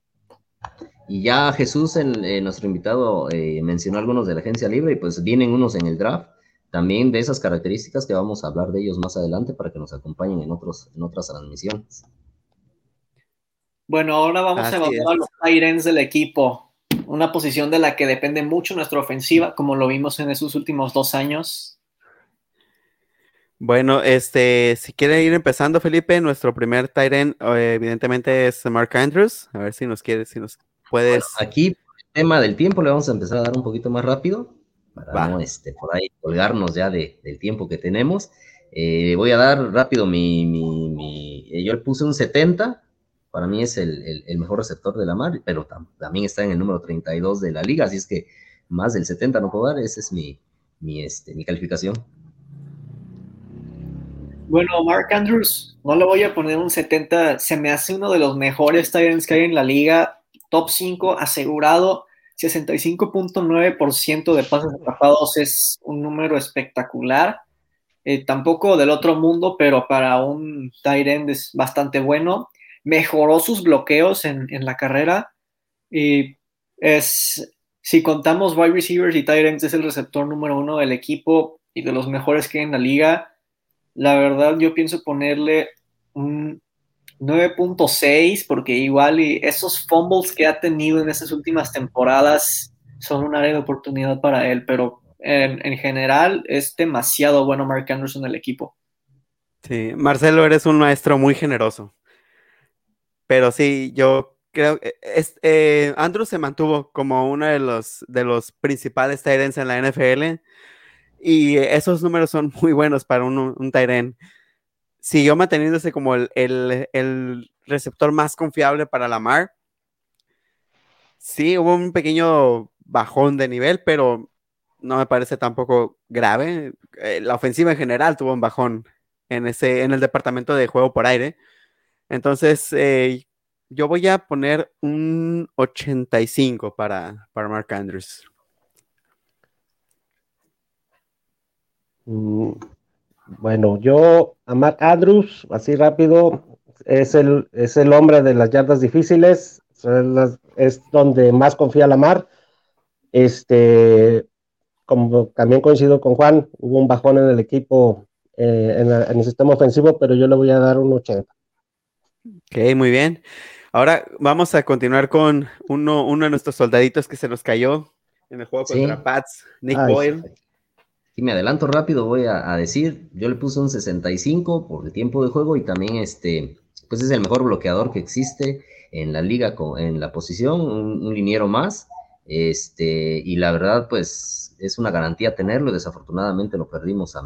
Y ya Jesús, en, nuestro invitado, eh, mencionó algunos de la agencia libre y pues vienen unos en el draft también de esas características que vamos a hablar de ellos más adelante para que nos acompañen en, otros, en otras transmisiones. Bueno, ahora vamos a evaluar los Tyrens del equipo, una posición de la que depende mucho nuestra ofensiva, como lo vimos en esos últimos dos años. Bueno, este, si quiere ir empezando, Felipe, nuestro primer Tyren, eh, evidentemente es Mark Andrews. A ver si nos quieres, si nos puedes. aquí, el tema del tiempo, le vamos a empezar a dar un poquito más rápido para no este, por ahí colgarnos ya del tiempo que tenemos. Eh, voy a dar rápido mi, mi, mi, eh, yo le puse un 70, para mí es el, mejor receptor de la mar, pero también está en el número 32 de la liga, así es que más del 70 no puedo dar, esa es mi, mi, este, mi calificación. Bueno, Mark Andrews, no le voy a poner un 70, se me hace uno de los mejores Tyrants que hay en la liga, top 5 asegurado, 65.9% de pases atrapados es un número espectacular. Eh, tampoco del otro mundo, pero para un Tyrant es bastante bueno mejoró sus bloqueos en, la carrera y es, si contamos wide receivers y tight es el receptor número uno del equipo y de los mejores que hay en la liga. La verdad, yo pienso ponerle un 9.6 porque igual y esos fumbles que ha tenido en estas últimas temporadas son un área de oportunidad para él, pero en, en general es demasiado bueno Mark Anderson en el equipo. Sí, Marcelo, eres un maestro muy generoso. Pero sí, yo creo que eh, Andrew se mantuvo como uno de los, de los principales Tyrants en la NFL. Y esos números son muy buenos para un, un Tyrant. Siguió manteniéndose como el, el, el receptor más confiable para Lamar. Sí, hubo un pequeño bajón de nivel, pero no me parece tampoco grave. Eh, la ofensiva en general tuvo un bajón en, ese, en el departamento de juego por aire. Entonces, eh, yo voy a poner un 85 para, para Mark Andrews. Mm, bueno, yo a Mark Andrews, así rápido, es el, es el hombre de las yardas difíciles, es donde más confía la Mar. Este, como también coincido con Juan, hubo un bajón en el equipo, eh, en, el sistema ofensivo, pero yo le voy a dar un 80. Ok, muy bien. Ahora vamos a continuar con uno, uno de nuestros soldaditos que se nos cayó en el juego contra Pats, Nick Boyle. Y me adelanto rápido, voy a, a, decir, yo le puse un 65 por el tiempo de juego y también este, pues es el mejor bloqueador que existe en la liga, con, en la posición, un, liniero más. Este, y la verdad, pues es una garantía tenerlo. Desafortunadamente lo perdimos a,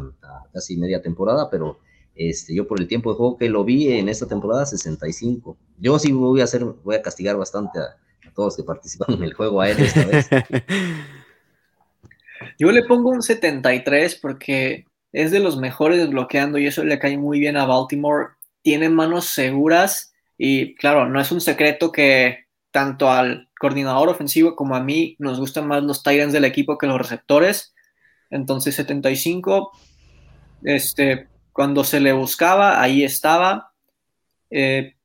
casi media temporada, pero este, yo por el tiempo de juego que lo vi en esta temporada, 65. Yo sí voy a hacer, voy a castigar bastante a, todos que participan en el juego aéreo esta vez. Yo le pongo un 73 porque es de los mejores bloqueando y eso le cae muy bien a Baltimore. Tiene manos seguras y claro, no es un secreto que tanto al coordinador ofensivo como a mí nos gustan más los Tyrants del equipo que los receptores. Entonces 75, este, cuando se le buscaba, ahí estaba. Eh,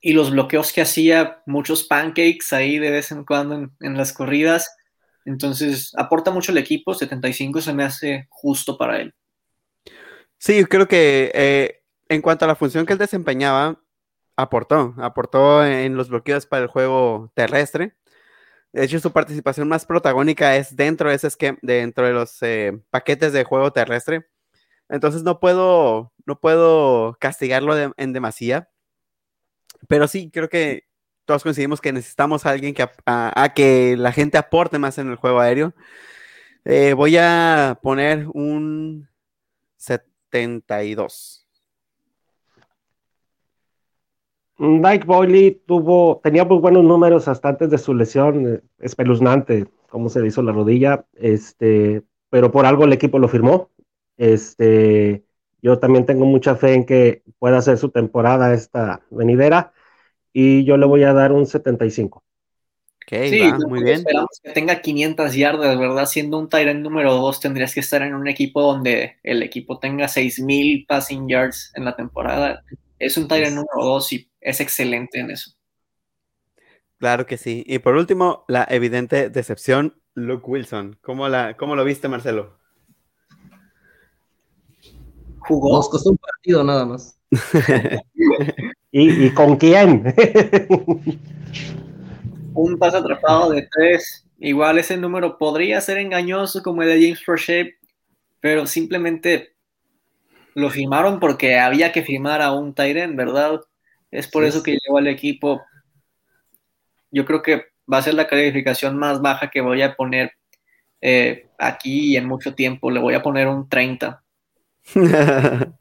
y los bloqueos que hacía, muchos pancakes ahí de vez en cuando en, las corridas. Entonces aporta mucho el equipo, 75 se me hace justo para él. Sí, creo que eh, en cuanto a la función que él desempeñaba, aportó, aportó en los bloqueos para el juego terrestre. De hecho, su participación más protagónica es dentro de ese esquema, dentro de los eh, paquetes de juego terrestre. Entonces no puedo, no puedo castigarlo en demasía. Pero sí, creo que todos coincidimos que necesitamos a alguien que, a, que la gente aporte más en el juego aéreo. Eh, voy a poner un 72. Mike Boyle tuvo, tenía buenos números hasta antes de su lesión, eh, espeluznante, cómo se le hizo la rodilla, este, pero por algo el equipo lo firmó. Este, yo también tengo mucha fe en que pueda hacer su temporada esta venidera y yo le voy a dar un 75. Okay, sí, muy bien. Esperamos que tenga 500 yardas, ¿verdad? Siendo un Tyrant número 2, tendrías que estar en un equipo donde el equipo tenga 6000 passing yards en la temporada. Es un Tyrant número 2 y es excelente en eso. Claro que sí. Y por último, la evidente decepción, Luke Wilson. ¿Cómo, la, cómo lo viste, Marcelo? Jugó. Nos costó un partido nada más. ¿Y, con quién? un paso atrapado de tres. Igual ese número podría ser engañoso como el de James Prochet, pero simplemente lo firmaron porque había que firmar a un Tyren, ¿verdad? Es por eso que llevo al equipo. Yo creo que va a ser la calificación más baja que voy a poner eh, aquí y en mucho tiempo. Le voy a poner un 30.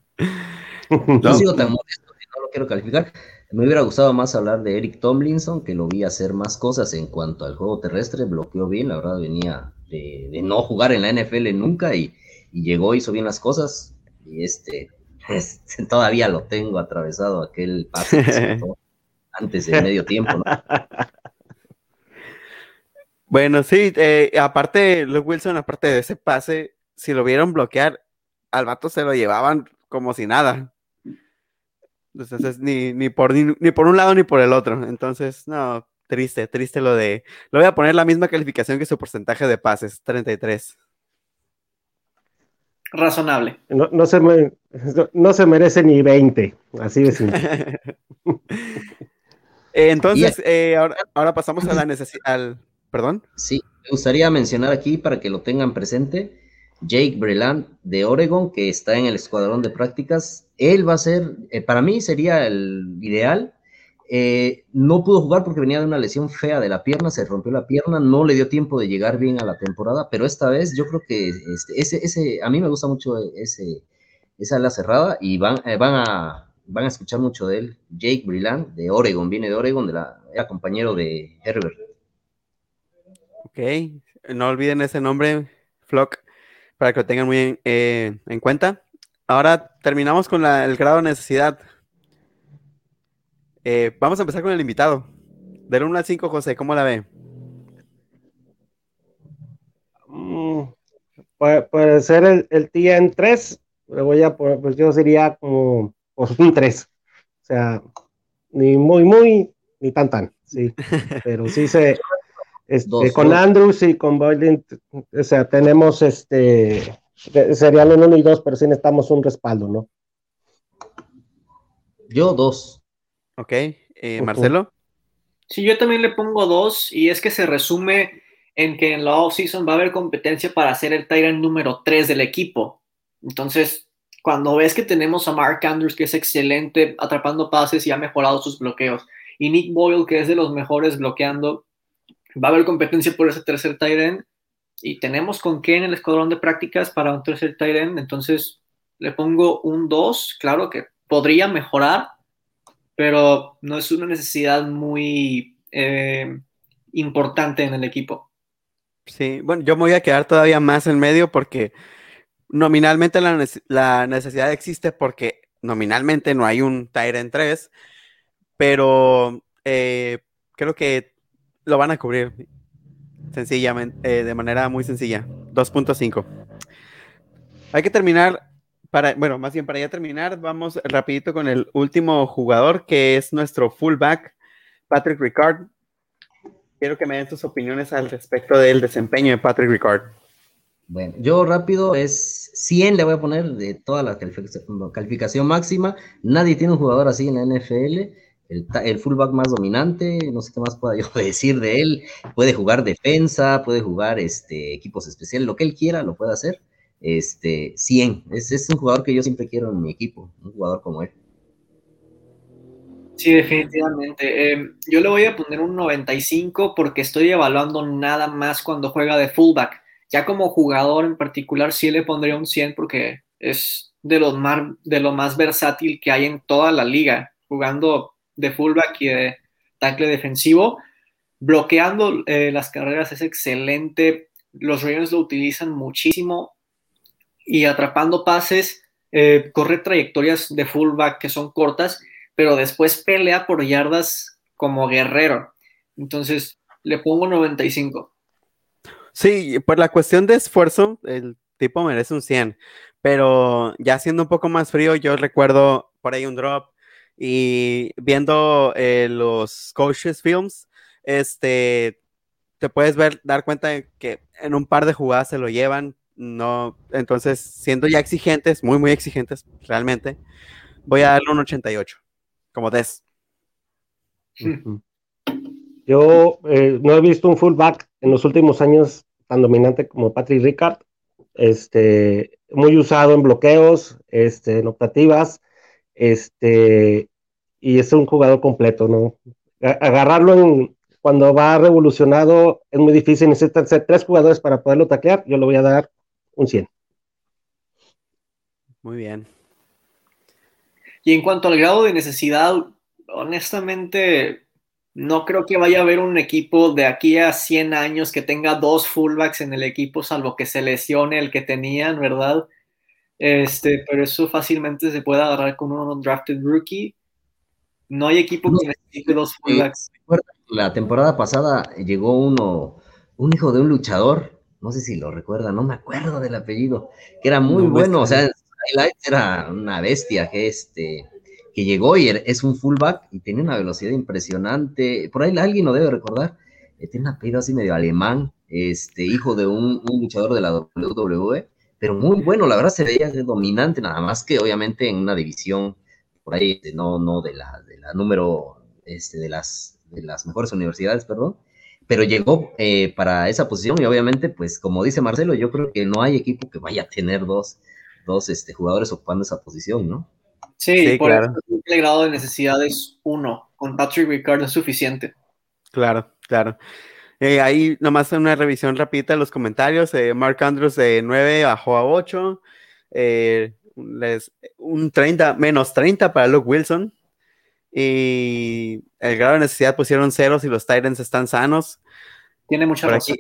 no sigo tan modesto no lo quiero calificar. Me hubiera gustado más hablar de Eric Tomlinson, que lo vi hacer más cosas en cuanto al juego terrestre, bloqueó bien, la verdad venía de, no jugar en la NFL nunca y, y, llegó, hizo bien las cosas. Y este, todavía lo tengo atravesado aquel pase antes del medio tiempo, Bueno, sí, eh, aparte, Luke Wilson, aparte de ese pase, si lo vieron bloquear, al vato se lo llevaban como si nada. Entonces, ni, ni, por, ni, ni, por un lado ni por el otro. Entonces, no, triste, triste lo de... Lo voy a poner la misma calificación que su porcentaje de pases, 33 razonable. No, se, no se merece ni 20, así de simple. Eh, entonces, eh, ahora, pasamos a la necesidad, perdón. Sí, me gustaría mencionar aquí para que lo tengan presente. Jake Breland de Oregon, que está en el escuadrón de prácticas. Él va a ser, eh, para mí sería el ideal. Eh, no pudo jugar porque venía de una lesión fea de la pierna, se rompió la pierna, no le dio tiempo de llegar bien a la temporada, pero esta vez yo creo que este, ese, ese, a mí me gusta mucho ese, esa ala cerrada y van, eh, van, a, van a escuchar mucho de él. Jake Breland de Oregon, viene de Oregon, de era compañero de Herbert. Ok, no olviden ese nombre, Flock para que lo tengan muy eh, en, cuenta. Ahora terminamos con el grado de necesidad. Eh, vamos a empezar con el invitado. Del 1 al 5, José, ¿cómo la ve? Mm, puede, ser el, el en 3. Le voy a poner, pues yo sería como pues, un 3. O sea, ni muy, muy, ni tan, tan. Sí, pero sí se, este, con Andrews y con Boylan, o sea, tenemos este, serían el uno y dos, pero sí necesitamos un respaldo, ¿no? Yo dos. Ok, eh, Marcelo. Sí, yo también le pongo dos, y es que se resume en que en la off-season va a haber competencia para ser el Tyrant número tres del equipo. Entonces, cuando ves que tenemos a Mark Andrews, que es excelente atrapando pases y ha mejorado sus bloqueos, y Nick Boyle, que es de los mejores bloqueando, va a haber competencia por ese tercer end y tenemos con qué en el escuadrón de prácticas para un tercer end, entonces le pongo un 2, claro que podría mejorar, pero no es una necesidad muy eh, importante en el equipo. Sí, bueno, yo me voy a quedar todavía más en medio porque nominalmente la, necesidad existe porque nominalmente no hay un Tyrant 3, pero eh, creo que lo van a cubrir sencillamente, eh, de manera muy sencilla. 2.5. Hay que terminar, para, bueno, más bien para ya terminar, vamos rapidito con el último jugador, que es nuestro fullback, Patrick Ricard. Quiero que me den tus opiniones al respecto del desempeño de Patrick Ricard. Bueno, yo rápido es 100 le voy a poner de toda la calificación máxima. Nadie tiene un jugador así en la NFL el, fullback más dominante, no sé qué más pueda yo decir de él, puede jugar defensa, puede jugar este, equipos especiales, lo que él quiera lo puede hacer. Este, 100, es, es un jugador que yo siempre quiero en mi equipo, un jugador como él. Sí, definitivamente. Eh, yo le voy a poner un 95 porque estoy evaluando nada más cuando juega de fullback. Ya como jugador en particular sí le pondría un 100 porque es de, más, de lo más versátil que hay en toda la liga, jugando de fullback y de tackle defensivo. Bloqueando eh, las carreras es excelente. Los Ravens lo utilizan muchísimo. Y atrapando pases, eh, corre trayectorias de fullback que son cortas, pero después pelea por yardas como guerrero. Entonces, le pongo 95. Sí, por la cuestión de esfuerzo, el tipo merece un 100, pero ya siendo un poco más frío, yo recuerdo por ahí un drop y viendo eh, los coaches films, este, te puedes ver, dar cuenta de que en un par de jugadas se lo llevan, no, entonces siendo ya exigentes, muy, muy exigentes, realmente, voy a darle un 88, como des. Yo eh, no he visto un fullback en los últimos años tan dominante como Patrick Ricard, este, muy usado en bloqueos, este, en optativas, este, y es un jugador completo, ¿no? Agarrarlo en, cuando va revolucionado es muy difícil, necesitan ser tres jugadores para poderlo taclear, yo le voy a dar un 100. Muy bien. Y en cuanto al grado de necesidad, honestamente, no creo que vaya a haber un equipo de aquí a 100 años que tenga dos fullbacks en el equipo, salvo que se lesione el que tenían, ¿verdad? Este, pero eso fácilmente se puede agarrar con un drafted rookie. No hay equipo que necesite dos fullbacks. La temporada pasada llegó uno, un hijo de un luchador, no sé si lo recuerda, no me acuerdo del apellido, que era muy bueno, o sea, era una bestia que este que llegó y es un fullback y tenía una velocidad impresionante. Por ahí alguien lo debe recordar. Eh, tiene un apellido así medio alemán, este hijo de un, un luchador de la WWE pero muy bueno, la verdad se veía dominante, nada más que obviamente en una división por ahí, no, no de la, número, este, de las, de las mejores universidades, perdón, pero llegó eh, para esa posición y obviamente, pues como dice Marcelo, yo creo que no hay equipo que vaya a tener dos, dos este, jugadores ocupando esa posición, ¿no? Sí, por claro. eso el grado de necesidad es uno. Con Patrick Ricardo es suficiente. Claro, claro. Eh, ahí nomás una revisión rapidita de los comentarios. Eh, Mark Andrews de 9 bajó a 8. Eh, les, un 30, menos 30 para Luke Wilson. Y el grado de necesidad pusieron ceros y los Titans están sanos. Tiene mucha razón.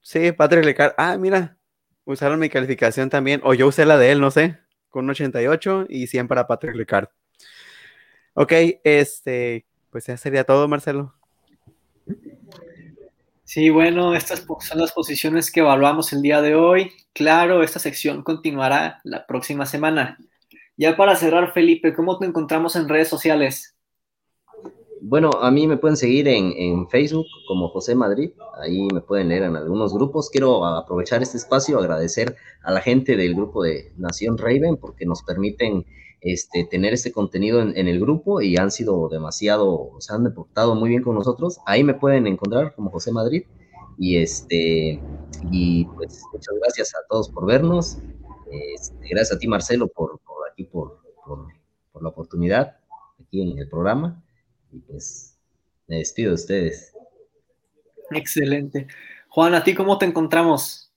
sí, Patrick Lecard. Ah, mira, usaron mi calificación también. O yo usé la de él, no sé. Con 88 y 100 para Patrick Lecard. Ok, este, pues ya sería todo, Marcelo. Sí, bueno, estas son las posiciones que evaluamos el día de hoy. Claro, esta sección continuará la próxima semana. Ya para cerrar, Felipe, ¿cómo te encontramos en redes sociales? Bueno, a mí me pueden seguir en, Facebook como José Madrid, ahí me pueden leer en algunos grupos. Quiero aprovechar este espacio, agradecer a la gente del grupo de Nación Raven porque nos permiten este, tener este contenido en, en, el grupo y han sido demasiado, se han deportado muy bien con nosotros. Ahí me pueden encontrar como José Madrid y este, y pues muchas gracias a todos por vernos. Este, gracias a ti Marcelo por por, por, la oportunidad aquí en el programa. Y pues me despido de ustedes. Excelente. Juan, ¿a ti cómo te encontramos?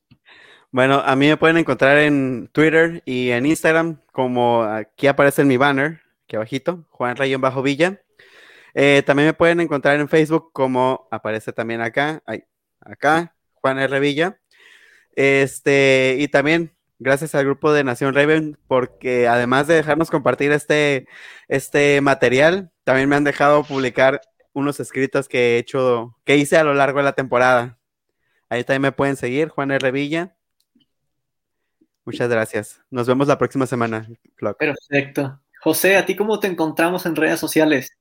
Bueno, a mí me pueden encontrar en Twitter y en Instagram, como aquí aparece en mi banner, aquí abajito, Juan Rayon Bajo Villa. Eh, también me pueden encontrar en Facebook, como aparece también acá, acá, Juan R. Villa. Este, y también gracias al grupo de Nación Raven, porque además de dejarnos compartir este, este material, también me han dejado publicar unos escritos que he hecho, que hice a lo largo de la temporada. Ahí también me pueden seguir, Juan R. Villa. Muchas gracias. Nos vemos la próxima semana. Perfecto. José, ¿a ti cómo te encontramos en redes sociales?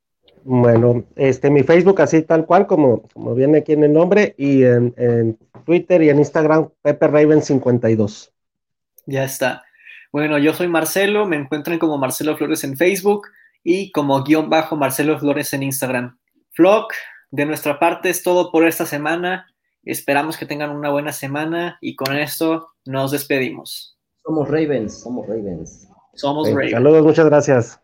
Bueno, este, mi Facebook así tal cual como, como viene aquí en el nombre y en, en Twitter y en Instagram, Pepe Raven 52. Ya está. Bueno, yo soy Marcelo, me encuentran como Marcelo Flores en Facebook y como guion bajo Marcelo Flores en Instagram. Flock, de nuestra parte es todo por esta semana. Esperamos que tengan una buena semana y con esto nos despedimos. Somos Ravens, somos Ravens. Somos Ravens. Saludos, muchas gracias.